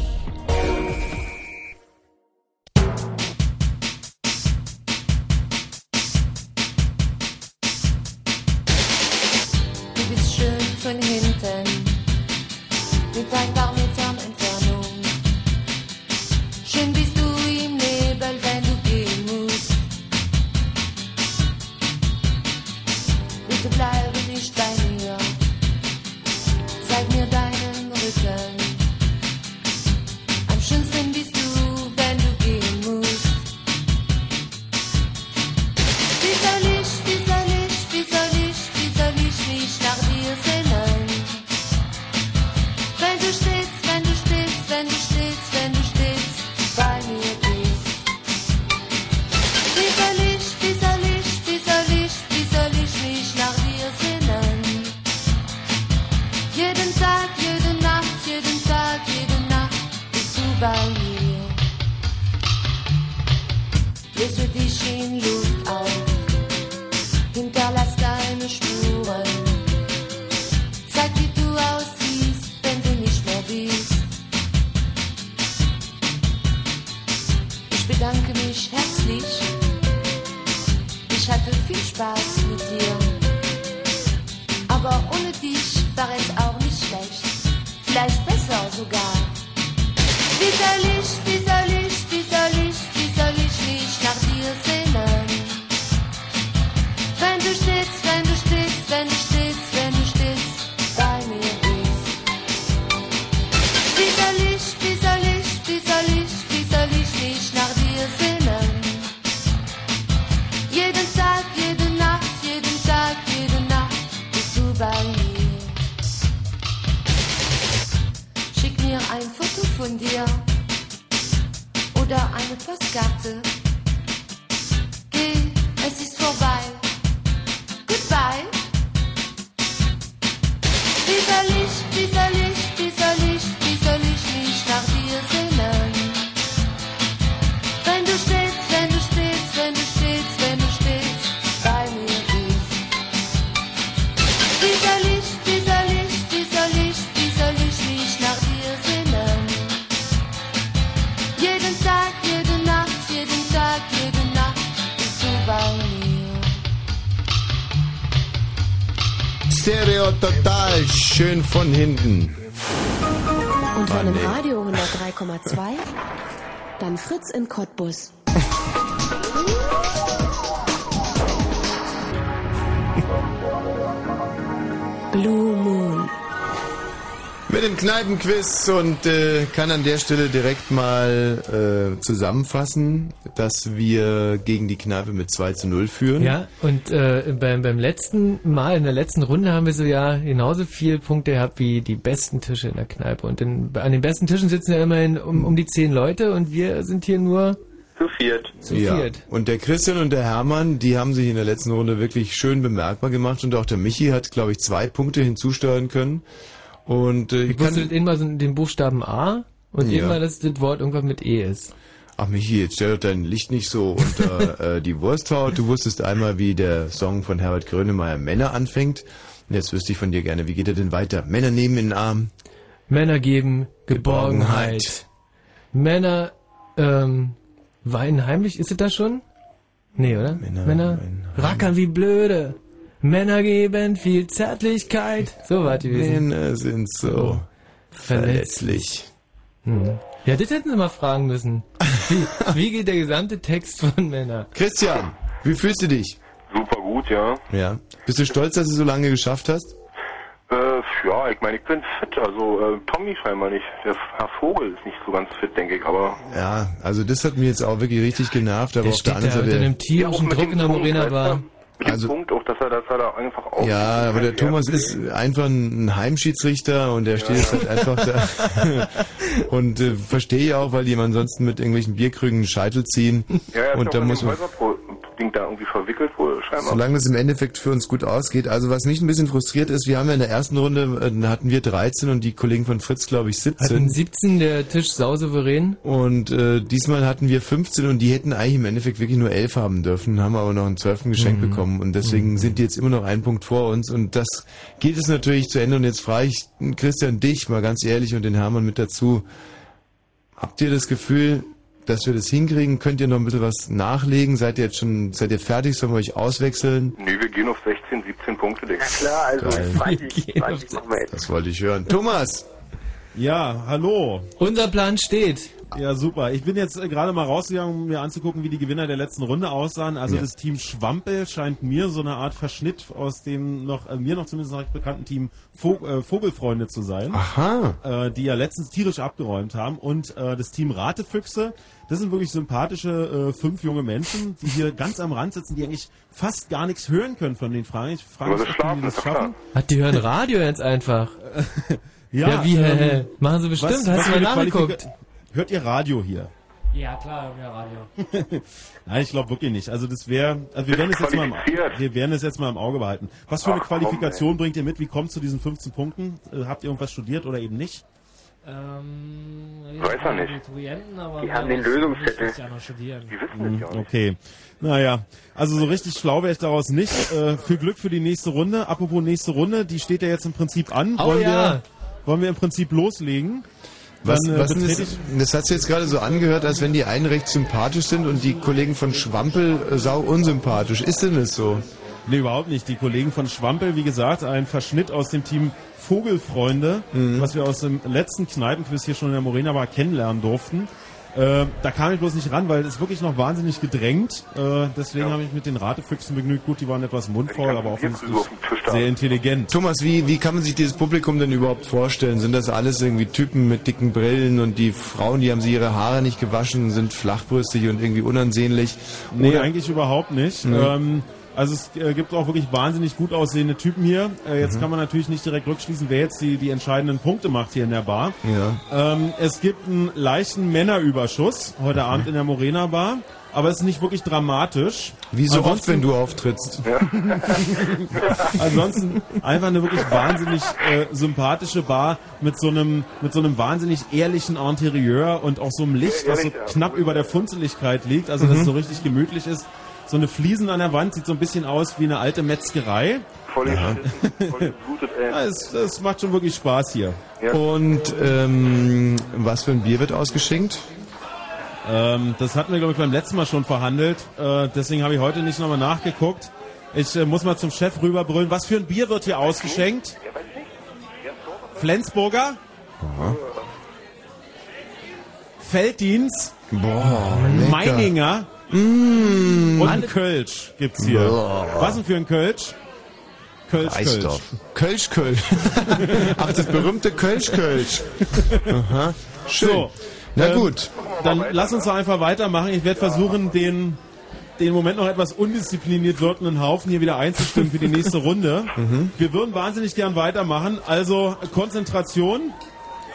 Schön von hinten. Und wenn im nee. Radio 103,2, dann Fritz in Cottbus. Blue Moon. Dem Kneipenquiz und äh, kann an der Stelle direkt mal äh, zusammenfassen, dass wir gegen die Kneipe mit 2 zu 0 führen. Ja, und äh, beim, beim letzten Mal, in der letzten Runde haben wir so ja genauso viele Punkte gehabt wie die besten Tische in der Kneipe. Und in, an den besten Tischen sitzen ja immerhin um, um die zehn Leute und wir sind hier nur Zu viert. zu ja. viert. Und der Christian und der Hermann, die haben sich in der letzten Runde wirklich schön bemerkbar gemacht und auch der Michi hat, glaube ich, zwei Punkte hinzusteuern können. Und äh, ich kann... immer so den Buchstaben A und Ja. immer, dass das Wort irgendwas mit E ist. Ach Michi, jetzt stell doch dein Licht nicht so unter äh, die Wursthaut. Du wusstest einmal, wie der Song von Herbert Grönemeyer Männer anfängt. Und jetzt wüsste ich von dir gerne, wie geht er denn weiter? Männer nehmen in den Arm. Männer geben Geborgenheit. Männer ähm, weinen heimlich. Ist es das schon? Nee, oder? Männer, rackern wie blöde. Männer geben viel Zärtlichkeit. So war die gewesen. Männer sind so verletzlich. Hm. Ja, das hätten sie mal fragen müssen. Wie, wie geht der gesamte Text von Männer? Christian, wie fühlst du dich? Super gut, ja. Ja. Bist du stolz, dass du so lange geschafft hast? Äh, ja, ich meine, ich bin fit. Also äh, Tommy scheinbar nicht. Der Herr Vogel ist nicht so ganz fit, denke ich. Aber Ja, also das hat mir jetzt auch wirklich richtig genervt, aber Der auf der steht anderen da unter Seite. einem tierischen Ja, Druck dem in der Morena weißt Mit dem Also- Punkt auch, dass er, dass er da einfach auf. Ja, aber der Thomas ist einfach ein Heimschiedsrichter und der steht jetzt halt einfach da. und äh, verstehe ich auch, weil die ansonsten mit irgendwelchen Bierkrügen den Scheitel ziehen. Ja, ist und ja da auch muss dem man, Häuser-Ding scheinbar. solange das im Endeffekt für uns gut ausgeht. Also was mich ein bisschen frustriert ist, wir haben ja in der ersten Runde, äh, da hatten wir 13 und die Kollegen von Fritz, glaube ich, 17. Hatten 17 der Tisch sausouverän. Und äh, diesmal hatten wir 15 und die hätten eigentlich im Endeffekt wirklich nur 11 haben dürfen, haben aber noch einen 12. geschenkt Mhm. bekommen und deswegen sind die jetzt immer noch einen Punkt vor uns und das geht es natürlich zu Ende und jetzt frage ich Christian dich mal ganz ehrlich und den Hermann mit dazu. Habt ihr das Gefühl, dass wir das hinkriegen? Könnt ihr noch ein bisschen was nachlegen? Seid ihr jetzt schon, seid ihr fertig? Sollen wir euch auswechseln? Nee, wir gehen auf 16, 17 Punkte, denke ich. Klar, also Geil. 20, 20 machen wir jetzt. Das wollte ich hören. Thomas! Ja, hallo. Unser Plan steht. Ja, super. Ich bin jetzt äh, gerade mal rausgegangen, um mir anzugucken, wie die Gewinner der letzten Runde aussahen. Also Ja. das Team Schwampel scheint mir so eine Art Verschnitt aus dem noch, äh, mir noch zumindest noch recht bekannten Team Vog äh, Vogelfreunde zu sein. Aha. Äh, die ja letztens tierisch abgeräumt haben. Und äh, das Team Ratefüchse, das sind wirklich sympathische äh, fünf junge Menschen, die hier ganz am Rand sitzen, die eigentlich fast gar nichts hören können von den Fragen. Ich frage mich, ob die das schaffen. Hat die hören Radio jetzt einfach. Ja, Ja, wie, ähm, hä, hä? Machen sie bestimmt, hast du mal nachgeguckt? Hört ihr Radio hier? Ja, klar, ja, Radio. Nein, ich glaube wirklich nicht. Also das wäre, also wir werden es jetzt mal, im, wir werden es jetzt mal im Auge behalten. Was für eine Ach, komm, Qualifikation bringt ihr mit? Wie kommt zu diesen 15 Punkten? Äh, habt ihr irgendwas studiert oder eben nicht? Ähm, Weiß er nicht. Die wir haben den Lösungszettel. ja noch studieren. Die wissen auch nicht. Okay. Naja, also so richtig schlau wäre ich daraus nicht. Äh, viel Glück für die nächste Runde. Apropos nächste Runde, die steht ja jetzt im Prinzip an. Oh wollen, ja. wir, wollen wir im Prinzip loslegen? Was, Dann, äh, was das, das hat sich jetzt gerade so angehört, als wenn die einen recht sympathisch sind und die Kollegen von Schwampel äh, sau unsympathisch. Ist denn das so? Nee, überhaupt nicht. Die Kollegen von Schwampel, wie gesagt, ein Verschnitt aus dem Team Vogelfreunde, Mhm. was wir aus dem letzten Kneipenquiz hier schon in der Morena Bar kennenlernen durften. Äh, da kam ich bloß nicht ran, weil es ist wirklich noch wahnsinnig gedrängt. Äh, deswegen habe ich mit den Ratefüchsen begnügt. Gut, die waren etwas mundfaul, aber offensichtlich sehr intelligent. Thomas, wie, wie kann man sich dieses Publikum denn überhaupt vorstellen? Sind das alles irgendwie Typen mit dicken Brillen und die Frauen, die haben sie ihre Haare nicht gewaschen, sind flachbrüstig und irgendwie unansehnlich? Nee, Oder- eigentlich überhaupt nicht. Nee. Ähm, also es äh, gibt auch wirklich wahnsinnig gut aussehende Typen hier. Äh, jetzt Mhm. kann man natürlich nicht direkt rückschließen, wer jetzt die, die entscheidenden Punkte macht hier in der Bar. Ja. Ähm, es gibt einen leichten Männerüberschuss heute Mhm. Abend in der Morena Bar, aber es ist nicht wirklich dramatisch. Wie so oft, Ansonsten- wenn du auftrittst. Ansonsten einfach eine wirklich wahnsinnig äh, sympathische Bar mit so einem mit so einem wahnsinnig ehrlichen Interieur und auch so einem Licht, was so knapp über der Funzeligkeit liegt, also dass Mhm. es so richtig gemütlich ist. So eine Fliesen an der Wand sieht so ein bisschen aus wie eine alte Metzgerei. Voll Ja. voll geblutet, ey. Ja, es, es macht schon wirklich Spaß hier. Und ähm, was für ein Bier wird ausgeschenkt? Ähm, das hatten wir, glaube ich, beim letzten Mal schon verhandelt. Äh, deswegen habe ich heute nicht nochmal nachgeguckt. Ich äh, muss mal zum Chef rüberbrüllen. Was für ein Bier wird hier ausgeschenkt? Flensburger? Felddienst? Boah, lecker. Meininger? Mmh. Und Kölsch gibt's hier. Boah. Was denn für ein Kölsch? Kölsch, Kölsch. Kölsch, Kölsch. Ach, das berühmte Kölsch, Kölsch. Aha. Schön. So, Na ähm, gut. Dann lass uns doch einfach weitermachen. Ich werde versuchen, den, den Moment noch etwas undiszipliniert wirkenden Haufen hier wieder einzustimmen für die nächste Runde. Mhm. Wir würden wahnsinnig gern weitermachen. Also Konzentration.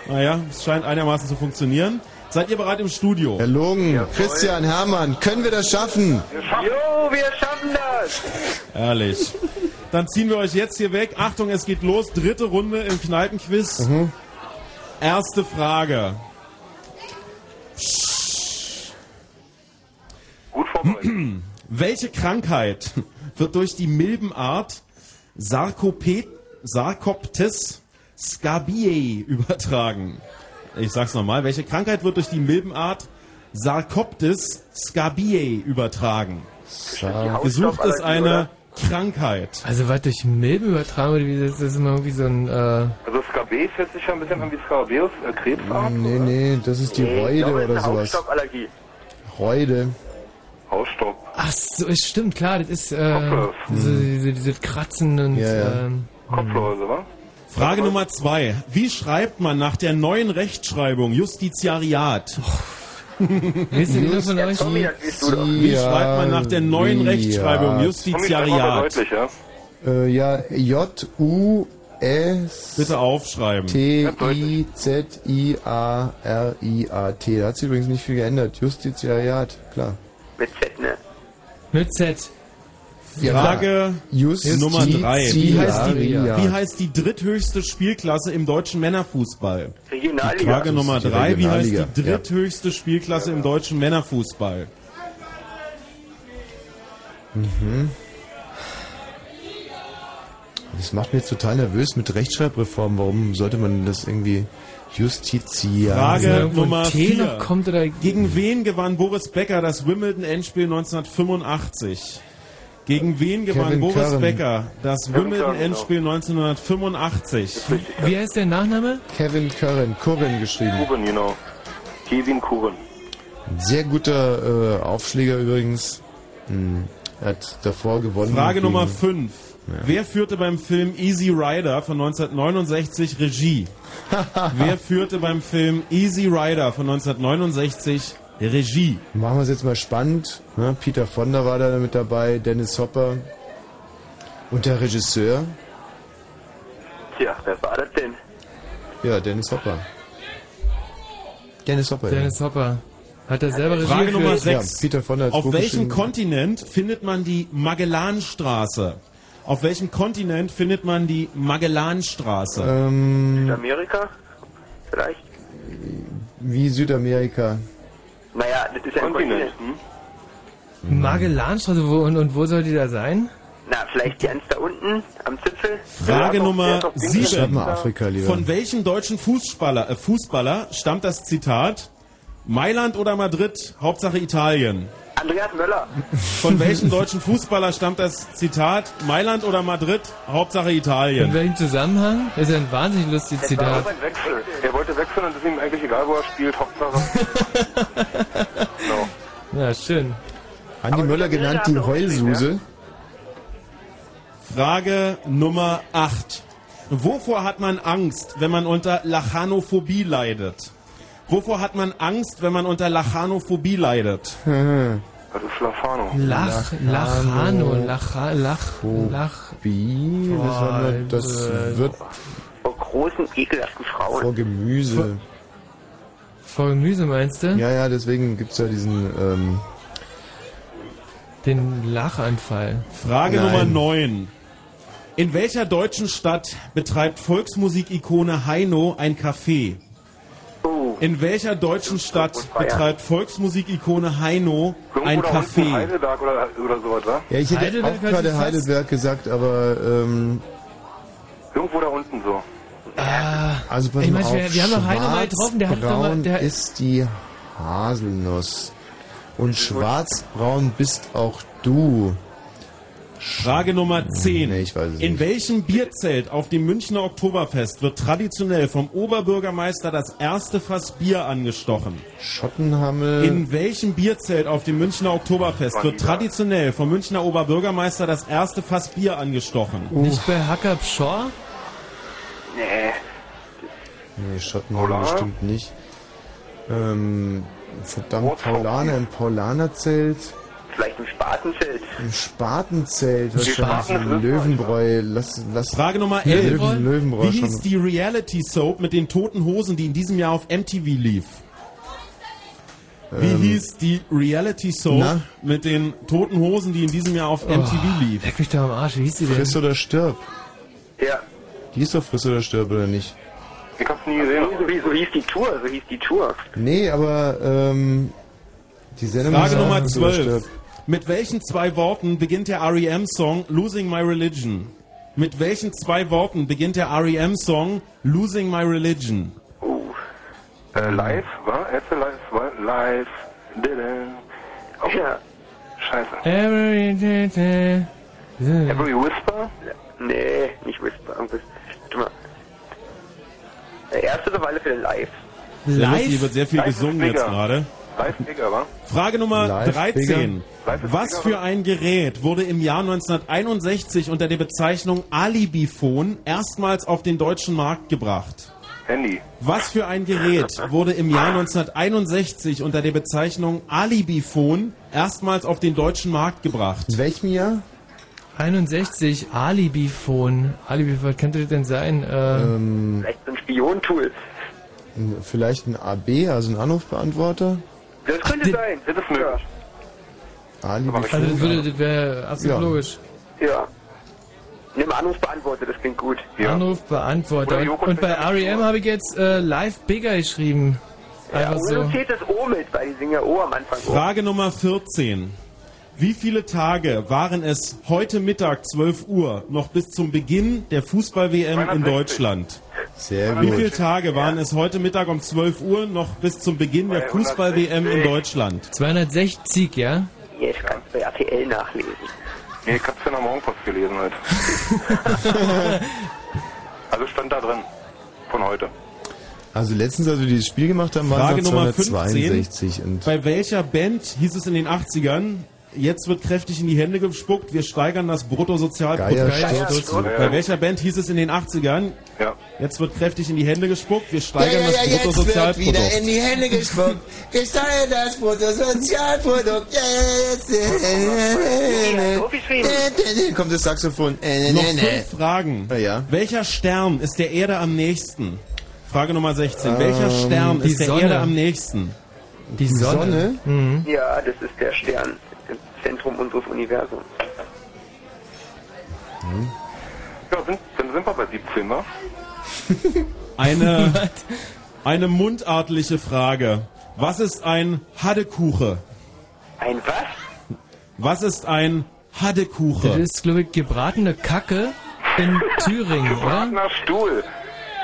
Naja, es scheint einigermaßen zu funktionieren. Seid ihr bereit im Studio? Herr Logen, Christian, Hermann, können wir das schaffen? Jo, wir schaffen das! Ehrlich. Dann ziehen wir euch jetzt hier weg. Achtung, es geht los. Dritte Runde im Kneipenquiz. Erste Frage. Gut vorbereitet. Welche Krankheit wird durch die Milbenart Sarkopet, Sarcoptes scabiei übertragen? Ich sag's nochmal. Welche Krankheit wird durch die Milbenart Sarcoptes scabiei übertragen? Gesucht ist eine Krankheit. Also was durch Milben übertragen wird, wie das das ist immer irgendwie so ein... Äh, Also Scarabäus hört sich ja ein bisschen an wie Scarabäus, äh, Krebsart. Nee, nee, das ist die Reude oder sowas. Hausstauballergie. Reude. Hausstaub. ach so, es stimmt, klar, das ist... Äh, Kopflos. diese, diese, diese Kratzen und... Ja, ja. Ähm, Kopflose, wa? Frage Nummer zwei. Wie schreibt man nach der neuen Rechtschreibung Justiziariat? Von euch? Wie schreibt man nach der neuen Rechtschreibung? Justitiariat. deutlich, ja? Äh, ja, J-U-S. Bitte aufschreiben. T-I-Z-I-A-R-I-A-T. Da hat sich übrigens nicht viel geändert. Justitiariat, klar. Mit Z, ne? Mit Z. Frage Justitia- Nummer drei. Wie heißt, die, Ja. wie heißt die dritthöchste Spielklasse im deutschen Männerfußball? Regionalliga. Frage Nummer Die drei. Wie heißt die dritthöchste Spielklasse im deutschen Männerfußball? Mhm. Das macht mich jetzt total nervös mit Rechtschreibreform. Warum sollte man das irgendwie Justitia? Frage von Nummer T vier. noch kommt oder Gegen wen gewann Boris Becker das Wimbledon-Endspiel 1985? Gegen wen gewann Kevin Boris Curran. Becker das Curran, Wimbledon-Endspiel 1985? wie heißt der Nachname? Kevin Curran, Curran geschrieben. Kuren, genau. Kevin Kuren. Ein Sehr guter äh, Aufschläger übrigens. Hm, Er hat davor gewonnen. Frage gegen- Nummer 5. Wer führte beim Film Easy Rider von 1969 Regie? Wer führte beim Film Easy Rider von 1969 Regie? Machen wir es jetzt mal spannend. Ne? Peter Fonda war da mit dabei, Dennis Hopper. Und der Regisseur? Tja, wer war das denn? Ja, Dennis Hopper. Dennis Hopper. Dennis Hopper. Hat er selber Regie Frage Nummer geführt? 6. Ja, Peter Fonda Auf welchem. Kontinent findet man die Magellanstraße? Auf welchem Kontinent findet man die Magellanstraße? ja. Ähm, Südamerika? Vielleicht? wie Südamerika. Naja, das ist ja ein Kontinent. Hm? Magellanstraße, wo, und, und wo soll die da sein? Na, vielleicht ganz da unten am Zipfel? Frage Ja, Nummer doch, der ist auf Schreib 7. mal Afrika lieber. Von welchem deutschen Fußballer, äh, Fußballer stammt das Zitat? Mailand oder Madrid, Hauptsache Italien. Andreas Möller. Von welchem deutschen Fußballer stammt das Zitat? Mailand oder Madrid, Hauptsache In Italien. welchem Zusammenhang? Das ist ja ein wahnsinnig lustiges Er Zitat. wollte wechseln. Er wollte wechseln und es ist ihm eigentlich egal, wo er spielt. Hauptsache. genau. Ja, schön. Andi Möller genannt die Heulsuse. Frage Nummer 8. Wovor hat man Angst, wenn man unter Lachanophobie leidet? Wovor hat man Angst, wenn man unter Lachanophobie leidet? Das ist Lafano. Lach, Lachano, Lach, Lach, Lach. Das, haben wir, das wird Vor großen, ekelhaften Frauen. vor Gemüse. Vor Gemüse meinst du? Ja, ja, deswegen gibt's ja diesen. Ähm, Den Lachanfall. Frage Nein. Nummer 9. In welcher deutschen Stadt betreibt Volksmusikikone Heino ein Café? Oh, In welcher deutschen Stadt betreibt Volksmusikikone Heino ein Café? Heidelberg oder, oder sowas, wa? ja, ich hätte Heidelberg auch gerade Heidelberg gesagt, aber ähm, Irgendwo da unten so. also pass Ich mal mein, auf. wir- wir haben doch Heino mal getroffen, der hat doch mal- Schwarzbraun der- ist die Haselnuss. Und schwarzbraun bist auch du. Frage Nummer 10. Nee, ich weiß es In nicht. welchem Bierzelt auf dem Münchner Oktoberfest wird traditionell vom Oberbürgermeister das erste Fass Bier angestochen? Schottenhammel. In welchem Bierzelt auf dem Münchner Oktoberfest wird traditionell vom Münchner Oberbürgermeister das erste Fass Bier angestochen? Nicht bei Hacker Pschorr? nee. nee, Schottenhammel Paulaner? bestimmt nicht. Ähm, verdammt, Paulaner im Paulanerzelt. Vielleicht im Spatenfeld. Im Spatenzelt, wahrscheinlich Löwenbräu. Lass, lass Frage Nummer 11. Löwen, Löwenbräu Wie hieß die Reality Soap mit den toten Hosen, die in diesem Jahr auf MTV lief? Wie Ähm, hieß die Reality Soap na? mit den toten Hosen, die in diesem Jahr auf MTV lief? Leck mich da am Arsch, wie hieß die denn? Friss oder stirb. Ja. Die ist doch Friss oder stirb, oder nicht? Ich hab's nie gesehen. So, hieß- so hieß die Tour, so hieß die Tour. Nee, aber ähm, die Sendung Frage Nummer Friss oder 12. Mit welchen zwei Worten beginnt der REM-Song Losing My Religion? Mit welchen zwei Worten beginnt der REM-Song Losing My Religion? Oh. Äh, live, wa? Erste live, wa? Live. Didn't. Oh, Ja. scheiße. Every day, day. Every Whisper? Nee, nicht Whisper. Irgendwas. Warte mal. Der erste alle Fälle live. Lustig, hier Live? wird sehr viel Live gesungen jetzt bigger. gerade. Frage Nummer Live 13. Live ist Was für ein Gerät wurde im Jahr 1961 unter der Bezeichnung Alibiphone erstmals auf den deutschen Markt gebracht? Handy. Was für ein Gerät wurde im Jahr 1961 unter der Bezeichnung Alibiphone erstmals auf den deutschen Markt gebracht? In welchem Jahr? 61, Alibiphone. Alibi, was könnte das denn sein? Äh, Ähm, Vielleicht ein Spiontool. vielleicht ein AB, also ein Anrufbeantworter? Das könnte sein. Das ist möglich. Alibi also das würde, das wäre absolut Ja. logisch. Ja. Nimm Anrufbeantworter, das klingt gut. Oder Und, Joko und bei R.E.M. habe ich jetzt äh, Live Bigger geschrieben. Einfach Oder so. das O mit, weil die singen ja O am Anfang. Frage Nummer 14. Wie viele Tage waren es heute Mittag 12 Uhr noch bis zum Beginn der Fußball-WM in 260. Deutschland? Sehr Wie gut. viele Tage waren es heute Mittag um 12 Uhr noch bis zum Beginn der Fußball-WM in Deutschland? 260, ja? Jetzt kannst du bei RTL nachlesen. Nee, ich hab's ja am Morgenpost gelesen halt. also stand da drin. Von heute. Also letztens, als wir dieses Spiel gemacht haben, waren Frage es Nummer 262. 15. Und Bei welcher Band hieß es in den 80ern, jetzt wird kräftig in die Hände gespuckt, wir steigern das Bruttosozialprodukt? Bei welcher Band hieß es in den 80ern, Ja. jetzt wird kräftig in die Hände gespuckt, wir steigern das Bruttosozialprodukt? die Hände gespuckt. Ich steige das Bruttosozialprodukt. Ja, jetzt. kommt das Saxophon. Äh, Noch fünf Fragen. ja. Welcher Stern ist der Erde am nächsten? Frage Nummer 16. Ähm, Welcher Stern die ist der Sonne. Erde am nächsten? Die Sonne. Mhm. Ja, das ist der Stern Zentrum unseres Universums. Ja, sind, dann sind wir bei 17, ne? Eine, eine mundartliche Frage. Was ist ein Haddekuche? Ein was? Was ist ein Das Haddekuche? ist, glaube ich, gebratene Kacke in Thüringen, oder? Gebratener Stuhl.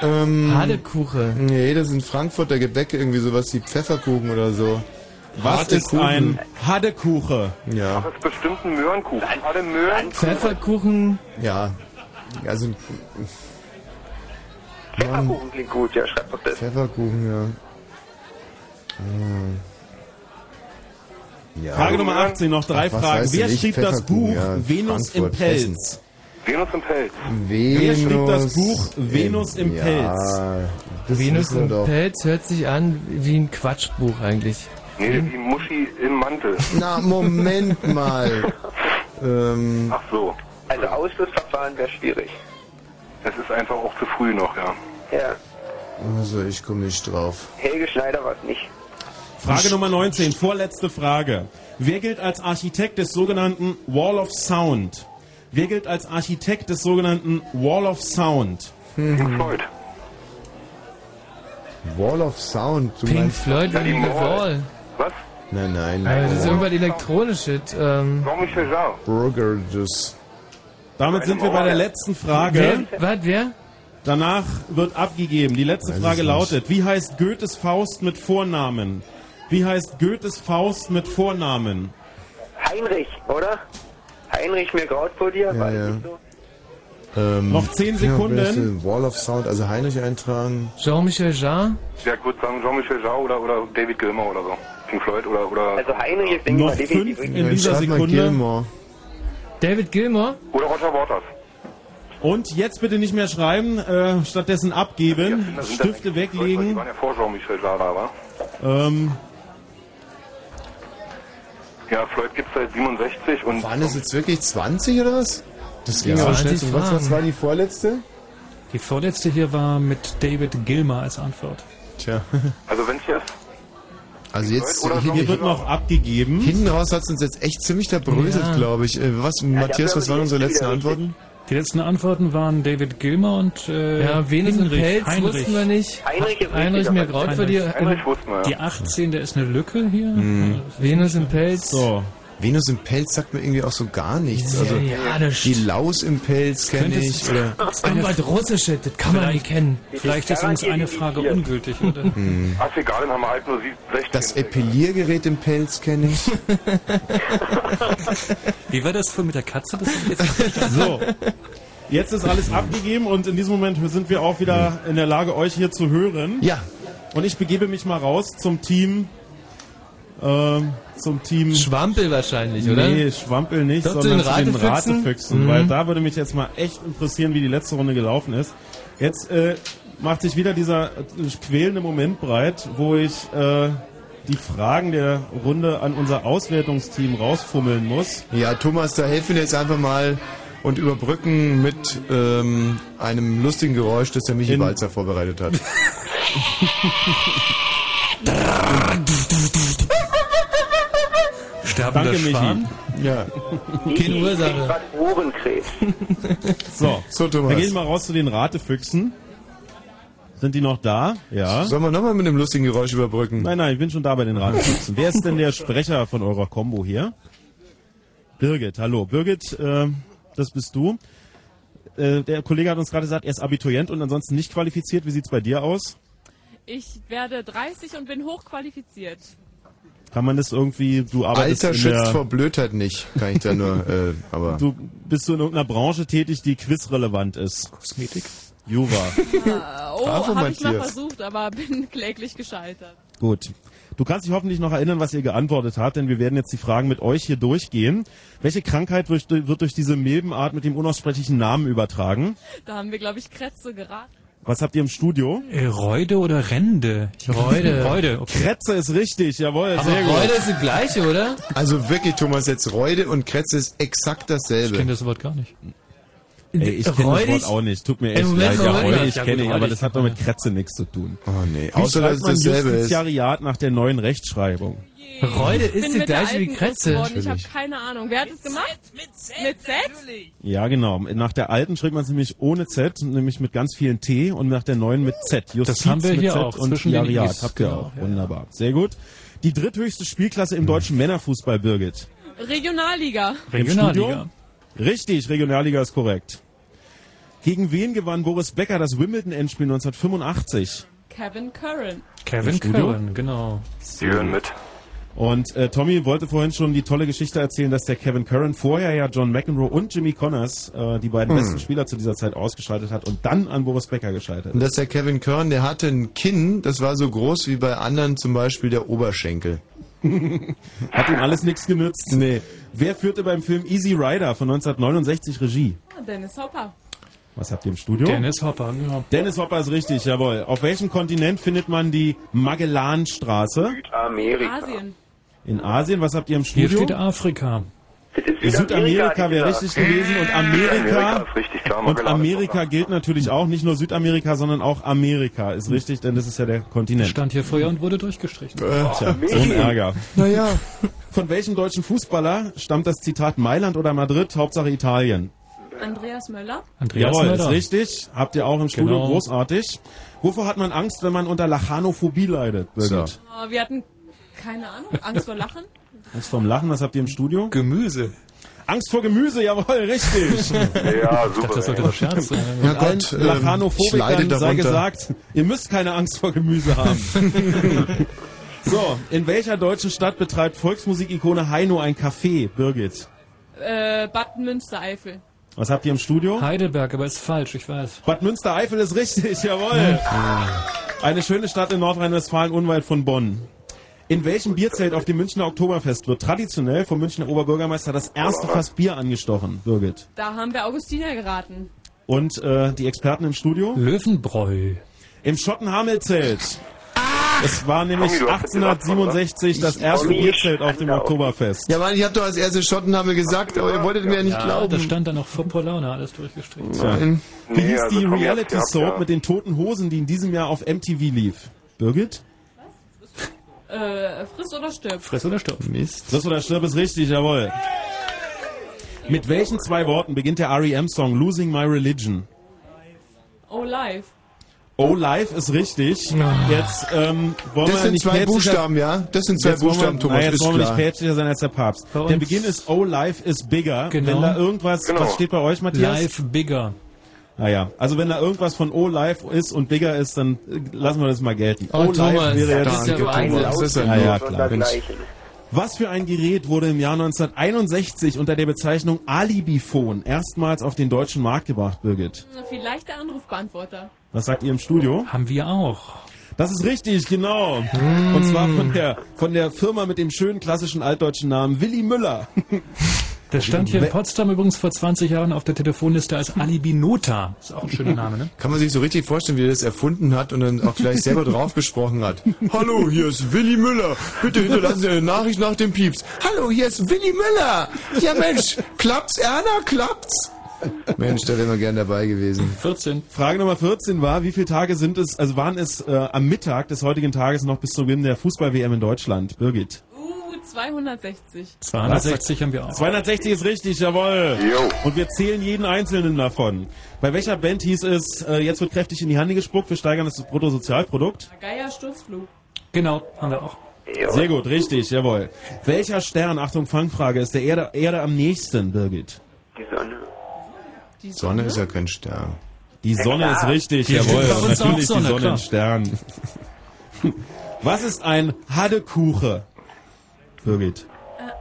Ähm, Hadekuche. Nee, das sind Frankfurter Gebäcke, irgendwie sowas wie Pfefferkuchen oder so. Was Harte ist Kuchen. ein Haddekuche? Ja, Das ist bestimmt ein Möhrenkuchen. Alle Möhren. Pfefferkuchen. ja. Also Pfefferkuchen klingt gut, ja, schreib doch das. Pfefferkuchen, ja. Ah. Ja. Frage Nummer 18, noch drei Ach, Fragen. Wer schrieb das Buch ja, Venus im Pelz? Venus im Pelz. Wer schrieb das Venus Buch Venus im ja, Pelz? Venus im doch. Pelz hört sich an wie ein Quatschbuch eigentlich. Nee, die Muschi im Mantel. Na, Moment mal. ähm, Ach so. Also Ausschlussverfahren wäre schwierig. Es ist einfach auch zu früh noch, ja. Ja, also ich komme nicht drauf. Helge Schneider war es nicht. Frage Nummer 19, vorletzte Frage. Wer gilt als Architekt des sogenannten Wall of Sound? Wer gilt als Architekt des sogenannten Wall of Sound? Pink Floyd. Wall of Sound. Du Pink meinst, Floyd Ja, die. Wall. Was? Nein, nein. Ja, das ist irgendwas elektronisches. Ähm, Jean-Michel Jarre. Burgers. Damit sind wir bei der letzten Frage. wer? Was, wer? Danach wird abgegeben. Die letzte Weiß Frage lautet, wie heißt Goethes Faust mit Vornamen? Wie heißt Goethes Faust mit Vornamen? Heinrich, oder? Heinrich, mir graut vor dir, Ja, ja. so? Ähm, Noch zehn Sekunden. Ja? Wall of Sound, also Heinrich eintragen. Jean-Michel Jarre? Ja, ich würde sagen Jean-Michel Jarre oder, oder David Gilmour oder so. Pink Floyd oder... oder Also Heinrich ist, denke ich Noch mal, definitiv fünf in dieser Sekunde. Gilmore. David Gilmour? Oder Roger Waters. Und jetzt bitte nicht mehr schreiben, äh, stattdessen abgeben, Das das Stifte Leute, Die weglegen. waren ja vor Jean-Michel Jarre da, wa? Ähm, Ja, Floyd gibt's seit 67 und... Waren es jetzt wirklich 20 oder was? Das ging Ja. aber schnell. 20 Und was, was war die vorletzte? Die vorletzte hier war mit David Gilmer als Antwort. Tja. Also wenn es jetzt... Also jetzt Oder hier, hier wird noch abgegeben. hinten raus hat es uns jetzt echt ziemlich zerbröselt, Ja. glaube ich. Äh, Was, Matthias, was waren unsere letzten Antworten? Die letzten Antworten waren David Gilmer und äh, Ja, Venus im Heinrich. Pelz Heinrich. wussten wir nicht. Heinrich ist Heinrich, richtig, mir graut. Heinrich wussten wir, Die ja. 18, da ist eine Lücke hier. Hm. Venus im Pelz. So. Venus im Pelz sagt mir irgendwie auch so gar nichts. Ja, Also ja, das die Laus im Pelz kenne ich. Oder Irgendwas Russisches, das kann man nicht kennen. Vielleicht ist uns eine Frage ungültig, oder? Ach, egal, dann haben wir halt nur sie- 16. das Epiliergerät im Pelz kenne ich. Wie war das vorhin mit der Katze? Das jetzt. So. Jetzt ist alles abgegeben und in diesem Moment sind wir auch wieder in der Lage, euch hier zu hören. Ja. Und ich begebe mich mal raus zum Team. Ähm, zum Team. Schwampel wahrscheinlich, oder? Nee, Schwampel nicht, Doch, sondern den zu den Ratefüchsen? Mhm. Weil da würde mich jetzt mal echt interessieren, wie die letzte Runde gelaufen ist. Jetzt äh, macht sich wieder dieser äh, quälende Moment breit, wo ich äh, die Fragen der Runde an unser Auswertungsteam rausfummeln muss. Ja, Thomas, da helfen wir jetzt einfach mal und überbrücken mit ähm, einem lustigen Geräusch, das der Michi Walzer vorbereitet hat. Sterbender Danke, Michi. Schwan? Ja. Keine Ursache. Ohrenkrebs. So, So, Thomas. wir gehen mal raus zu den Ratefüchsen. Sind die noch da? Ja. Sollen wir nochmal mit einem lustigen Geräusch überbrücken? Nein, nein, ich bin schon da bei den Ratefüchsen. Wer ist denn der Sprecher von eurer Combo hier? Birgit, hallo. Birgit, äh, das bist du. Äh, der Kollege hat uns gerade gesagt, er ist Abiturient und ansonsten nicht qualifiziert. Wie sieht's bei dir aus? Ich werde 30 und bin hochqualifiziert. Kann man das irgendwie, du arbeitest Alter in schützt der, vor Blödheit nicht, kann ich da nur, äh, aber... du bist du in irgendeiner Branche tätig, die quizrelevant ist? Kosmetik? Jura. Äh, oh, Bravo, habe ich mal versucht, aber bin kläglich gescheitert. Gut. Du kannst dich hoffentlich noch erinnern, was ihr geantwortet habt, denn wir werden jetzt die Fragen mit euch hier durchgehen. Welche Krankheit wird, wird durch diese Milbenart mit dem unaussprechlichen Namen übertragen? Da haben wir, glaube ich, Kretze geraten. Was habt ihr im Studio? Äh, Reude oder Rende? Reude. Reude, okay. Kretze ist richtig, jawohl, Aber sehr gut. Freude ist die gleiche, oder? Also wirklich, Thomas, jetzt Reude und Kretze ist exakt Ich dasselbe. kenne das Wort gar nicht. Ey, ich kenne das? Wort auch nicht, tut mir echt Moment, leid. Ja. Räudig Ja, kenne ich, aber das hat doch mit Kretze nichts zu tun. Oh nee, Wie außer dass schreibt es man dasselbe ist. Justiziariat nach der neuen Rechtschreibung? Freude Ich ist die gleiche wie Kretze. Ich habe keine Ahnung. Wer hat es gemacht? Mit Z. Mit Z? Ja, genau. Nach der alten schreibt man es nämlich ohne Z, nämlich mit ganz vielen T und nach der neuen mit Z. Justiz haben wir mit hier Z auch, und Jariat. Habt ihr genau, auch. Wunderbar. Sehr gut. Die dritthöchste Spielklasse im deutschen Männerfußball, Birgit. Regionalliga. Regionalliga. Richtig, Regionalliga ist korrekt. Gegen wen gewann Boris Becker das Wimbledon-Endspiel 1985? Kevin Curran. Kevin? Curran, genau. Sie hören mit. Und äh, Tommy wollte vorhin schon die tolle Geschichte erzählen, dass der Kevin Curran vorher ja John McEnroe und Jimmy Connors, äh, die beiden Hm. besten Spieler zu dieser Zeit, ausgeschaltet hat und dann an Boris Becker gescheitert Und ist. dass der Kevin Kern, der hatte ein Kinn, das war so groß wie bei anderen zum Beispiel der Oberschenkel. Hat ihm alles nichts genützt. Nee. Wer führte beim Film Easy Rider von 1969 Regie? Ah, Dennis Hopper. Was habt ihr im Studio? Dennis Hopper, genau. Dennis Hopper ist richtig, jawohl. Auf welchem Kontinent findet man die Magellanstraße? Südamerika. Asien. In Asien. Was habt ihr im Hier Studio? steht Afrika. Südamerika wäre richtig gewesen und Amerika. Richtig, klar. Und Amerika gilt natürlich auch, nicht nur Südamerika, sondern auch Amerika ist richtig, denn das ist ja der Kontinent. Stand hier früher und wurde durchgestrichen. Tja, so ein Ärger. Naja. Von welchem deutschen Fußballer stammt das Zitat Mailand oder Madrid, Hauptsache Italien? Andreas Möller. Andreas Jawohl, ist Möller. richtig. Habt ihr auch im Studio Genau. großartig. Wovor hat man Angst, wenn man unter Lachanophobie leidet? Birgit? So. Äh, wir hatten, keine Ahnung, Angst vor Lachen. Angst vorm Lachen, was habt ihr im Studio? Gemüse. Angst vor Gemüse, jawohl, richtig. Ja, Ich dachte, super. das sollte doch Scherz sein. Ja Gott, ähm, Lachanophobikern sei gesagt, ihr müsst keine Angst vor Gemüse haben. so, in welcher deutschen Stadt betreibt Volksmusikikone Heino ein Café, Birgit? Äh, Bad Münstereifel. Was habt ihr im Studio? Heidelberg, aber ist falsch, ich weiß. Bad Münstereifel ist richtig, jawohl. Eine schöne Stadt in Nordrhein-Westfalen, unweit von Bonn. In welchem Bierzelt auf dem Münchner Oktoberfest wird traditionell vom Münchner Oberbürgermeister das erste Fass Bier angestochen, Birgit? Da haben wir Augustiner geraten. Und äh, die Experten im Studio? Löwenbräu. Im Schottenhamelzelt. Es war nämlich Tommy, du hast das 1867 das erste Bierzelt auf dem Oktoberfest. Ja, Mann, ich hab doch als erste Schottenhamel gesagt, aber ihr wolltet mir ja nicht Ja, glauben. da stand dann noch vor Laune alles durchgestrichen. Nein. Wie Nee, hieß also die Reality Soap ja. mit den toten Hosen, die in diesem Jahr auf MTV lief? Birgit? Äh, friss oder stirb. Friss oder stirb. Mist. Friss oder stirb ist richtig, jawohl. Mit welchen zwei Worten beginnt der R.E.M.-Song Losing My Religion? Oh, live. Oh, live ist richtig. Jetzt ähm, wollen Das wir sind nicht zwei Buchstaben, ja? Das sind zwei Jetzt wollen Buchstaben, wir, Thomas, na, jetzt wollen wir nicht klar. päpstlicher sein als der Papst. Der Beginn ist Oh, life is bigger. Genau. Wenn da irgendwas, Genau. was steht bei euch, Matthias? Live bigger. Naja, also wenn da irgendwas von Oh, life ist und bigger ist, dann äh, lassen wir das mal gelten. Oh, life Thomas, wäre das jetzt... ist ja Wahnsinn. Das ist ja Ja, klar. Was für ein Gerät wurde im Jahr 1961 unter der Bezeichnung Alibiphone erstmals auf den deutschen Markt gebracht, Birgit? Vielleicht der Anrufbeantworter. Was sagt ihr im Studio? Haben wir auch. Das ist richtig, genau. Und zwar von der, von der Firma mit dem schönen klassischen altdeutschen Namen Willi Müller. Das stand hier in Potsdam übrigens vor 20 Jahren auf der Telefonliste als Alibi Nota. Ist auch ein schöner Name, ne? Kann man sich so richtig vorstellen, wie er das erfunden hat und dann auch gleich selber draufgesprochen hat. Hallo, hier ist Willi Müller. Bitte hinterlassen Sie eine Nachricht nach dem Pieps. Hallo, hier ist Willi Müller. Ja Mensch, klappt's, Erna, klappt's? Mensch, da wären wir gern dabei gewesen. 14. Frage Nummer 14 war, wie viele Tage sind es, also waren es äh, am Mittag des heutigen Tages noch bis zum Beginn der Fußball-WM in Deutschland? Birgit. Uh, 260. 260 haben wir auch. 260 ist richtig, jawohl. Und wir zählen jeden einzelnen davon. Bei welcher Band hieß es, äh, jetzt wird kräftig in die Hände gespuckt, wir steigern das Bruttosozialprodukt? Geier Sturzflug. Genau, haben wir auch. Sehr gut, richtig, jawohl. Welcher Stern, Achtung, Fangfrage, ist der Erde, Erde am nächsten, Birgit? Die Sonne. Die Sonne ist ja kein Stern. Die Sonne Ja. ist richtig, Die jawohl. uns Natürlich die Sonne, Sonne ein Stern. Was ist ein Haddekuche? Birgit.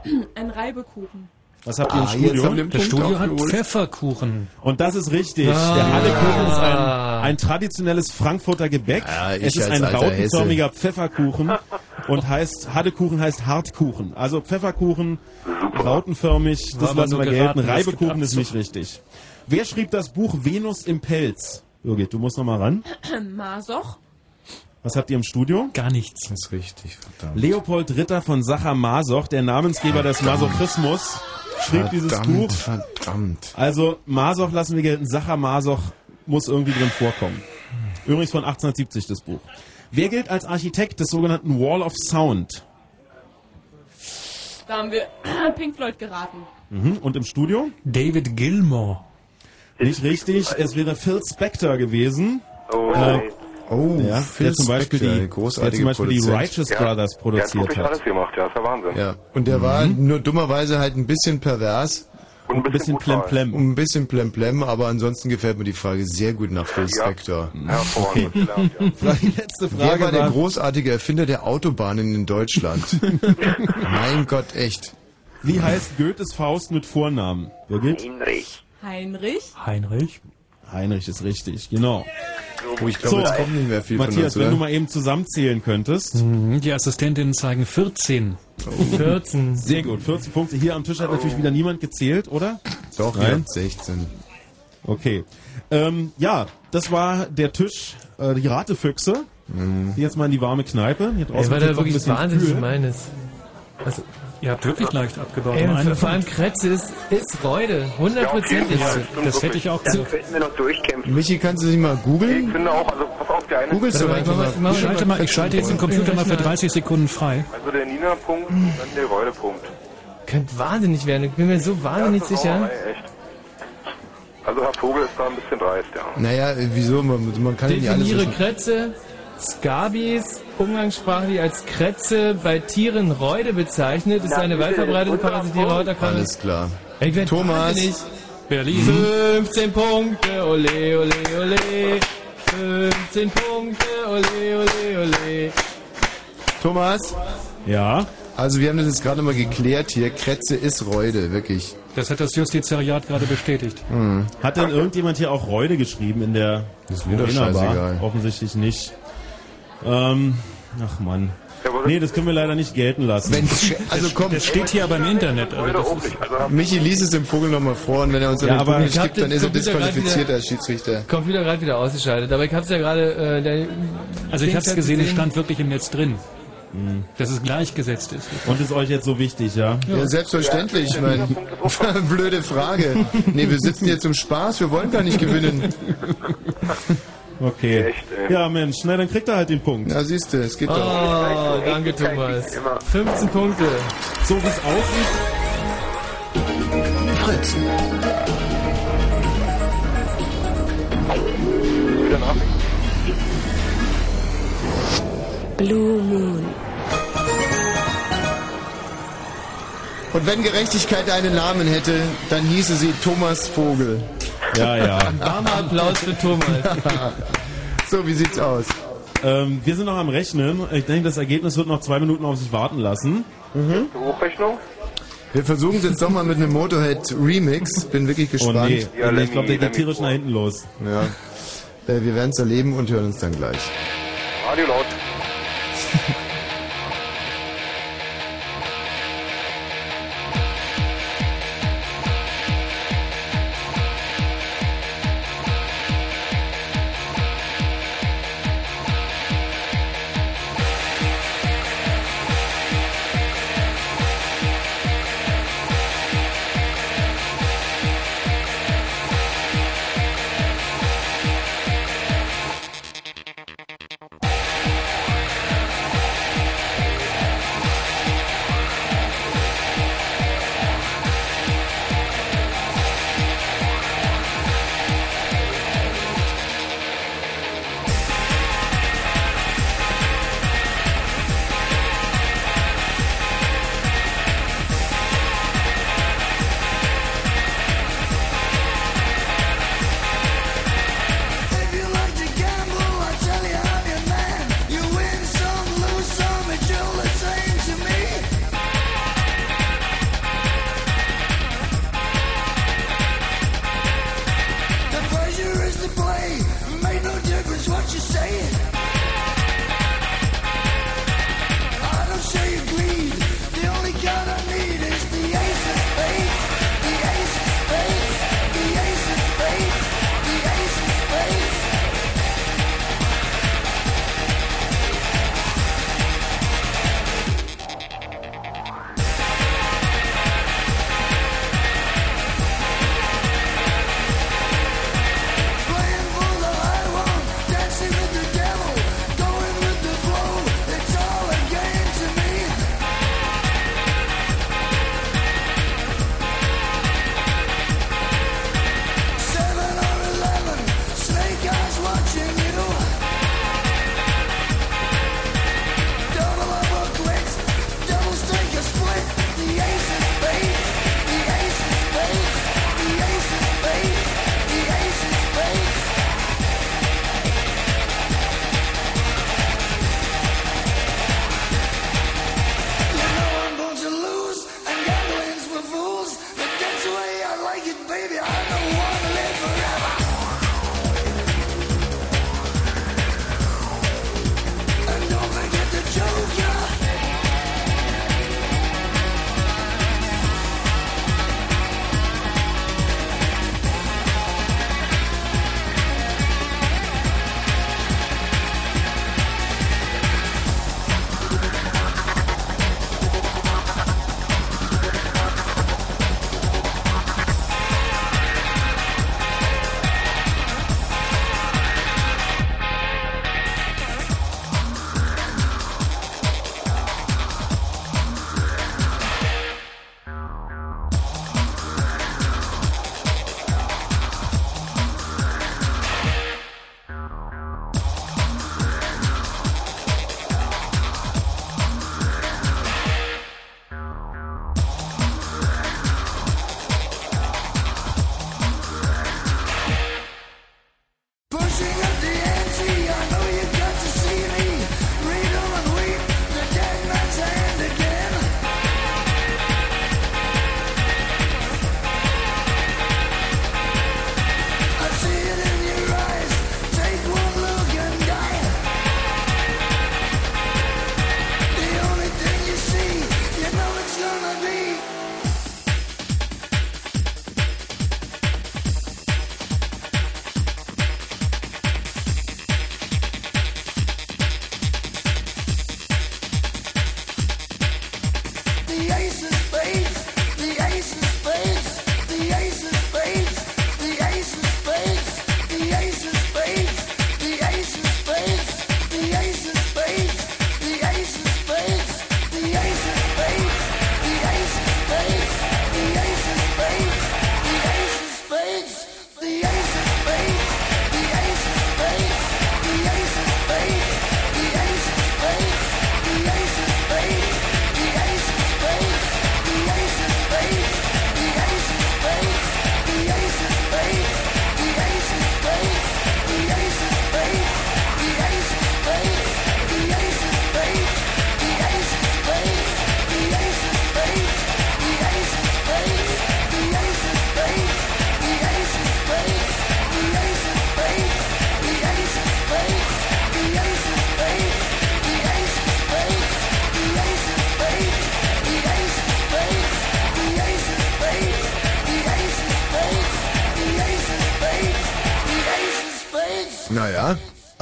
Äh, ein Reibekuchen. Was habt ihr im Ah, Studio? jetzt Das Studio hat. Pfefferkuchen. Und das ist richtig. Ah. Der Haddekuchen ist ein, ein traditionelles Frankfurter Gebäck. ich es ist ein rautenförmiger Pfefferkuchen und heißt Haddekuchen heißt Hartkuchen. Also Pfefferkuchen rautenförmig, das lassen nur wir gelten. Reibekuchen ist nicht richtig. Wer schrieb das Buch Venus im Pelz? Birgit, du musst noch mal ran. Masoch. Was habt ihr im Studio? Gar nichts. Das ist richtig, verdammt. Leopold Ritter von Sacher-Masoch, der Namensgeber des Masochismus, schrieb dieses Verdammt, Buch. Verdammt. Also Masoch lassen wir gelten, Sacher-Masoch muss irgendwie drin vorkommen. Übrigens von 1870 das Buch. Wer gilt als Architekt des sogenannten Wall of Sound? Da haben wir Pink Floyd geraten. Mhm. Und im Studio? David Gilmore. Nicht richtig, es wäre Phil Spector gewesen. Oh, Äh. Oh, ja, Phil der zum Beispiel Spector, die, der großartige der zum Beispiel die Produzent. Righteous Ja, Brothers Der hat produziert wirklich hat. alles gemacht, ja, ist ja Wahnsinn. Ja, und der war Mhm. nur dummerweise halt ein bisschen pervers. Und ein bisschen, Plemplem. Ein bisschen plemplem, aber ansonsten gefällt mir die Frage sehr gut nach Phil Ja. Spector. Hervorragend gelernt, ja. Die letzte Wer Frage war der war, großartige Erfinder der Autobahnen in Deutschland? mein Gott, echt. wie heißt Goethes Faust mit Vornamen? Birgit? Heinrich. Heinrich. Heinrich. Heinrich ist richtig, genau. Oh, ich glaube, So, jetzt kommt nicht mehr viel von Matthias, uns, wenn oder? du mal eben zusammenzählen könntest. Mhm, Die Assistentinnen zeigen 14. 14. Sehr gut, 14 Punkte. Hier am Tisch hat natürlich wieder niemand gezählt, oder? Doch, Nein. ja, 16. Okay. Ähm, ja, das war der Tisch, äh, die Ratefüchse. Die Jetzt mal in die warme Kneipe. Hier Ey, draußen war wird's da wirklich bisschen wahnsinnig meines. Also, Ihr habt wirklich leicht abgebaut. ey, vor allem. Kretze ist, ist Freude. Hundertprozentig. Ja, Das hätte ich auch durchkämpfen. Michi, kannst du dich mal Ich googeln? finde auch, also pass auf, der eine, Googelst du einfach mal, mal. ich Ich schalte, mal, ich schalte jetzt den Computer mal für 30 Sekunden frei. also der Nina-Punkt und dann der Reude-Punkt. Könnte wahnsinnig werden. Ich bin mir so wahnsinnig Das ist sicher. Sauerei, echt. Also Herr Vogel ist da ein bisschen dreist, ja. Naja, wieso? Man, man kann ja nicht alles Definiere. Kretze. Skabis, umgangssprachlich als Kretze bei Tieren Reude bezeichnet, ist eine weit verbreitete parasitäre Hauterkrankung. Alles klar. Ich werd Thomas. wahnsinnig. Berlin. 15 Punkte, ole, ole, ole. 15 Punkte, ole, ole, ole. Thomas? Ja. Also wir haben das jetzt gerade mal geklärt hier. Kretze ist Reude, wirklich. Das hat das Justizariat gerade bestätigt. Hat denn irgendjemand hier auch Reude geschrieben in der Das ist mir doch scheißegal. Offensichtlich nicht. Ähm, ach Mann. Nee, das können wir leider nicht gelten lassen. Wenn's, also komm, Das steht hier aber im Internet. Also Michi liest es dem Vogel nochmal vor und wenn er uns Ja, aber Vogel schickt, dann ist er disqualifiziert als Schiedsrichter. Computer gerade wieder ausgeschaltet, aber ich hab's ja gerade, äh, also ich habe es Dings hat gesehen, es stand wirklich im Netz drin. Dass es gleichgesetzt ist. Und ist euch jetzt so wichtig, ja? Ja, selbstverständlich, ich meine. Blöde Frage. Nee, wir sitzen hier zum Spaß, wir wollen gar nicht gewinnen. Okay. Echt. Ja, Mensch, na dann kriegt er halt den Punkt. Na siehst du, es geht doch. Oh, danke Thomas. 15 Punkte. So wie es aussieht, Fritz. wieder nach. Blue Moon. Und wenn Gerechtigkeit einen Namen hätte, dann hieße sie Thomas Vogel. Ja, ja. Warmer Applaus für Thomas. So, wie sieht's aus? ähm, wir sind noch am Rechnen. Ich denke, das Ergebnis wird noch zwei Minuten auf sich warten lassen. Hochrechnung? Wir versuchen es jetzt doch mal mit einem Motorhead Remix. Bin wirklich Oh gespannt. nee, Ja, ich glaube, der geht tierisch nach hinten los. Ja. Äh, wir werden es erleben und hören uns dann gleich. Radio laut.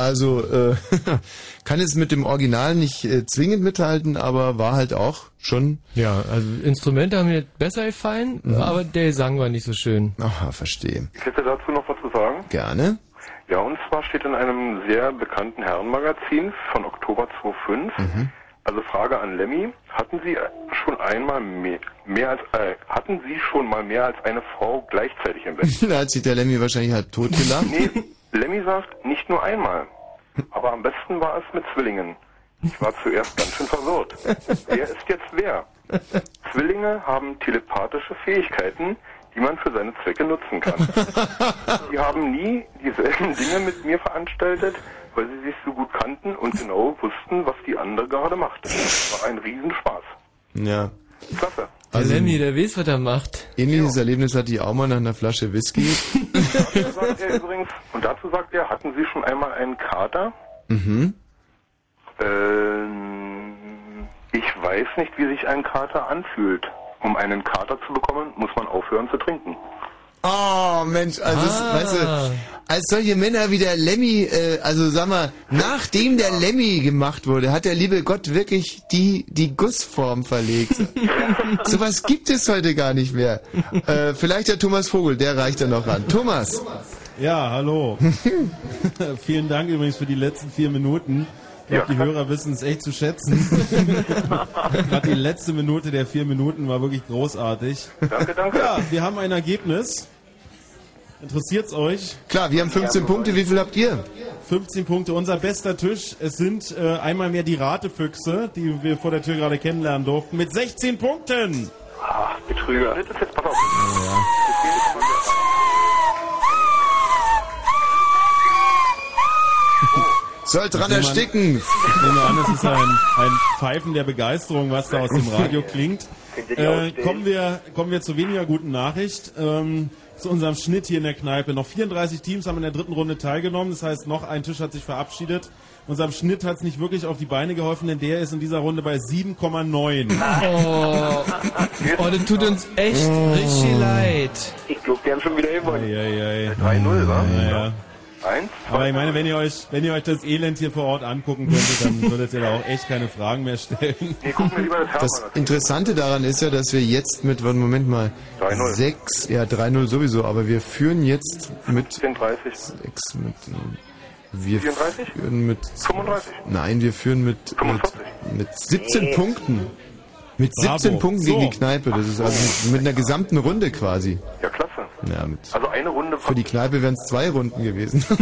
Also äh, kann es mit dem Original nicht äh, zwingend mithalten, aber war halt auch schon. Ja, also Instrumente haben mir besser gefallen, Mhm. aber der Gesang war nicht so schön. Aha, verstehe. Ich hätte dazu noch was zu sagen. Gerne. Ja, und zwar steht in einem sehr bekannten Herrenmagazin von Oktober 2005, Mhm. also Frage an Lemmy, hatten Sie schon einmal mehr, mehr als, äh, hatten Sie schon mal mehr als eine Frau gleichzeitig im Bett? da hat sich der Lemmy wahrscheinlich halb tot gelacht. Nee, nur einmal. Aber am besten war es mit Zwillingen. Ich war zuerst ganz schön verwirrt. Wer ist jetzt wer? Zwillinge haben telepathische Fähigkeiten, die man für seine Zwecke nutzen kann. Die haben nie dieselben Dinge mit mir veranstaltet, weil sie sich so gut kannten und genau wussten, was die andere gerade macht. War ein Riesenspaß. Ja. Klasse. Der Lemmy, der weiß, was er macht. Ähnliches Erlebnis hatte ich auch mal nach einer Flasche Whisky. Dazu sagt er übrigens, und dazu sagt er, hatten Sie schon einmal einen Kater? mhm. Ähm, ich weiß nicht, wie sich ein Kater anfühlt. Um einen Kater zu bekommen, muss man aufhören zu trinken. Oh, Mensch, also, Ah. weißt du, als solche Männer wie der Lemmy, äh, also sag mal, nachdem der Lemmy gemacht wurde, hat der liebe Gott wirklich die, die Gussform verlegt. Sowas gibt es heute gar nicht mehr. Äh, vielleicht der Thomas Vogel, der reicht da noch ran. Thomas. Ja, hallo. Vielen Dank übrigens für die letzten vier Minuten. Ich glaube, die Hörer wissen es echt zu schätzen. Gerade die letzte Minute der vier Minuten war wirklich großartig. Danke, danke. Ja, wir haben ein Ergebnis. Interessiert's euch? Klar, wir haben 15 Punkte. Wie viel habt ihr? 15 Punkte. Unser bester Tisch. Es sind äh, einmal mehr die Ratefüchse, die wir vor der Tür gerade kennenlernen durften, mit 16 Punkten. Ah, Betrüger. Das ist jetzt, pass auf. Soll dran Ich ersticken. Ich nehme an, es ist ein, ein Pfeifen der Begeisterung, was da aus dem Radio klingt. Äh, kommen, wir, kommen wir zu weniger guten Nachricht. Ähm, zu unserem Schnitt hier in der Kneipe. Noch 34 Teams haben in der dritten Runde teilgenommen. Das heißt, noch ein Tisch hat sich verabschiedet. Unserem Schnitt hat es nicht wirklich auf die Beine geholfen, denn der ist in dieser Runde bei 7,9. Oh, oh, das tut uns echt richtig leid. Ich glaube, die haben schon wieder gewonnen. 3-0, wa? Ja, ja. Eins? Aber ich meine, wenn ihr euch, wenn ihr euch das Elend hier vor Ort angucken könntet, dann würdet ihr da auch echt keine Fragen mehr stellen. Nee, guck mir lieber das Das Interessante daran ist ja, dass wir jetzt mit, warte, Moment mal, 3-0. 6, ja 3-0 sowieso, aber wir führen jetzt mit 34. 6 mit, wir 34? führen mit 35? Nein, wir führen mit, mit, mit 17 Nee. Punkten. Mit 17 Bravo. Punkten So. gegen die Kneipe. Das ist also mit, einer gesamten Runde quasi. Ja, klasse. Ja, mit, Also eine Runde für die Kneipe wären es zwei Runden gewesen.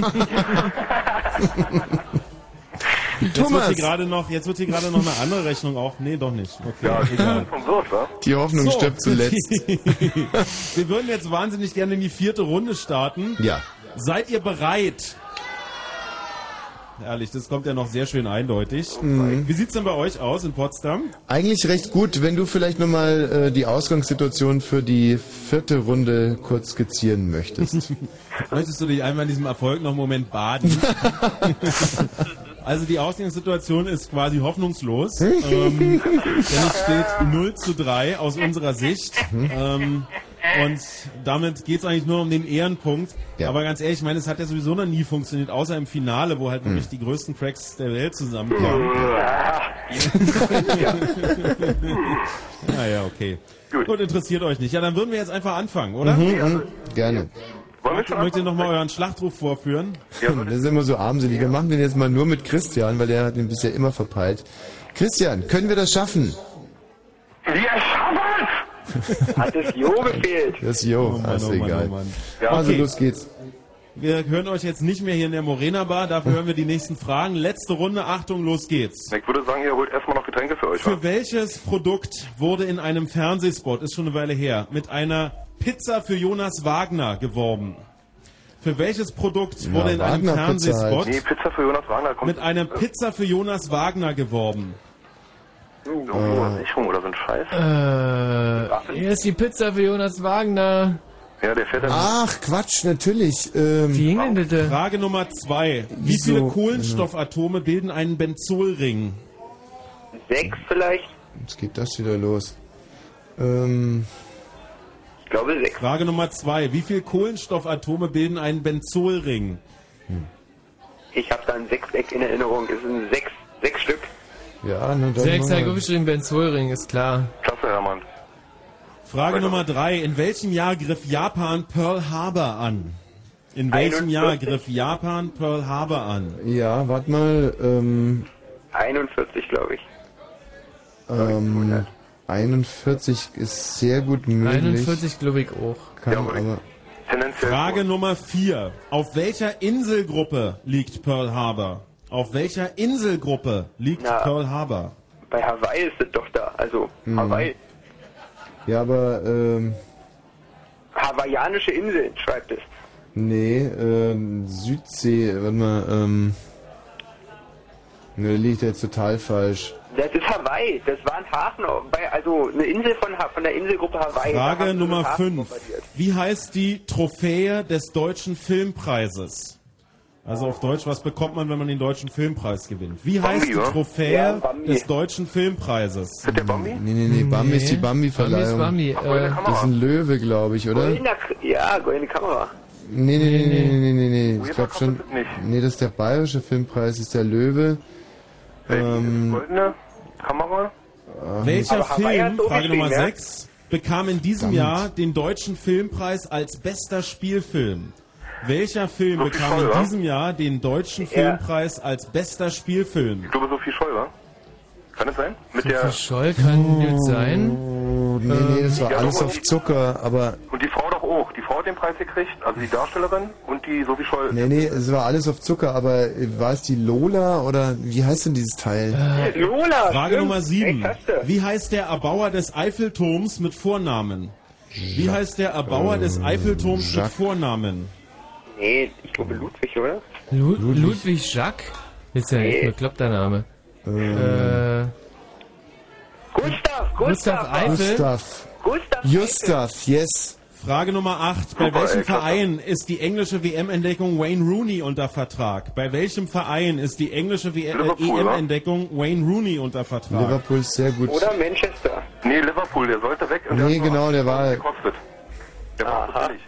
Jetzt Thomas. wird hier gerade noch, jetzt wird hier gerade noch eine andere Rechnung auf. Nee, doch nicht. Okay, Ja, egal. Die Hoffnung stirbt zuletzt. Wir würden jetzt wahnsinnig gerne in die vierte Runde starten. Ja. Seid ihr bereit? Ehrlich, das kommt ja noch sehr schön eindeutig. Mhm. Wie sieht's denn bei euch aus in Potsdam? Eigentlich recht gut, wenn du vielleicht nochmal äh, die Ausgangssituation für die vierte Runde kurz skizzieren möchtest. Möchtest du dich einmal in diesem Erfolg noch einen Moment baden? Also die Ausgangssituation ist quasi hoffnungslos. ähm, denn es steht 0 zu 3 aus unserer Sicht. Ähm, und damit geht es eigentlich nur um den Ehrenpunkt. Aber ganz ehrlich, ich meine, es hat ja sowieso noch nie funktioniert, außer im Finale, wo halt wirklich die größten Cracks der Welt zusammenkamen. naja, okay. Gut. interessiert euch nicht. Ja, dann würden wir jetzt einfach anfangen, oder? Mhm, mhm, gerne. Möchtet möchtet ihr nochmal euren Schlachtruf vorführen? das ist immer so armselig. Wir machen den jetzt mal nur mit Christian, weil der hat ihn bisher immer verpeilt. Christian, können wir das schaffen? Wir schaffen Hat das Jo gefehlt? Das Jo, Oh Mann, ist oh Mann, egal. oh Mann. Also okay. los geht's. Wir hören euch jetzt nicht mehr hier in der Morena Bar, dafür hören wir die nächsten Fragen. Letzte Runde, Achtung, los geht's. Ich würde sagen, ihr holt erstmal noch Getränke für euch. Für welches Produkt wurde in einem Fernsehspot, ist schon eine Weile her, mit einer Pizza für Jonas Wagner geworben? Für welches Produkt Ja, wurde in einem Wagner-Pizza Fernsehspot halt. Nee, Pizza für Jonas Wagner kommt. mit einer Pizza für Jonas Wagner geworben? Eine Sicherung oder so ein Scheiß. Äh, hier ist die Pizza für Jonas Wagner. Ja, der fährt dann. Ach, Quatsch, natürlich. Ähm, Wie ging denn bitte? Frage Nummer zwei. Wie Wieso? viele Kohlenstoffatome bilden einen Benzolring? Sechs vielleicht? Jetzt geht das wieder los. Ähm, Ich glaube sechs. Frage Nummer zwei. Wie viele Kohlenstoffatome bilden einen Benzolring? Ich habe da ein Sechseck in Erinnerung. Es sind sechs, sechs Stück. Ja, na dann Sechs geschrieben, Ben Zollring, ist klar. Klasse, Hermann. Frage Nummer drei. In welchem Jahr griff Japan Pearl Harbor an? In welchem 41. Jahr griff Japan Pearl Harbor an? Ja, warte mal, ähm, 41, glaube ich. ähm, 41 ist sehr gut möglich. 41 glaube ich auch. Kann aber, Frage Nummer vier. Auf welcher Inselgruppe liegt Pearl Harbor? Auf welcher Inselgruppe liegt Na. Pearl Harbor? Bei Hawaii ist es doch da. Also, Hm. Hawaii. ja, aber, ähm, Hawaiianische Inseln, schreibt es. nee, ähm, Südsee, warte mal, ähm, ne, liegt jetzt total falsch. Das ist Hawaii. Das war ein Hafen, bei, also eine Insel von, von der Inselgruppe Hawaii. Frage Nummer einen Hafen 5. bombardiert. Wie heißt die Trophäe des Deutschen Filmpreises? Also auf Deutsch, was bekommt man, wenn man den Deutschen Filmpreis gewinnt? Wie Bambi, heißt die wa? Trophäe Ja, Bambi. des Deutschen Filmpreises? Ist der Bambi? Nee, nee, nee, Bambi ist die Bambi-Verleihung. Bambi ist Bambi, äh, das ist ein Löwe, glaube ich, oder? Goldener, K- ja, goldene Kamera. Nee, nee, nee, nee, nee, nee, nee. Ich UEFA glaube schon. Nee, das ist der Bayerische Filmpreis, ist der Löwe. Ähm, Goldene Kamera? ach, Welcher Film, Frage Nummer ja? 6, bekam in diesem Verdammt. Jahr den Deutschen Filmpreis als bester Spielfilm? Welcher Film Sophie bekam Scholl, in wa? diesem Jahr den Deutschen Ja. Filmpreis als bester Spielfilm? Ich glaube Sophie Scholl, wa? Kann es sein? Mit der Sophie Scholl kann gut sein. Oh, nee, nee, das war Ja, alles auf Zucker, aber. und die Frau doch auch. Die Frau hat den Preis gekriegt, also die Darstellerin und die Sophie Scholl. Nee, nee, es war alles auf Zucker, aber äh, war es die Lola oder wie heißt denn dieses Teil? Lola! Frage stimmt. Nummer 7. Echt, hast du. Wie heißt der Erbauer des Eiffelturms mit Vornamen? Wie heißt der Erbauer des Eiffelturms mit. Vornamen? Nee, ich glaube Ludwig, oder? Lu Ludwig Jacques? Ist ja echt ein bekloppter Name. Äh, Gustav, Gustav Gustav, Eiffel. Gustav. Gustav. Gustav, yes. Frage Nummer 8. Bei welchem. Verein ist die englische WM-Entdeckung Wayne Rooney unter Vertrag? Bei welchem Verein ist die englische W- äh? EM-Entdeckung Wayne Rooney unter Vertrag? Liverpool ist sehr gut. Oder Manchester. Nee, Liverpool, der sollte weg. und Nee, der genau, der war- gekostet. Der war billig.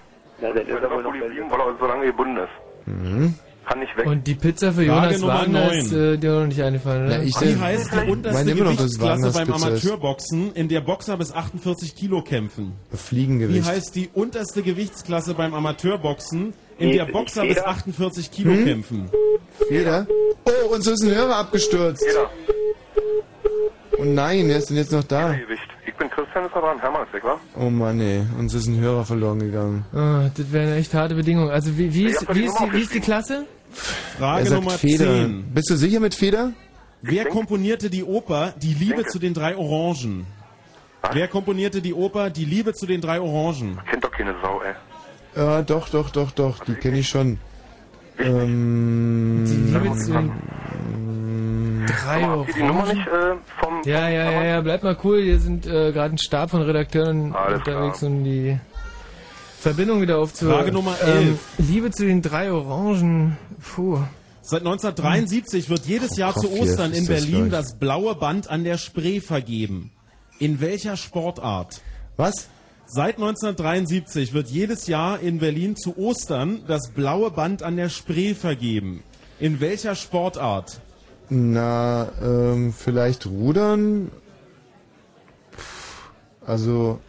Na, dann ist Der er wohl noch geblieben, weil er so lange gebunden ist. Mhm. Kann nicht weg. und die Pizza für Frage Jonas Nummer Wagner neun. ist äh, dir noch nicht eingefallen, oder? Na, ich Wie heißt die unterste Gewichtsklasse beim. Amateurboxen, in der Boxer bis 48 Kilo kämpfen? Wie Fliegengewicht. heißt die unterste Gewichtsklasse beim Amateurboxen, in der Boxer bis Feder? 48 Kilo Hm? kämpfen? Feder? Oh, uns ist ein Hörer abgestürzt. Jeder. Oh nein, wer ist denn jetzt noch da? Gewicht. Ich bin Christian, ist er dran. Hermann ist wa? Oh Mann, ey, uns ist ein Hörer verloren gegangen. Ah, das wäre eine echt harte Bedingung. Also wie, wie, Ich ist, wie, ist, die, wie ist die Klasse? Frage er sagt Nummer Feder. 10. Bist du sicher mit Feder? Wer komponierte die Oper Die Liebe Denke. zu den drei Orangen? Wer komponierte die Oper Die Liebe zu den drei Orangen? Kennt doch keine Sau, ey. Ja, doch, doch, doch, doch, die kenne ich schon. Ähm, Die Liebe zu den drei Habt ihr die Nummer Orangen. nicht äh, vom... Ja, ja, ja, ja, bleib mal cool. Hier sind äh, gerade ein Stab von Redakteuren Alles unterwegs, klar. um die Verbindung wieder aufzuhören. Frage Nummer Ähm, 11. Liebe zu den drei Orangen. Puh. Seit 1973 wird jedes Jahr zu Ostern in Berlin das blaue Band an der Spree vergeben. In welcher Sportart? Was? Seit 1973 wird jedes Jahr in Berlin zu Ostern das blaue Band an der Spree vergeben. In welcher Sportart? Na, ähm, vielleicht Rudern? Also,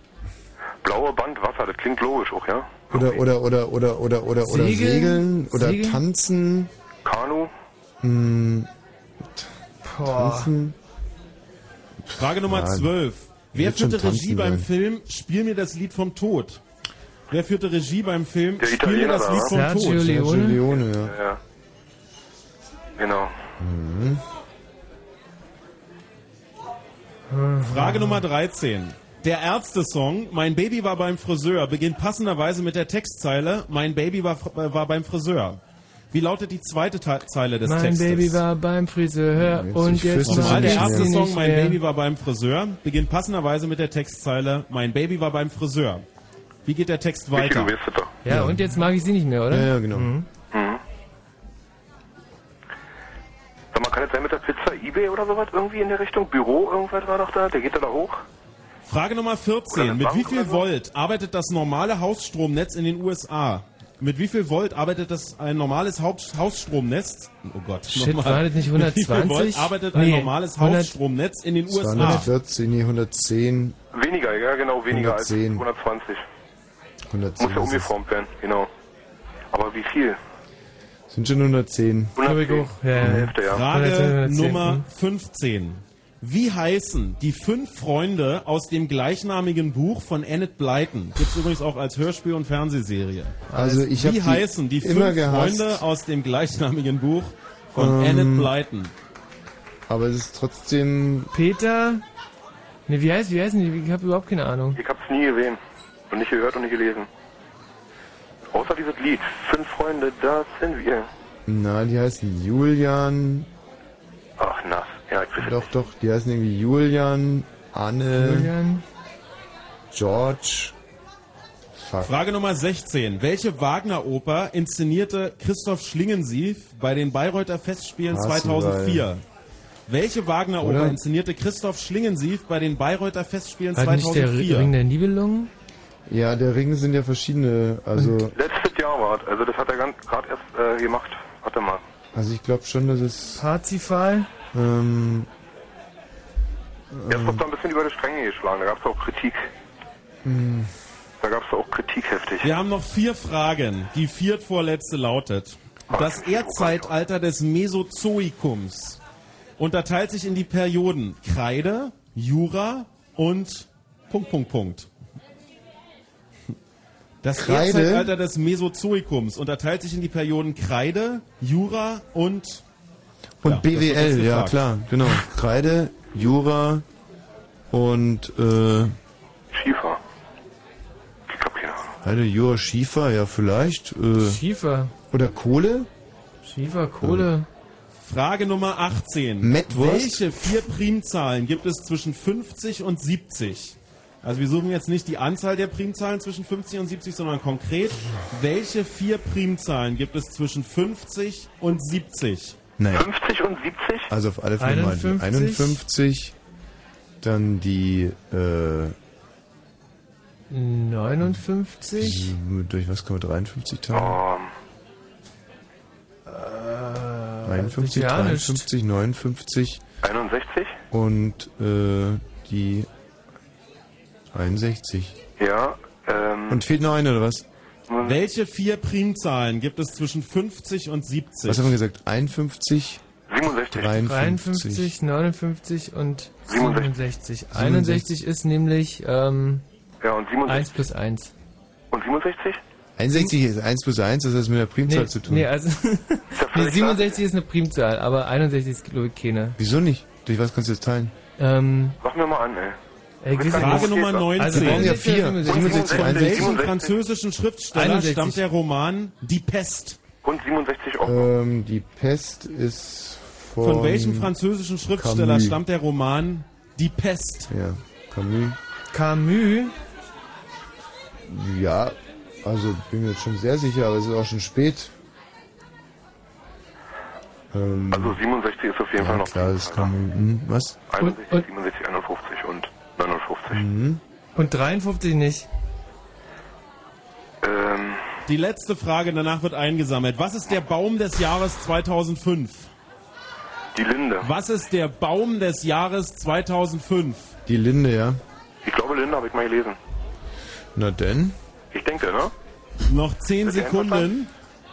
Blaue Band, Wasser, das klingt logisch auch, ja? oder, oder, oder, oder, oder, oder, oder Segeln? Segeln, oder Segeln? Tanzen, Kanu? hm. Tanzen. Frage Nummer Ja, 12. Wer führte Regie beim. Film Spiel mir das Lied vom Tod? Wer führte Regie beim Film Der Spiel mir Italiener das da, Lied vom Sergio Tod? Leone. Sergio Leone, ja. Ja. Genau. Mhm. Frage Nummer 13. Der Ärzte-Song Mein Baby war beim Friseur beginnt passenderweise mit der Textzeile Mein Baby war, äh, war beim Friseur. Wie lautet die zweite Te Zeile des Mein Textes? Baby war beim Friseur Jetzt, und ich jetzt Nochmal, der erste Song Mein. Baby war beim Friseur beginnt passenderweise mit der Textzeile Mein Baby war beim Friseur. Wie geht der Text weiter? Ja, und jetzt mag ich sie nicht mehr, oder? Ja, ja, genau. Mhm. Sag mal, kann das sein mit der Pizza Ebay oder sowas irgendwie in der Richtung? Büro, irgendwas war doch da? Der geht da, da hoch? Frage Nummer Oder 14. eine Mit wie viel? Volt arbeitet das normale Hausstromnetz in den USA? Mit wie viel Volt arbeitet das ein normales Haupt Hausstromnetz? Oh Gott. Shit, nochmal. war das nicht Mit wie viel 120? Volt arbeitet ein Nee, normales 100 Hausstromnetz in den USA? 240, nee, 110, Weniger, ja genau, weniger 110. als 120. 110. Muss ja umgeformt werden, genau. Aber wie viel? Sind schon 110. 110. Ja, ja. Frage 110, 110, Nummer hm. 15. Wie heißen die fünf Freunde aus dem gleichnamigen Buch von Enid Blyton? Gibt's übrigens auch als Hörspiel und Fernsehserie. Also ich Wie die heißen die immer fünf gehasst. Freunde aus dem gleichnamigen Buch von Ähm, Enid Blyton? Aber es ist trotzdem. Peter. Ne, wie heißt, wie heißen die? Ich habe überhaupt keine Ahnung. Ich hab's nie gesehen. Und nicht gehört und nicht gelesen. Außer dieses Lied. Fünf Freunde, das sind wir. Na, die heißen Julian. Ach, na. Ja, ich weiß Doch, doch, die heißen irgendwie Julian, Anne, Julian. George. Fuck. Frage Nummer 16. Welche Wagner-Oper inszenierte Christoph Schlingensief bei den Bayreuther Festspielen Parsival. 2004? Welche Wagner-Oper inszenierte Christoph Schlingensief bei den Bayreuther Festspielen War nicht der 2004? Ring der Nibelungen? Ja, der Ring sind ja verschiedene. Also, Letztes Jahr war es. Also das hat er gerade erst äh, gemacht. Warte mal. also ich glaube schon, dass es. Parzifal? Ähm, Jetzt wird da ein bisschen über die Stränge geschlagen. Da gab's auch Kritik. mh, Da gab's auch Kritik heftig. Wir haben noch vier Fragen. Die viertvorletzte lautet. Das Erdzeitalter des Mesozoikums unterteilt sich in die Perioden Kreide, Jura und Punkt, Punkt, Punkt. Das Kreide? Erdzeitalter des Mesozoikums unterteilt sich in die Perioden Kreide, Jura und und Ja, BWL, ja gefragt. klar, genau. Kreide, Jura und äh, Schiefer. Kreide, Jura, Schiefer, ja vielleicht. Äh, Schiefer. Oder Kohle? Schiefer, Kohle. Frage Nummer 18. Mettwurst? Welche vier Primzahlen gibt es zwischen 50 und 70? Also wir suchen jetzt nicht die Anzahl der Primzahlen zwischen 50 und 70, sondern konkret, welche vier Primzahlen gibt es zwischen 50 und 70? Naja. 50 und 70? Also auf alle Fälle mal die 51. 51, dann die äh, 59? durch was kann man 53 teilen? 53, ja, nicht. 53, 59 61? und äh, die 61. Ja, ähm. Und fehlt noch eine oder was? Welche vier Primzahlen gibt es zwischen 50 und 70? Was haben wir gesagt? 51, 67. 53. 53, 59 und 67. 67. 61 ist nämlich ähm, Ja, und 67. 1 plus 1. Und 67? 61 ist 1 plus 1, das hat mit der Primzahl Nee, zu tun. nee, also nee, 67 ist eine Primzahl, aber 61 ist glaube ich keine. Wieso nicht? Durch was kannst du das teilen? Ähm, Sag mir mal an, ey. Bist Frage Nummer okay, 19. Also Wir brauchen ja 67, vier. 67, 67, Von 61. welchem französischen Schriftsteller 61. stammt der Roman Die Pest? Und 67 auch. Ähm, die Pest ist von... Von welchem französischen Schriftsteller Camus. stammt der Roman Die Pest? Ja, Camus. Camus? Ja, also bin mir jetzt schon sehr sicher, aber es ist auch schon spät. Ähm, Also 67 ist auf jeden ja, Fall noch. klar, das kann man, hm, was? 61, Und- 67, 51 und 59. Mhm. Und 53 nicht. Ähm, Die letzte Frage, danach wird eingesammelt. Was ist der Baum des Jahres 2005? die Linde. Was ist der Baum des Jahres 2005? Die Linde, ja. Ich glaube, Linde habe ich mal gelesen. Na denn? Ich denke, ne? Noch 10 Ist der Sekunden.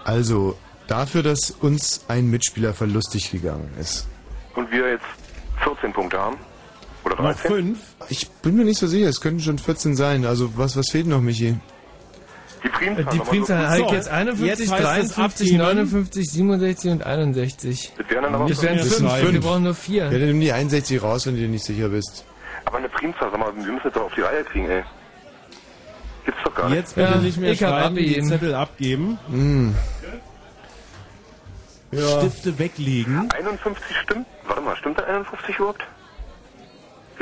Also, dafür, dass uns ein Mitspieler verlustig gegangen ist. Und wir jetzt 14 Punkte haben. Oder Noch 13? 5. Ich bin mir nicht so sicher, es könnten schon 14 sein. Also, was, was fehlt noch, Michi? Die Primzahl. Die Primzahl habe ich So, jetzt 51, jetzt heißt es 53, abgeben. 59, 67 und 61. Das wären dann aber, Das wären Das sind 5. fünf. Wir brauchen nur Ja, 4. dann nimm die 61 raus, wenn du dir nicht sicher bist. aber eine Primzahl, sag mal, wir müssen das doch auf die Reihe kriegen, ey. Gibt's doch gar nicht. Jetzt bitte Ja, nicht mehr ich schreiben, die abgeben. Zettel abgeben. Hm. Ja. Stifte weglegen. 51 stimmt. Warte mal, stimmt da 51 überhaupt?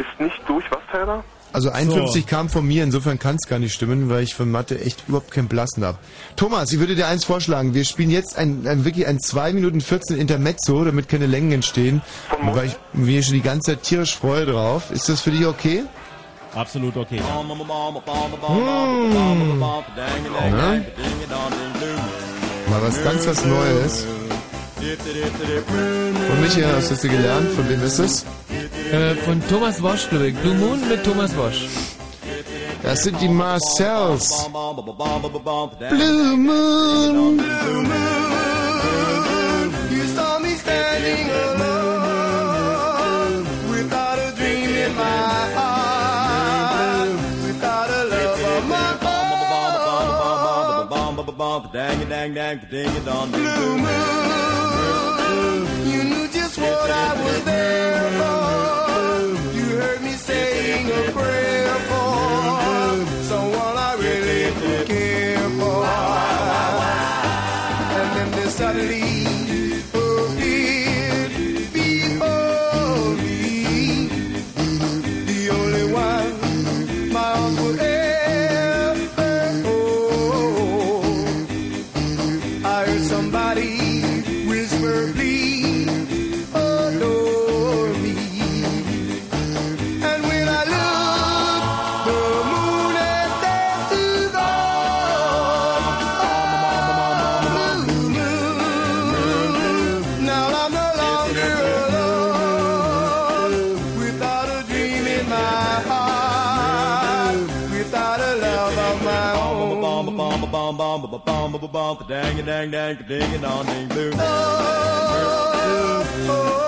Ist nicht durch, was, Tyler? Also 51 So. kam von mir, insofern kann es gar nicht stimmen, weil ich von Mathe echt überhaupt kein Blassen habe. Thomas, ich würde dir eins vorschlagen. Wir spielen jetzt ein, ein wirklich ein 2 Minuten 14 Intermezzo, damit keine Längen entstehen. Von? Weil ich mir schon die ganze Zeit tierisch freue drauf. Ist das für dich okay? Absolut okay. Na? Mal was ganz was Neues. Und Michi, hast du das gelernt? Von wem ist es? Äh, von Thomas Wosch, glaube ich. Blue Moon mit Thomas Wosch. Das sind die Marcells. Blue Moon. You saw me standing alone without a dream in my heart, without a love of my own. Blue moon, what I was there for. You heard me saying a prayer for someone I really care for. And then there suddenly on, the dang a dang dang, the ding and on ding blue. Oh, oh,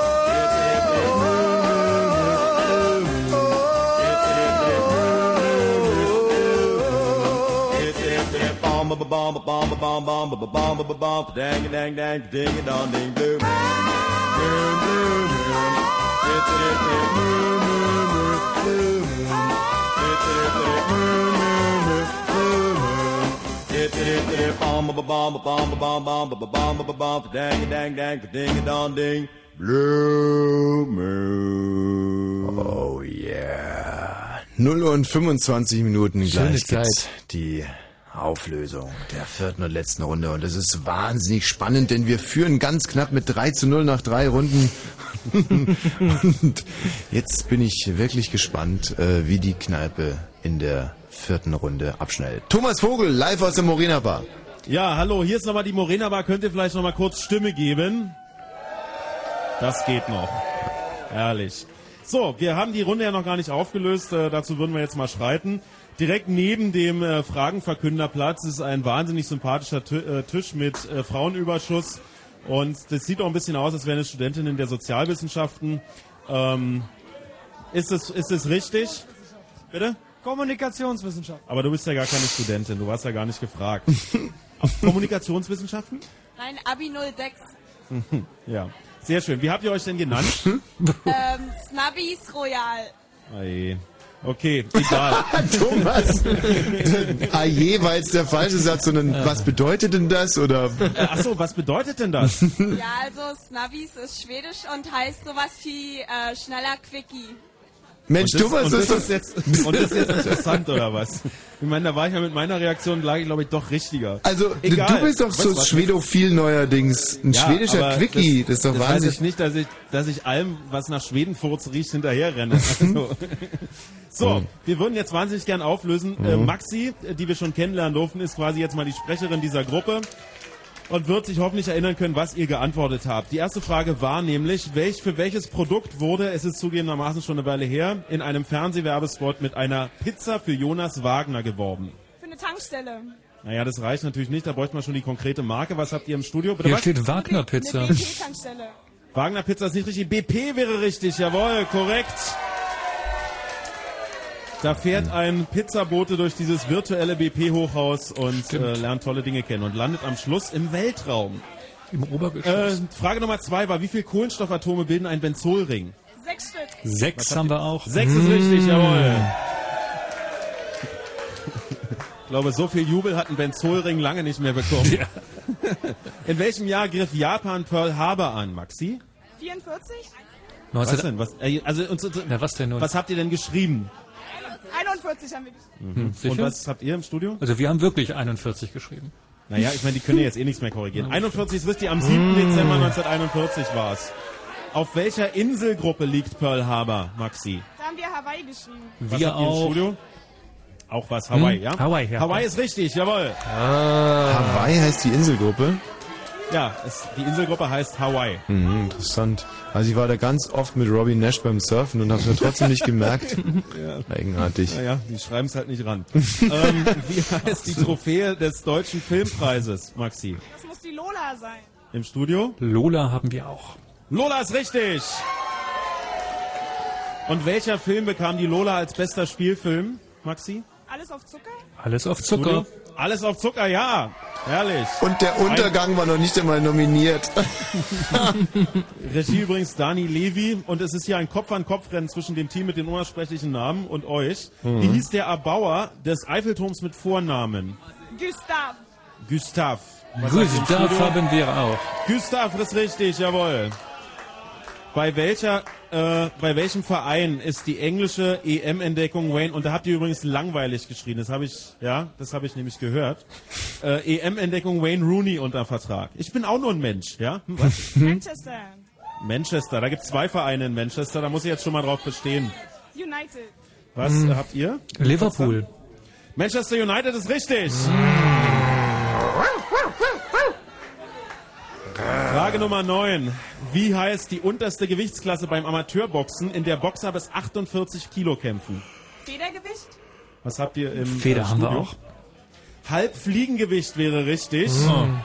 bomb bomb bomb bomb bomb bomb bomb bomb bomb dang dang dang ding dong ding boom boom boom boom it's it boom boom boom boom it's it boom boom yeah. 0 und 25 Minuten gleich gibt's die Auflösung der vierten und letzten Runde. Und es ist wahnsinnig spannend, denn wir führen ganz knapp mit 3 zu 0 nach drei Runden. und jetzt bin ich wirklich gespannt, äh, wie die Kneipe in der vierten Runde abschneidet. Thomas Vogel, live aus der Morena Bar. Ja, hallo, hier ist nochmal die Morena Bar. Könnt ihr vielleicht nochmal kurz Stimme geben? Das geht noch. Herrlich. So, wir haben die Runde ja noch gar nicht aufgelöst. Äh, dazu würden wir jetzt mal schreiten. Direkt neben dem äh, Fragenverkünderplatz ist ein wahnsinnig sympathischer Ti- äh, Tisch mit äh, Frauenüberschuss. Und das sieht auch ein bisschen aus, als wären es Studentinnen der Sozialwissenschaften. Ähm, ist es ist es richtig? Bitte? Kommunikationswissenschaft. Aber du bist ja gar keine Studentin, du warst ja gar nicht gefragt. Kommunikationswissenschaften? Nein, Abi 06. ja, sehr schön. Wie habt ihr euch denn genannt? ähm, Snubbies Royal. Oje. Okay, egal. Thomas. Aje war jetzt der falsche Satz, sondern was bedeutet denn das? Oder? Achso, was bedeutet denn das? Ja, also Snubbies ist schwedisch und heißt sowas wie äh, schneller Quickie. Mensch, das, das das ist ist jetzt und das ist jetzt interessant oder was? Ich meine, da war ich ja mit meiner Reaktion lag ich glaube ich doch richtiger. Also Egal. du bist doch so Was- was- schwedophil neuerdings. Ein Ja, schwedischer Quickie, das, ist doch das wahnsinnig. jetzt nicht, dass ich, dass ich allem, was nach Schwedenfurz riecht, hinterherrenne. Also. So, Mhm. wir würden jetzt wahnsinnig gern auflösen. Äh, Mhm. Maxi, äh, die wir schon kennenlernen durften, ist quasi jetzt mal die Sprecherin dieser Gruppe und wird sich hoffentlich erinnern können, was ihr geantwortet habt. Die erste Frage war nämlich, welch, für welches Produkt wurde, es ist zugegebenermaßen schon eine Weile her, in einem Fernsehwerbespot mit einer Pizza für Jonas Wagner geworben? Für eine Tankstelle. Naja, das reicht natürlich nicht, da bräuchte man schon die konkrete Marke. Was habt ihr im Studio? Bitte Hier was? steht Wagner Pizza. Eine BP-Tankstelle. Wagner Pizza ist nicht richtig. BP wäre richtig, jawohl, korrekt. Da fährt ein Pizzabote durch dieses virtuelle BP-Hochhaus und äh, lernt tolle Dinge kennen und landet am Schluss im Weltraum. Im Obergeschoss. Äh, Frage Nummer zwei war, wie viele Kohlenstoffatome bilden ein Benzolring? Sechs Stück. Sechs Was haben wir auch. Sechs ist richtig, jawohl. Ich glaube, so viel Jubel hat ein Benzolring lange nicht mehr bekommen. In welchem Jahr griff Japan Pearl Harbor an, Maxi? 44? Was denn? Was, äh, also, uns, Na, was denn nun? was habt ihr denn geschrieben? 41 haben wir geschrieben. Hm, Und was habt ihr im Studio? Also wir haben wirklich 41 geschrieben. Naja, ich meine, die können ja jetzt eh nichts mehr korrigieren. 41 ist richtig, am 7. Dezember 1941 war es. Auf welcher Inselgruppe liegt Pearl Harbor, Maxi? Da haben wir Hawaii geschrieben. Was Wir habt ihr im. Studio? Auch was, Hawaii, Hm? ja? Hawaii, ja. Hawaii ist richtig, jawohl. Hawaii heißt die Inselgruppe. Ja, es, die Inselgruppe heißt Hawaii. Mhm, interessant. Also ich war da ganz oft mit Robbie Nash beim Surfen und hab's mir trotzdem nicht gemerkt. Ja. Eigenartig. Naja, die schreiben es halt nicht ran. ähm, wie heißt die Trophäe des Deutschen Filmpreises, Maxi? Das muss die Lola sein. Im Studio? Lola haben wir auch. Lola ist richtig! Und welcher Film bekam die Lola als bester Spielfilm, Maxi? Alles auf Zucker? Alles auf Zucker. Studio? Alles auf Zucker, ja. Herrlich. Und der Untergang war noch nicht einmal nominiert. Regie übrigens Dani Levi und es ist hier ein Kopf-an-Kopf-Rennen zwischen dem Team mit den unaussprechlichen Namen und euch. Mhm. Wie hieß der Erbauer des Eiffelturms mit Vornamen? Gustav. Gustav. Was Gustav haben wir auch. Gustav ist richtig, jawohl. Bei welcher, äh, bei welchem Verein ist die englische EM-Entdeckung Wayne? Und da habt ihr übrigens langweilig geschrien. Das habe ich, ja, das habe ich nämlich gehört. Äh, EM-Entdeckung Wayne Rooney unter Vertrag. Ich bin auch nur ein Mensch, ja? Hm, was? Manchester. Manchester. Da gibt es zwei Vereine in Manchester. Da muss ich jetzt schon mal drauf bestehen. United. Was Hm. habt ihr? Liverpool. Manchester United ist richtig. Frage Nummer 9. Wie heißt die unterste Gewichtsklasse beim Amateurboxen, in der Boxer bis 48 Kilo kämpfen? Federgewicht? Was habt ihr im Feder äh, haben wir Studio? auch. Halbfliegengewicht wäre richtig. Hm.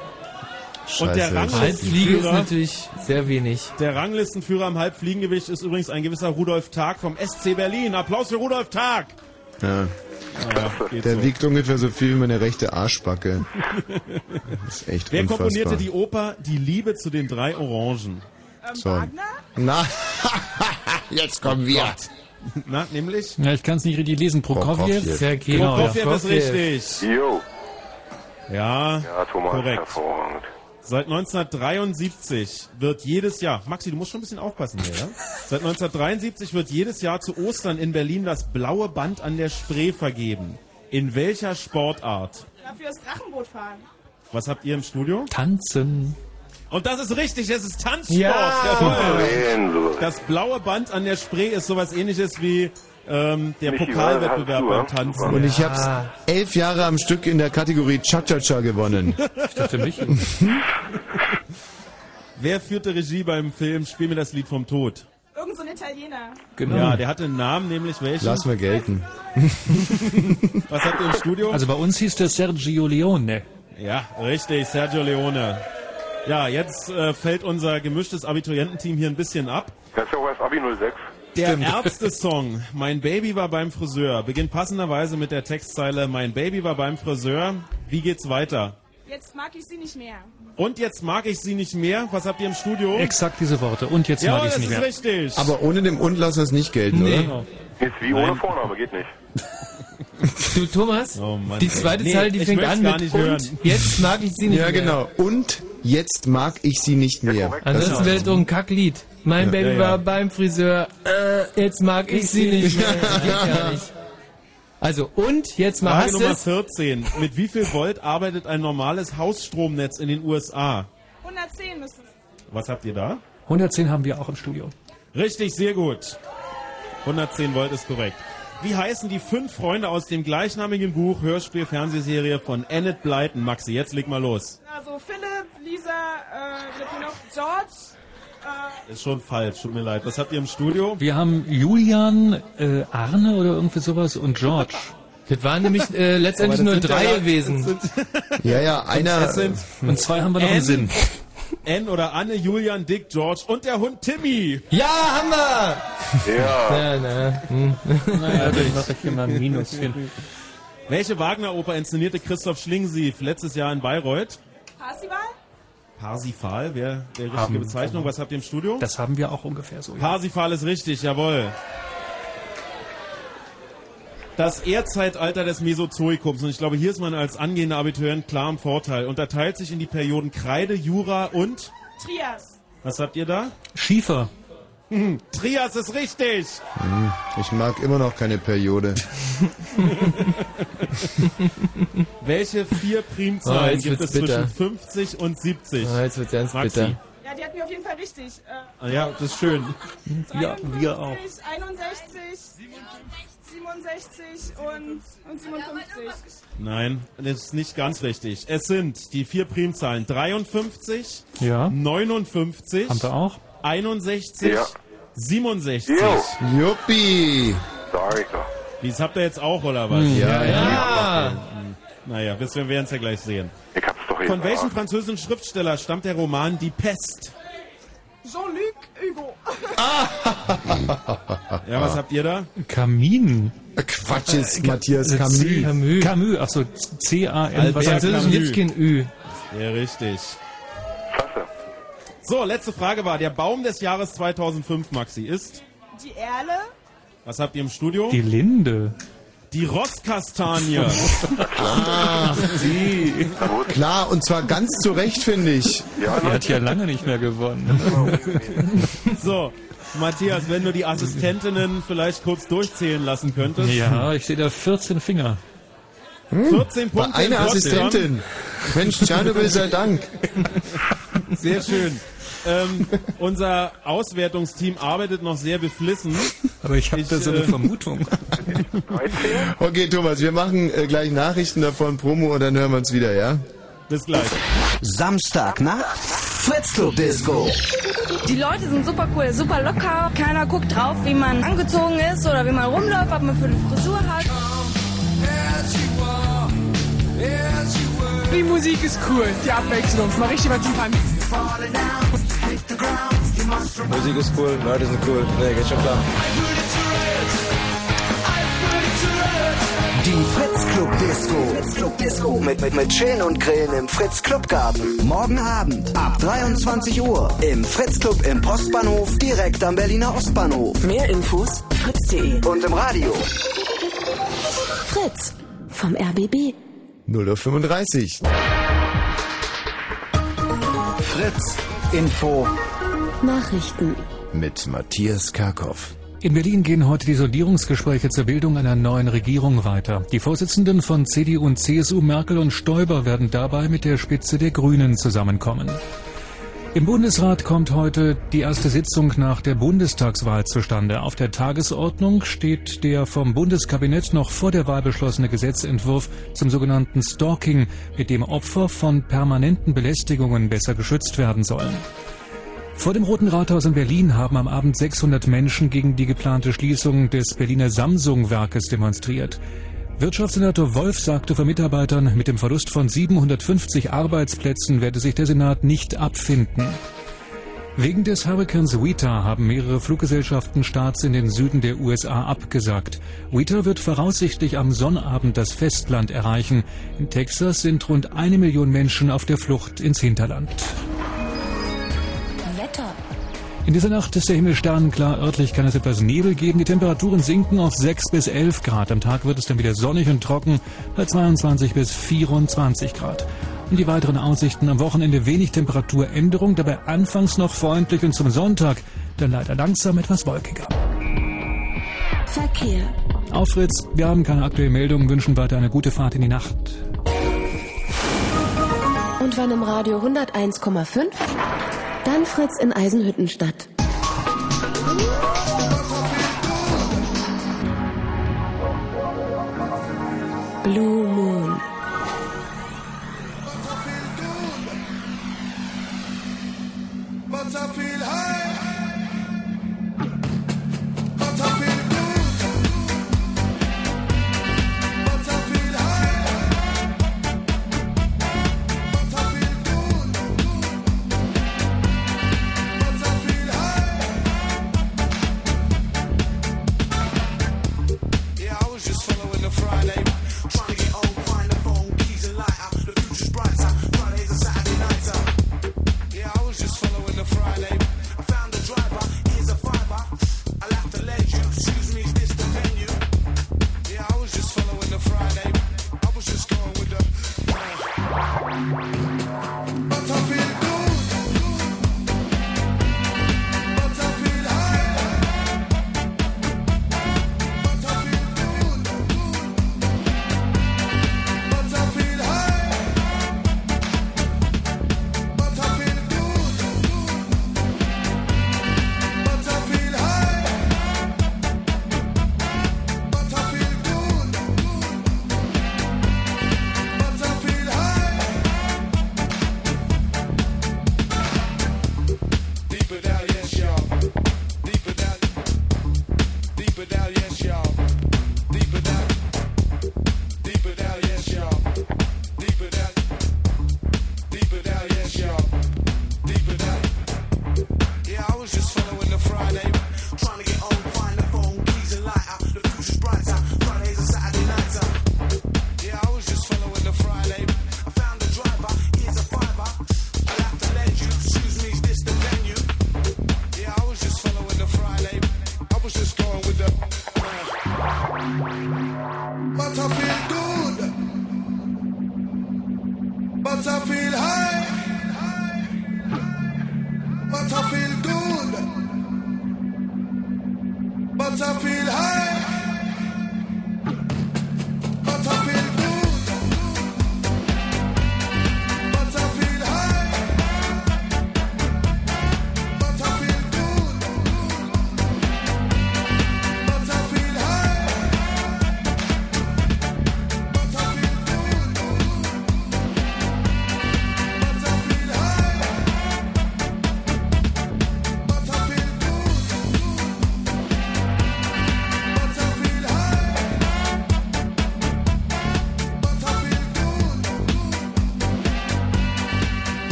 Und der Scheiße. Halbfliege ist Ranglistenführer, natürlich sehr wenig. der Ranglistenführer im Halbfliegengewicht ist übrigens ein gewisser Rudolf Tag vom SC Berlin. Applaus für Rudolf Tag. Ja. Geht Der so. wiegt ungefähr so viel wie meine rechte Arschbacke. Das ist echt Wer unfassbar. komponierte die Oper Die Liebe zu den drei Orangen? so. Na, jetzt kommen wir. Na, nämlich? Ja, ich kann es nicht richtig lesen. Prokofjew. Sergei. Genau, Prokofjew ja. ist richtig. Jo. Ja, Ja, Thomas, korrekt. hervorragend. Seit 1973 wird jedes Jahr, Maxi, du musst schon ein bisschen aufpassen hier, ja? Seit 1973 wird jedes Jahr zu Ostern in Berlin das blaue Band an der Spree vergeben. In welcher Sportart? Dafür ist Drachenboot fahren. Was habt ihr im Studio? Tanzen. Und das ist richtig, es ist Tanzsport. Ja. Das blaue Band an der Spree ist sowas ähnliches wie ähm, der Michi, Pokalwettbewerb beim Tanzen. Und ich hab's elf Jahre am Stück in der Kategorie Cha-Cha-Cha gewonnen. Ich dachte mich. Wer führte Regie beim Film Spiel mir das Lied vom Tod? Irgend so ein Italiener. Genau. Ja, der hatte einen Namen, nämlich welchen? Lass mal gelten. Was habt ihr im Studio? Also bei uns hieß der Sergio Leone. ja, richtig, Sergio Leone. Ja, jetzt äh, fällt unser gemischtes Abituriententeam hier ein bisschen ab. Das ist ja auch erst Abi 06. Der Ärzte-Song Mein Baby war beim Friseur beginnt passenderweise mit der Textzeile Mein Baby war beim Friseur. Wie geht's weiter? Jetzt mag ich sie nicht mehr. Und jetzt mag ich sie nicht mehr. Was habt ihr im Studio? Exakt diese Worte. Und jetzt ja, mag ich das es nicht ist mehr. richtig. Aber ohne dem Und lassen wir es nicht gelten, Nee. oder? Jetzt wie ohne Vorname, geht nicht. Du, Thomas, Oh Mann, die zweite Nee, Zeile, die fängt an mit und hören. jetzt mag ich sie nicht Ja, mehr. genau. Und jetzt mag ich sie nicht mehr. Ansonsten wäre es doch ein Kacklied. Mein Ja. Baby Ja, ja. war beim Friseur, äh, jetzt mag ich sie nicht mehr. Geht gar nicht. Also, und jetzt mal Frage Nummer es. 14. Mit wie viel Volt arbeitet ein normales Hausstromnetz in den USA? 110 müsste es. Was habt ihr da? 110 haben wir auch im Studio. Richtig, sehr gut. 110 Volt ist korrekt. Wie heißen die fünf Freunde aus dem gleichnamigen Buch, Hörspiel, Fernsehserie von Annette Blyton? Maxi, jetzt leg mal los. Also Philipp, Lisa, äh, noch George. Äh, Ist schon falsch, tut mir leid. Was habt ihr im Studio? Wir haben Julian, äh, Arne oder irgendwie sowas und George. Das waren nämlich äh, letztendlich nur drei ja- gewesen. Ja, ja, einer. Und zwei haben wir noch im Sinn. N oder Anne, Julian, Dick, George und der Hund Timmy. Ja, haben wir! Ja. Ja, na. Hm. Naja, dann mache ich hier mal ein Minus hin. Welche Wagner-Oper inszenierte Christoph Schlingsief letztes Jahr in Bayreuth? Parsival? Parsifal, wäre der richtige Haben- Bezeichnung. Was habt ihr im Studio? Das haben wir auch ungefähr so. Ja. Parsifal ist richtig, jawohl. Das Erdzeitalter des Mesozoikums, und ich glaube, hier ist man als angehender Abiturient klar im Vorteil, unterteilt sich in die Perioden Kreide, Jura und... Trias. Was habt ihr da? Schiefer. Hm, Trias ist richtig! Hm, Ich mag immer noch keine Periode. Welche vier Oh, Primzahlen jetzt gibt es bitter. zwischen 50 und 70? Ah, jetzt wird's ganz Maxi. bitter. Ja, die hatten wir auf jeden Fall richtig. Äh, Ah, Ja, das ist schön. Ja, wir auch. 61, 67 und, und 57. Nein, das ist nicht ganz richtig. Es sind die vier Primzahlen 53, Ja. 59, Haben wir auch? 61, Ja. 67. Jo. Juppie. Doch. Dies habt ihr jetzt auch, oder was? Hm, ja, ja. Naja, wir werden es ja gleich sehen. Ich hab's doch Von welchem französischen Schriftsteller stammt der Roman Die Pest? Jean-Luc Hugo. Ja, was habt ihr da? Kamin. Quatsch, ist Matthias Äh, Camus. Camus. Camus, achso, C-A-M. Was heißt Camus. Jetzt kein Ü. Ja, richtig. So, letzte Frage war, der Baum des Jahres 2005, Maxi, ist? Die Erle. Was habt ihr im Studio? Die Linde. Die Rosskastanie. Ah, die. Klar, und zwar ganz zu Recht, finde ich. Die hat ja lange nicht mehr gewonnen. so, Matthias, wenn du die Assistentinnen vielleicht kurz durchzählen lassen könntest. Ja, ich sehe da 14 Finger. 14 Punkte. Eine. Assistentin. Mensch, Tschernobyl sei Dank. Sehr schön. Ähm, unser Auswertungsteam arbeitet noch sehr beflissen. Aber ich habe da so eine äh, Vermutung. Okay, Thomas, wir machen äh, gleich Nachrichten davon, Promo und dann hören wir uns wieder, ja? Bis gleich. Samstagnacht, Fritz Club Disco. Die Leute sind super cool, super locker. Keiner guckt drauf, wie man angezogen ist oder wie man rumläuft, was man für eine Frisur hat. Die Musik ist cool, die Abwechslung. Mal richtig was zum Tanzen. Musik ist cool, Leute sind cool. Nee, geht schon klar. Die Fritz Club Disco. Fritz Club Disco. Mit, mit, mit Schön und Grillen im Fritz Club Garten. Morgen Abend ab 23 Uhr im Fritz Club im Postbahnhof direkt am Berliner Ostbahnhof. Mehr Infos fritz.de. Und im Radio. Fritz vom RBB. 0.35 Uhr. Fritz Info. Nachrichten. Mit Matthias Karkow. In Berlin gehen heute die Sondierungsgespräche zur Bildung einer neuen Regierung weiter. Die Vorsitzenden von CDU und CSU Merkel und Stoiber werden dabei mit der Spitze der Grünen zusammenkommen. Im Bundesrat kommt heute die erste Sitzung nach der Bundestagswahl zustande. Auf der Tagesordnung steht der vom Bundeskabinett noch vor der Wahl beschlossene Gesetzentwurf zum sogenannten Stalking, mit dem Opfer von permanenten Belästigungen besser geschützt werden sollen. Vor dem Roten Rathaus in Berlin haben am Abend 600 Menschen gegen die geplante Schließung des Berliner Samsung-Werkes demonstriert. Wirtschaftssenator Wolf sagte vor Mitarbeitern, mit dem Verlust von 750 Arbeitsplätzen werde sich der Senat nicht abfinden. Wegen des Hurrikans Weta haben mehrere Fluggesellschaften Starts in den Süden der USA abgesagt. Weta wird voraussichtlich am Sonnabend das Festland erreichen. In Texas sind rund eine Million Menschen auf der Flucht ins Hinterland. In dieser Nacht ist der Himmel sternenklar. Örtlich kann es etwas Nebel geben. Die Temperaturen sinken auf 6 bis 11 Grad. Am Tag wird es dann wieder sonnig und trocken bei 22 bis 24 Grad. Und die weiteren Aussichten am Wochenende wenig Temperaturänderung, dabei anfangs noch freundlich und zum Sonntag dann leider langsam etwas wolkiger. Verkehr. Auf Fritz, wir haben keine aktuellen Meldungen, wünschen weiter eine gute Fahrt in die Nacht. Und wenn im Radio 101,5, dann Fritz in Eisenhüttenstadt. Blue Moon.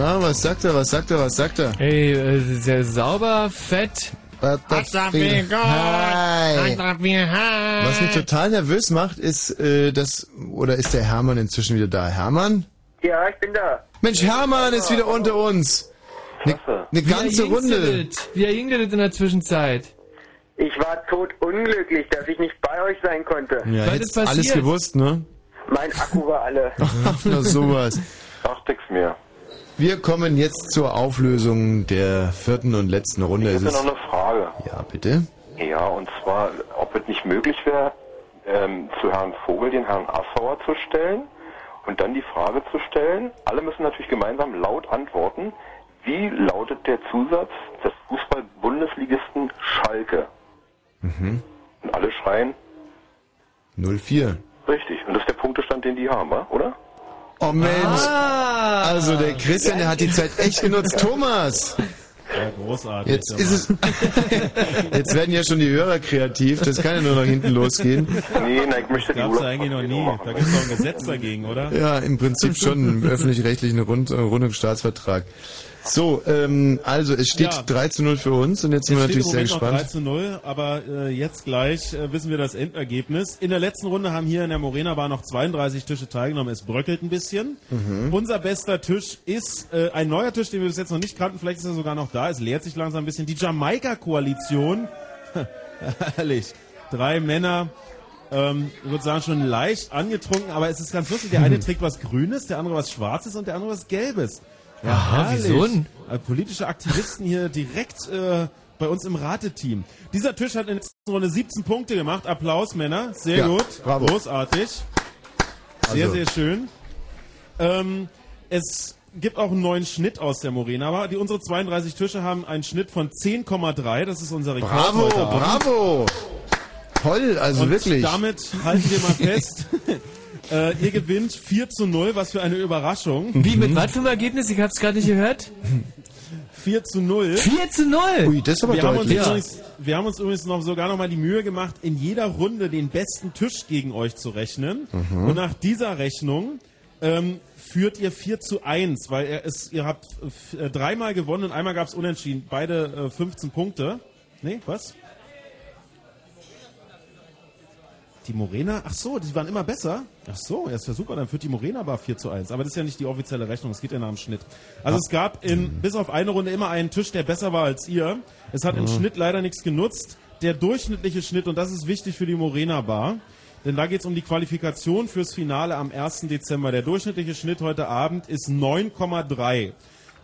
Na, was sagt er, was sagt er, was sagt er? Ey, äh, sehr sauber, fett. Was Was mich total nervös macht, ist, äh, das, oder ist der Hermann inzwischen wieder da? Hermann? Ja, ich bin da. Mensch, Hermann ist wieder unter uns. Eine ne ganze Wie Runde. das? Wie ging das in der Zwischenzeit? Ich war tot unglücklich, dass ich nicht bei euch sein konnte. Ja, hättest alles gewusst, ne? Mein Akku war alle. Ach, na sowas. Ach, mehr. Wir kommen jetzt zur Auflösung der vierten und letzten Runde. Ich hätte noch eine Frage. ja, bitte. Ja, und zwar, ob es nicht möglich wäre, ähm, zu Herrn Vogel den Herrn Assauer zu stellen und dann die Frage zu stellen. Alle müssen natürlich gemeinsam laut antworten. Wie lautet der Zusatz des Fußball-Bundesligisten Schalke? Mhm. Und alle schreien, 04. richtig. Und das ist der Punktestand, den die haben, oder? Oh Mensch. Ah. Also der Christian, der hat die Zeit echt genutzt. Thomas. Ja, großartig. Jetzt ist es. Jetzt werden ja schon die Hörer kreativ. Das kann ja nur nach hinten losgehen. Nee, nein, ich möchte Das gab's ja eigentlich noch nie. Da gibt es doch ein Gesetz dagegen, oder? Ja, im Prinzip schon im öffentlich-rechtlichen Rund Rundungsstaatsvertrag. So, ähm, also es steht Ja. 3 zu 0 für uns und jetzt sind wir Es natürlich sehr noch 3 gespannt. zu 0, aber äh, jetzt gleich äh, wissen wir das Endergebnis. In der letzten Runde haben hier in der Morena Bar noch 32 Tische teilgenommen. Es bröckelt ein bisschen. Mhm. Unser bester Tisch ist äh, ein neuer Tisch, den wir bis jetzt noch nicht kannten. Vielleicht ist er sogar noch da. Es leert sich langsam ein bisschen. Die Jamaika-Koalition. Herrlich. Drei Männer. Ähm, ich würde sagen, schon leicht angetrunken, aber es ist ganz lustig. Der eine trägt was Grünes, der andere was Schwarzes und der andere was Gelbes. Aha, herrlich. wieso denn? Äh, politische Aktivisten hier direkt äh, bei uns im Rateteam. Dieser Tisch hat in der letzten Runde 17 Punkte gemacht. Applaus, Männer. Sehr Ja, gut. bravo. Großartig. Sehr, Also. sehr schön. Ähm, es gibt auch einen neuen Schnitt aus der Morena. Aber die, unsere 32 Tische haben einen Schnitt von 10,3. Das ist unser Rekord Bravo, bravo. Toll, also Und wirklich. damit halten wir mal fest. äh, ihr gewinnt 4 zu 0. Was für eine Überraschung. Wie, mit was für einem Ergebnis? Ich hab's gerade nicht gehört. 4 zu 0. 4 zu 0? Ui, das ist aber wir haben, uns deutlich. übrigens, wir haben uns übrigens noch sogar noch mal die Mühe gemacht, in jeder Runde den besten Tisch gegen euch zu rechnen. Mhm. Und nach dieser Rechnung ähm, führt ihr 4 zu 1, weil er ist, ihr habt äh, dreimal gewonnen und einmal gab es unentschieden. Beide äh, 15 Punkte. Nee, was? Die Morena? Ach so, die waren immer besser. Ach so, ja, ist ja super, dann führt die Morena Bar 4 zu 1. Aber das ist ja nicht die offizielle Rechnung, es geht ja nach dem Schnitt. Also es gab in, bis auf eine Runde immer einen Tisch, der besser war als ihr. Es hat im Mhm. Schnitt leider nichts genutzt. Der durchschnittliche Schnitt, und das ist wichtig für die Morena Bar, denn da geht es um die Qualifikation fürs Finale am 1. Dezember. Der durchschnittliche Schnitt heute Abend ist 9,3.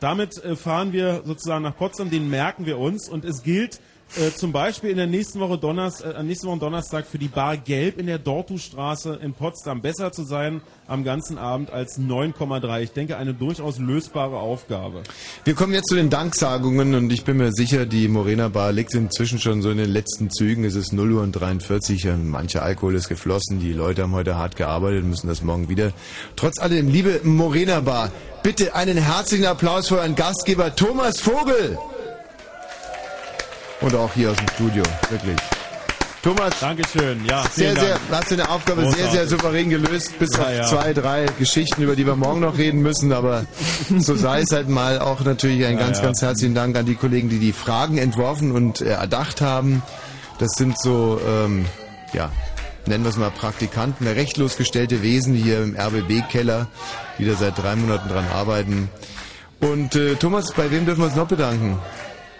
Damit äh, fahren wir sozusagen nach Potsdam, den merken wir uns und es gilt äh, zum Beispiel in der nächsten Woche, Donners, äh, nächste Woche Donnerstag für die Bar Gelb in der Dortustraße in Potsdam besser zu sein am ganzen Abend als 9,3. Ich denke, eine durchaus lösbare Aufgabe. Wir kommen jetzt zu den Danksagungen und ich bin mir sicher, die Morena Bar liegt inzwischen schon so in den letzten Zügen. Es ist 0 Uhr und 43, äh, mancher Alkohol ist geflossen, die Leute haben heute hart gearbeitet, müssen das morgen wieder. Trotz allem, liebe Morena Bar, bitte einen herzlichen Applaus für euren Gastgeber Thomas Vogel. Und auch hier aus dem Studio, wirklich. Thomas. Dankeschön, ja. Sehr, sehr, Dank. hast du eine Aufgabe sehr, sehr Großartig. souverän gelöst, bis Ja, auf ja. zwei, drei Geschichten, über die wir morgen noch reden müssen, aber so sei es halt mal. Auch natürlich ein Ja, ganz, ganz herzlichen Dank an die Kollegen, die die Fragen entworfen und äh, erdacht haben. Das sind so, ähm, ja, nennen wir es mal Praktikanten, rechtlos gestellte Wesen hier im RBB-Keller, die da seit drei Monaten dran arbeiten. Und äh, Thomas, bei wem dürfen wir uns noch bedanken?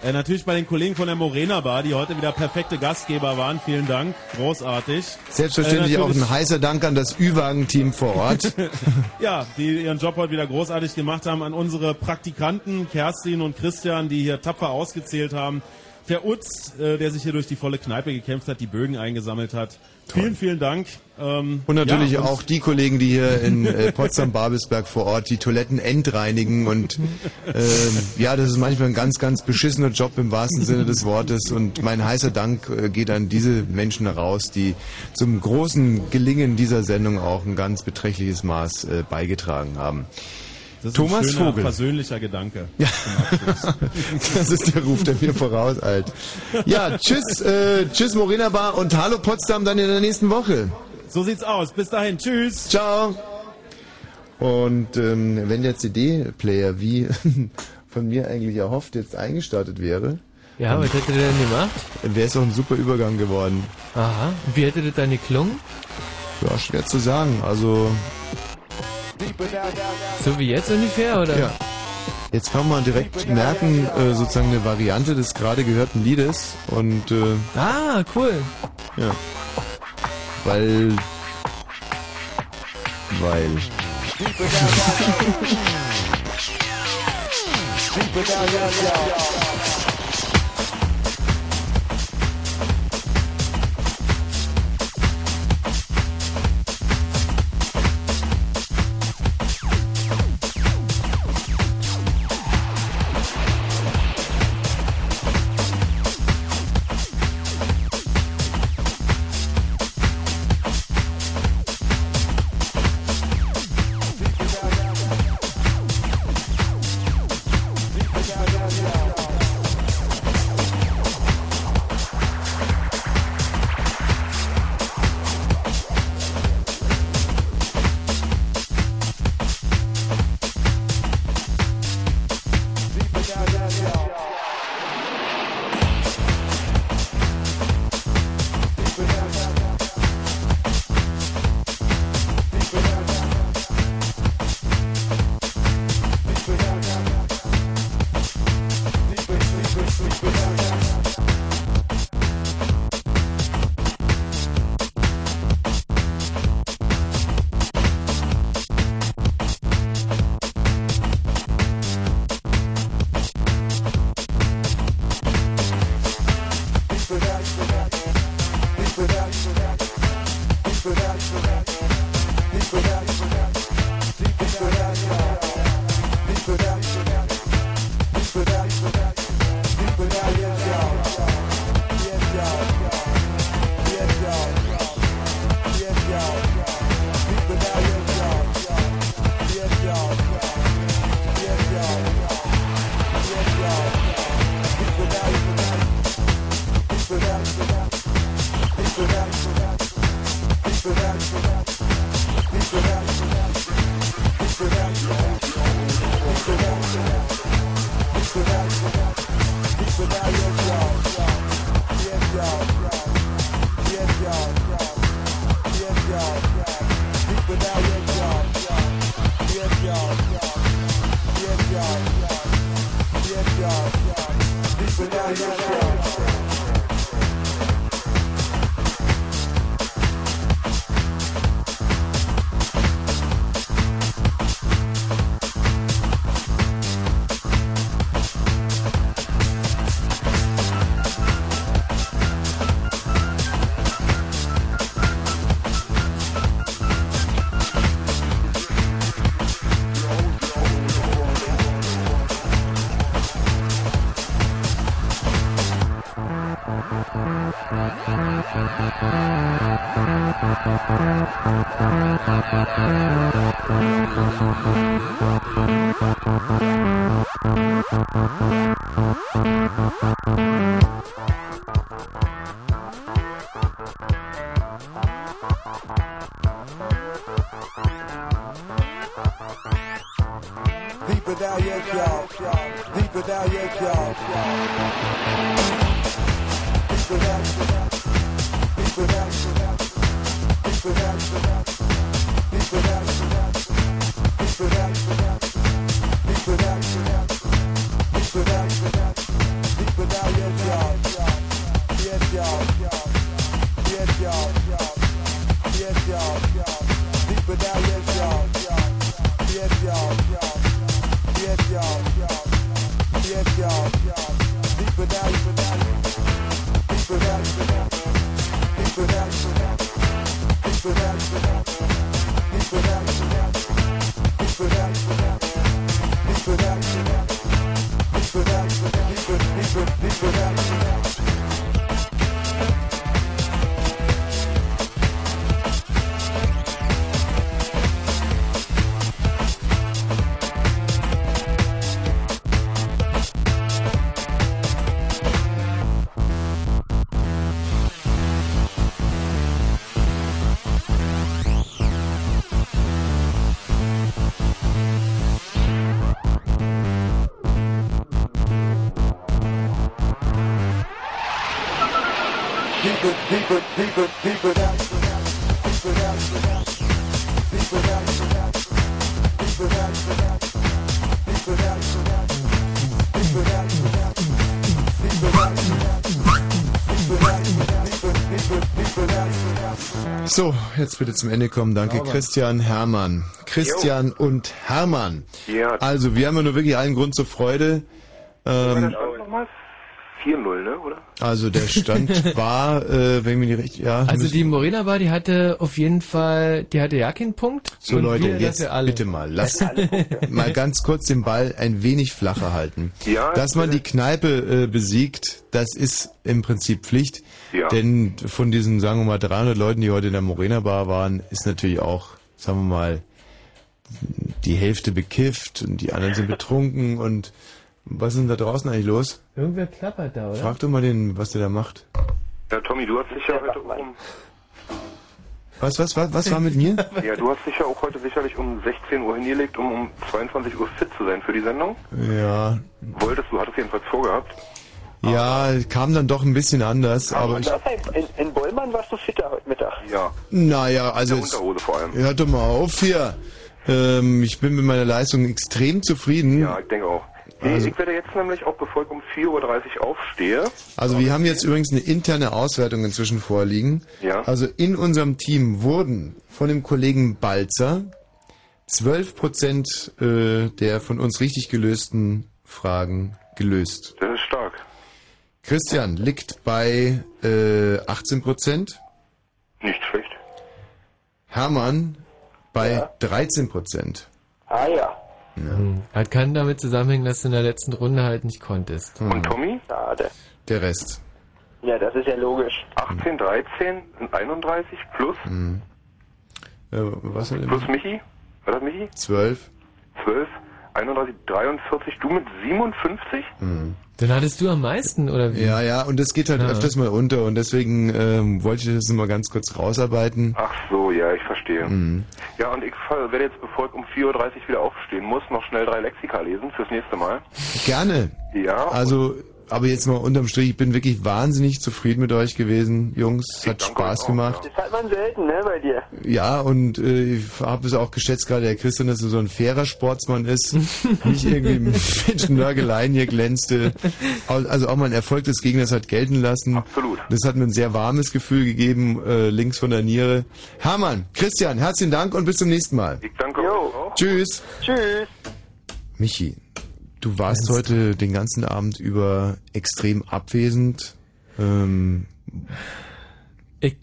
Äh, natürlich bei den Kollegen von der Morena Bar, die heute wieder perfekte Gastgeber waren. Vielen Dank, großartig. Selbstverständlich Äh, auch ein heißer Dank an das Ü-Wagen-Team vor Ort. ja, die ihren Job heute wieder großartig gemacht haben. An unsere Praktikanten Kerstin und Christian, die hier tapfer ausgezählt haben. Der Utz, äh, der sich hier durch die volle Kneipe gekämpft hat, die Bögen eingesammelt hat. Vielen, vielen Dank. Ähm, Und natürlich ja, auch die Kollegen, die hier in äh, Potsdam-Babelsberg vor Ort die Toiletten entreinigen und ähm, ja, das ist manchmal ein ganz, ganz beschissener Job im wahrsten Sinne des Wortes und mein heißer Dank äh, geht an diese Menschen heraus, die zum großen Gelingen dieser Sendung auch ein ganz beträchtliches Maß äh, beigetragen haben. Das ist Thomas ein schöner, Vogel. persönlicher Gedanke. Ja. Das ist der Ruf, der mir voraus eilt. Ja, tschüss, äh, tschüss Morena Bar und hallo Potsdam dann in der nächsten Woche. So sieht's aus. Bis dahin. Tschüss. Ciao. Und ähm, wenn der CD-Player wie von mir eigentlich erhofft jetzt eingestartet wäre, Ja, was hätte der denn gemacht? wäre es auch ein super Übergang geworden. Aha. Wie hätte das dann geklungen? Ja, schwer zu sagen. Also So wie jetzt ungefähr, oder? Ja. Jetzt kann man direkt merken, äh, sozusagen eine Variante des gerade gehörten Liedes und äh, Ah, cool. ja, weil weil So, jetzt bitte zum Ende kommen. Danke, Sauber. Christian Hermann. Christian und Hermann. Ja. Also, wir haben ja nur wirklich allen Grund zur Freude. Ähm, 4-0, ne, oder? also, der Stand war, äh, wenn mir die richtig, ja. Also die Morena Bar, die hatte auf jeden Fall, die hatte ja keinen Punkt. So und Leute, jetzt bitte mal, lasst mal ganz kurz den Ball ein wenig flacher halten. Ja, Dass man die Kneipe äh, besiegt, das ist im Prinzip Pflicht. Ja. Denn von diesen, sagen wir mal, 300 Leuten, die heute in der Morena Bar waren, ist natürlich auch, sagen wir mal, die Hälfte bekifft und die anderen sind betrunken und was ist denn da draußen eigentlich los? Irgendwer klappert da, oder? Frag doch mal den, was der da macht. Ja, Tommy, du hast dich ja heute um... Was, was, was, was war mit mir? Ja, du hast dich ja auch heute sicherlich um 16 Uhr hingelegt, um um 22 Uhr fit zu sein für die Sendung. Ja, Wolltest du, hattest jedenfalls vorgehabt. ja, kam dann doch ein bisschen anders, aber ich, In, in Bollmann warst du fitter heute Mittag. Ja. Naja, also In der jetzt, Unterhose vor allem. hört doch mal auf hier. Ähm, ich bin mit meiner Leistung extrem zufrieden. Ja, ich denke auch. Nee, Also- ich werde jetzt nämlich auch, bevor ich um 4.30 Uhr aufstehe, Also wir haben jetzt übrigens eine interne Auswertung inzwischen vorliegen. Ja. Also in unserem Team wurden von dem Kollegen Balzer 12 Prozent äh, der von uns richtig gelösten Fragen gelöst. das ist stark. Christian liegt bei äh, 18 Prozent. Nicht schlecht. Hermann bei 13 Prozent. Ah ja. Hm. Hat kann damit zusammenhängen, dass du in der letzten Runde halt nicht konntest. Und Tommy? Schade. Der Rest. Ja, das ist ja logisch. 18, 13, 31 plus, Hm. Äh, was er plus Michi. Was hat Michi? 12. 12, 31, 43, du mit 57? Hm. Dann hattest du am meisten, oder wie? Ja, ja, und das geht halt Ja. öfters mal unter und deswegen ähm, wollte ich das mal ganz kurz rausarbeiten. Ach so, ja, ich verstehe. Mhm. Ja, und ich werde jetzt, bevor ich um 4.30 Uhr wieder aufstehen muss, noch schnell drei Lexika lesen fürs nächste Mal. Gerne. Ja. Also, aber jetzt mal unterm Strich, ich bin wirklich wahnsinnig zufrieden mit euch gewesen, Jungs. Es hat Spaß gemacht. Das hat man selten, ne, bei dir. Ja, und äh, ich habe es auch geschätzt, gerade der Christian, dass er so ein fairer Sportsmann ist. Nicht irgendwie mit Nörgeleien hier glänzte. Also auch mal ein Erfolg des Gegners hat gelten lassen. Absolut. Das hat mir ein sehr warmes Gefühl gegeben, äh, links von der Niere. Hermann, Christian, herzlichen Dank und bis zum nächsten Mal. Ich danke euch auch. Tschüss. Tschüss. Michi, du warst heute den ganzen Abend über extrem abwesend. Ähm, ich.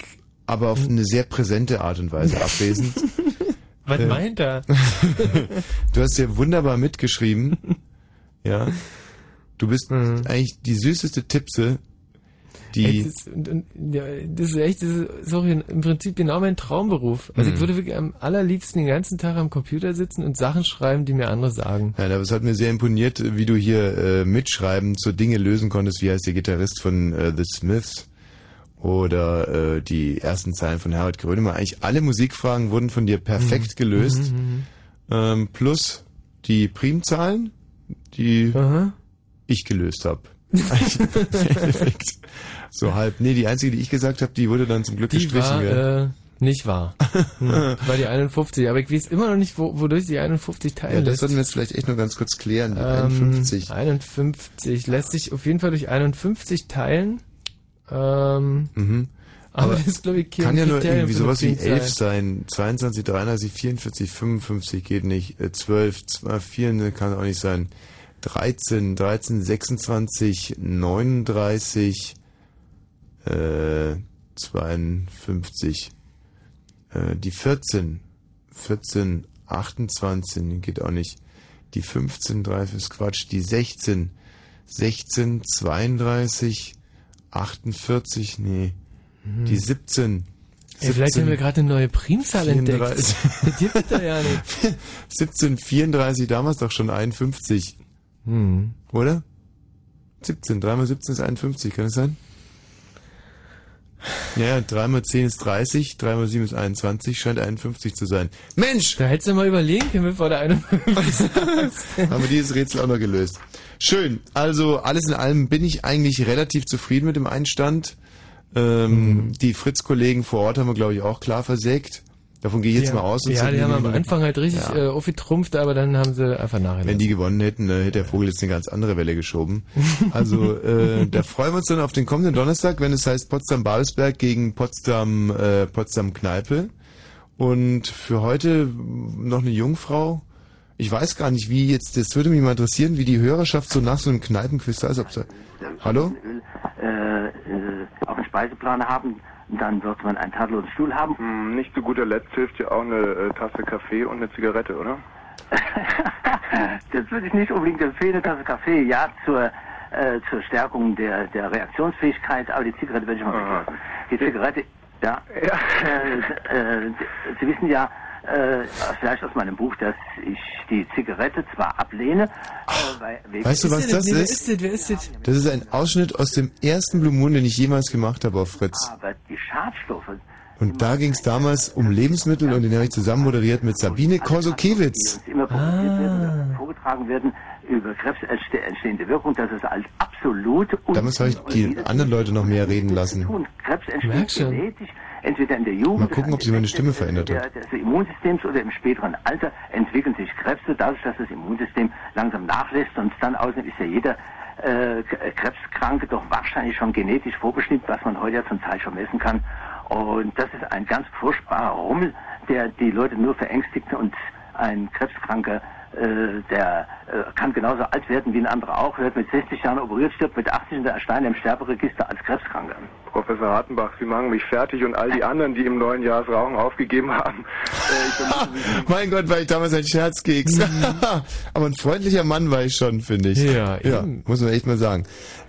Aber auf eine sehr präsente Art und Weise abwesend. Was Äh, meint er? du hast ja wunderbar mitgeschrieben. Ja. Du bist eigentlich die süßeste Tippse, die. Das, ist, und, und, ja, das ist echt, das ist, sorry, im Prinzip genau mein Traumberuf. Also Mhm. ich würde wirklich am allerliebsten den ganzen Tag am Computer sitzen und Sachen schreiben, die mir andere sagen. Ja, das hat mir sehr imponiert, wie du hier äh, mitschreiben so Dinge lösen konntest, wie heißt der Gitarrist von äh, The Smiths oder äh, die ersten Zeilen von Herbert Grönemeyer. Eigentlich alle Musikfragen wurden von dir perfekt Mhm. gelöst. Mhm, Ähm, plus die Primzahlen, die ich gelöst habe. Perfekt. So halb. Nee, die einzige, die ich gesagt habe, die wurde dann zum Glück Die gestrichen. war gell? äh, nicht wahr. Hm, war die 51, aber ich weiß immer noch nicht, wo, wodurch die 51 teilen ja, das lässt. sollten wir jetzt vielleicht echt nur ganz kurz klären. Die Ähm, 51. 51 lässt sich auf jeden Fall durch 51 teilen. Ähm, Mhm. Aber das ist, glaub ich, kein kann ja nur irgendwie sowas wie Primzahl. 11 sein. 22, 33, 44, 55 geht nicht. Äh, 12, 12 4 ne, kann auch nicht sein. 13, 13, 26, 39, äh, 52. Äh, die 14, 14, 28 geht auch nicht. Die 15, 3 ist Quatsch. Die 16, 16, 32, 48, nee. Hm. Die 17. Ey, vielleicht haben wir gerade eine neue Primzahl entdeckt. 34. Die gibt ja nicht. 17, 34, damals doch schon 51. Hm. Oder? 17, 3 mal 17 ist 51, kann das sein? Ja, ja, 3 mal 10 ist 30, 3 mal 7 ist 21, scheint 51 zu sein. Mensch! Da hättest du mal überlegen können, bevor du 51 sagst. Haben wir dieses Rätsel auch noch gelöst. Schön. Also alles in allem bin ich eigentlich relativ zufrieden mit dem Einstand. Ähm, Die Fritz-Kollegen vor Ort haben wir, glaube ich, auch klar versägt. Davon gehe ich jetzt Ja. mal aus. Ja, die haben am Anfang halt richtig Ja. äh, aufgetrumpft, aber dann haben sie einfach nachher. Wenn die gewonnen hätten, äh, hätte der Vogel jetzt eine ganz andere Welle geschoben. Also äh, da freuen wir uns dann auf den kommenden Donnerstag, wenn es heißt Potsdam-Babelsberg gegen Potsdam äh, Potsdam-Kneipe. Und für heute noch eine Jungfrau. Ich weiß gar nicht, wie jetzt, das würde mich mal interessieren, wie die Hörerschaft so nach so einem Kneipenquiz da ist. Ob da, Hallo? äh, Speiseplan haben, dann wird man einen tadellosen Stuhl haben. Hm, Nicht zu guter Letzt hilft ja auch eine äh, Tasse Kaffee und eine Zigarette, oder? Das würde ich nicht unbedingt empfehlen, eine Tasse Kaffee, ja, zur, äh, zur Stärkung der, der Reaktionsfähigkeit, aber die Zigarette würde ich mal weglassen. Die Zigarette, ja, Äh, äh, Sie wissen ja, äh, vielleicht aus meinem Buch, dass ich die Zigarette zwar ablehne, äh, weil, Weißt du, was das ist? Wer ist das? Das ist ein Ausschnitt aus dem ersten Blue Moon, den ich jemals gemacht habe auf Fritz. aber die Schadstoffe, Und da ging es damals um Lebensmittel und den habe ich zusammen moderiert mit Sabine Korsokiewicz. immer oder vorgetragen werden, über Krebs entste- entstehende Wirkung, das ist als absolute Damals habe ich die anderen Leute noch mehr reden lassen. Und Krebs entsteht genetisch, entweder in der Jugend Mal gucken, ob sie meine Stimme verändert der, hat. des Immunsystems oder im späteren Alter entwickeln sich Krebse, dadurch, dass das Immunsystem langsam nachlässt und dann außerdem ist ja jeder äh, K- Krebskranke doch wahrscheinlich schon genetisch vorbestimmt, was man heute ja zum Teil schon messen kann. Und das ist ein ganz furchtbarer Rummel, der die Leute nur verängstigt und ein Krebskranker, äh, der äh, kann genauso alt werden wie ein anderer auch, wird mit 60 Jahren operiert, stirbt mit 80 und der erscheint im Sterberegister als Krebskranker. Professor Hartenbach, Sie machen mich fertig und all die anderen, die im neuen Jahr das Rauchen aufgegeben haben. Äh, Mein Gott, war ich damals ein Scherzkeks. Aber ein freundlicher Mann war ich schon, finde ich. Ja, ja eben. muss man echt mal sagen.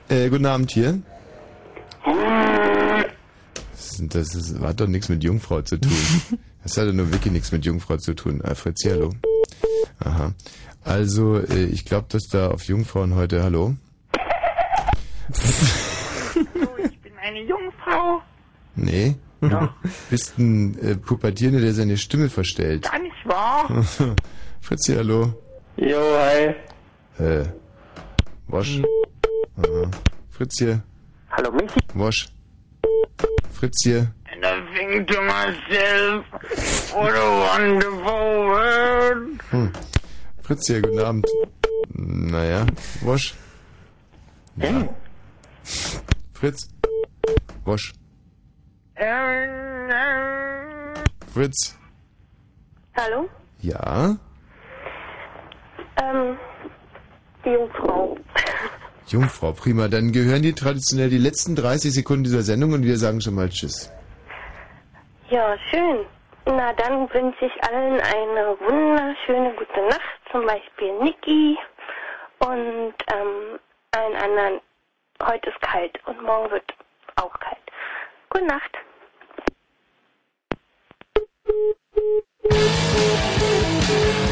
Äh, guten Abend hier. Das, ist- das ist, hat doch nichts mit Jungfrau zu tun. Das hat doch nur wirklich nichts mit Jungfrau zu tun. Alfred, Sie, hallo. Aha. Also, äh, ich glaube, dass da auf Jungfrauen heute, hallo? Ich bin eine Jungfrau. Nee? Bist ein äh, Pubertierender, der seine Stimme verstellt. Gar nicht wahr. Fritzi, hallo. Jo, hi. Äh, Wosch. Aha. Fritz hier. Hallo, Michi. Wosch. Fritz hier. Think to myself, what a wonderful world. Hm. Fritz hier, guten Abend. Naja, Wosch. Ja. Fritz. Wosch. Fritz. Hallo? Ja? Ähm, die Jungfrau. Jungfrau, prima. Dann gehören die traditionell die letzten 30 Sekunden dieser Sendung und wir sagen schon mal Tschüss. Ja, schön. Na, dann wünsche ich allen eine wunderschöne gute Nacht, zum Beispiel Niki und ähm, allen anderen. Heute ist kalt und morgen wird auch kalt. Gute Nacht. I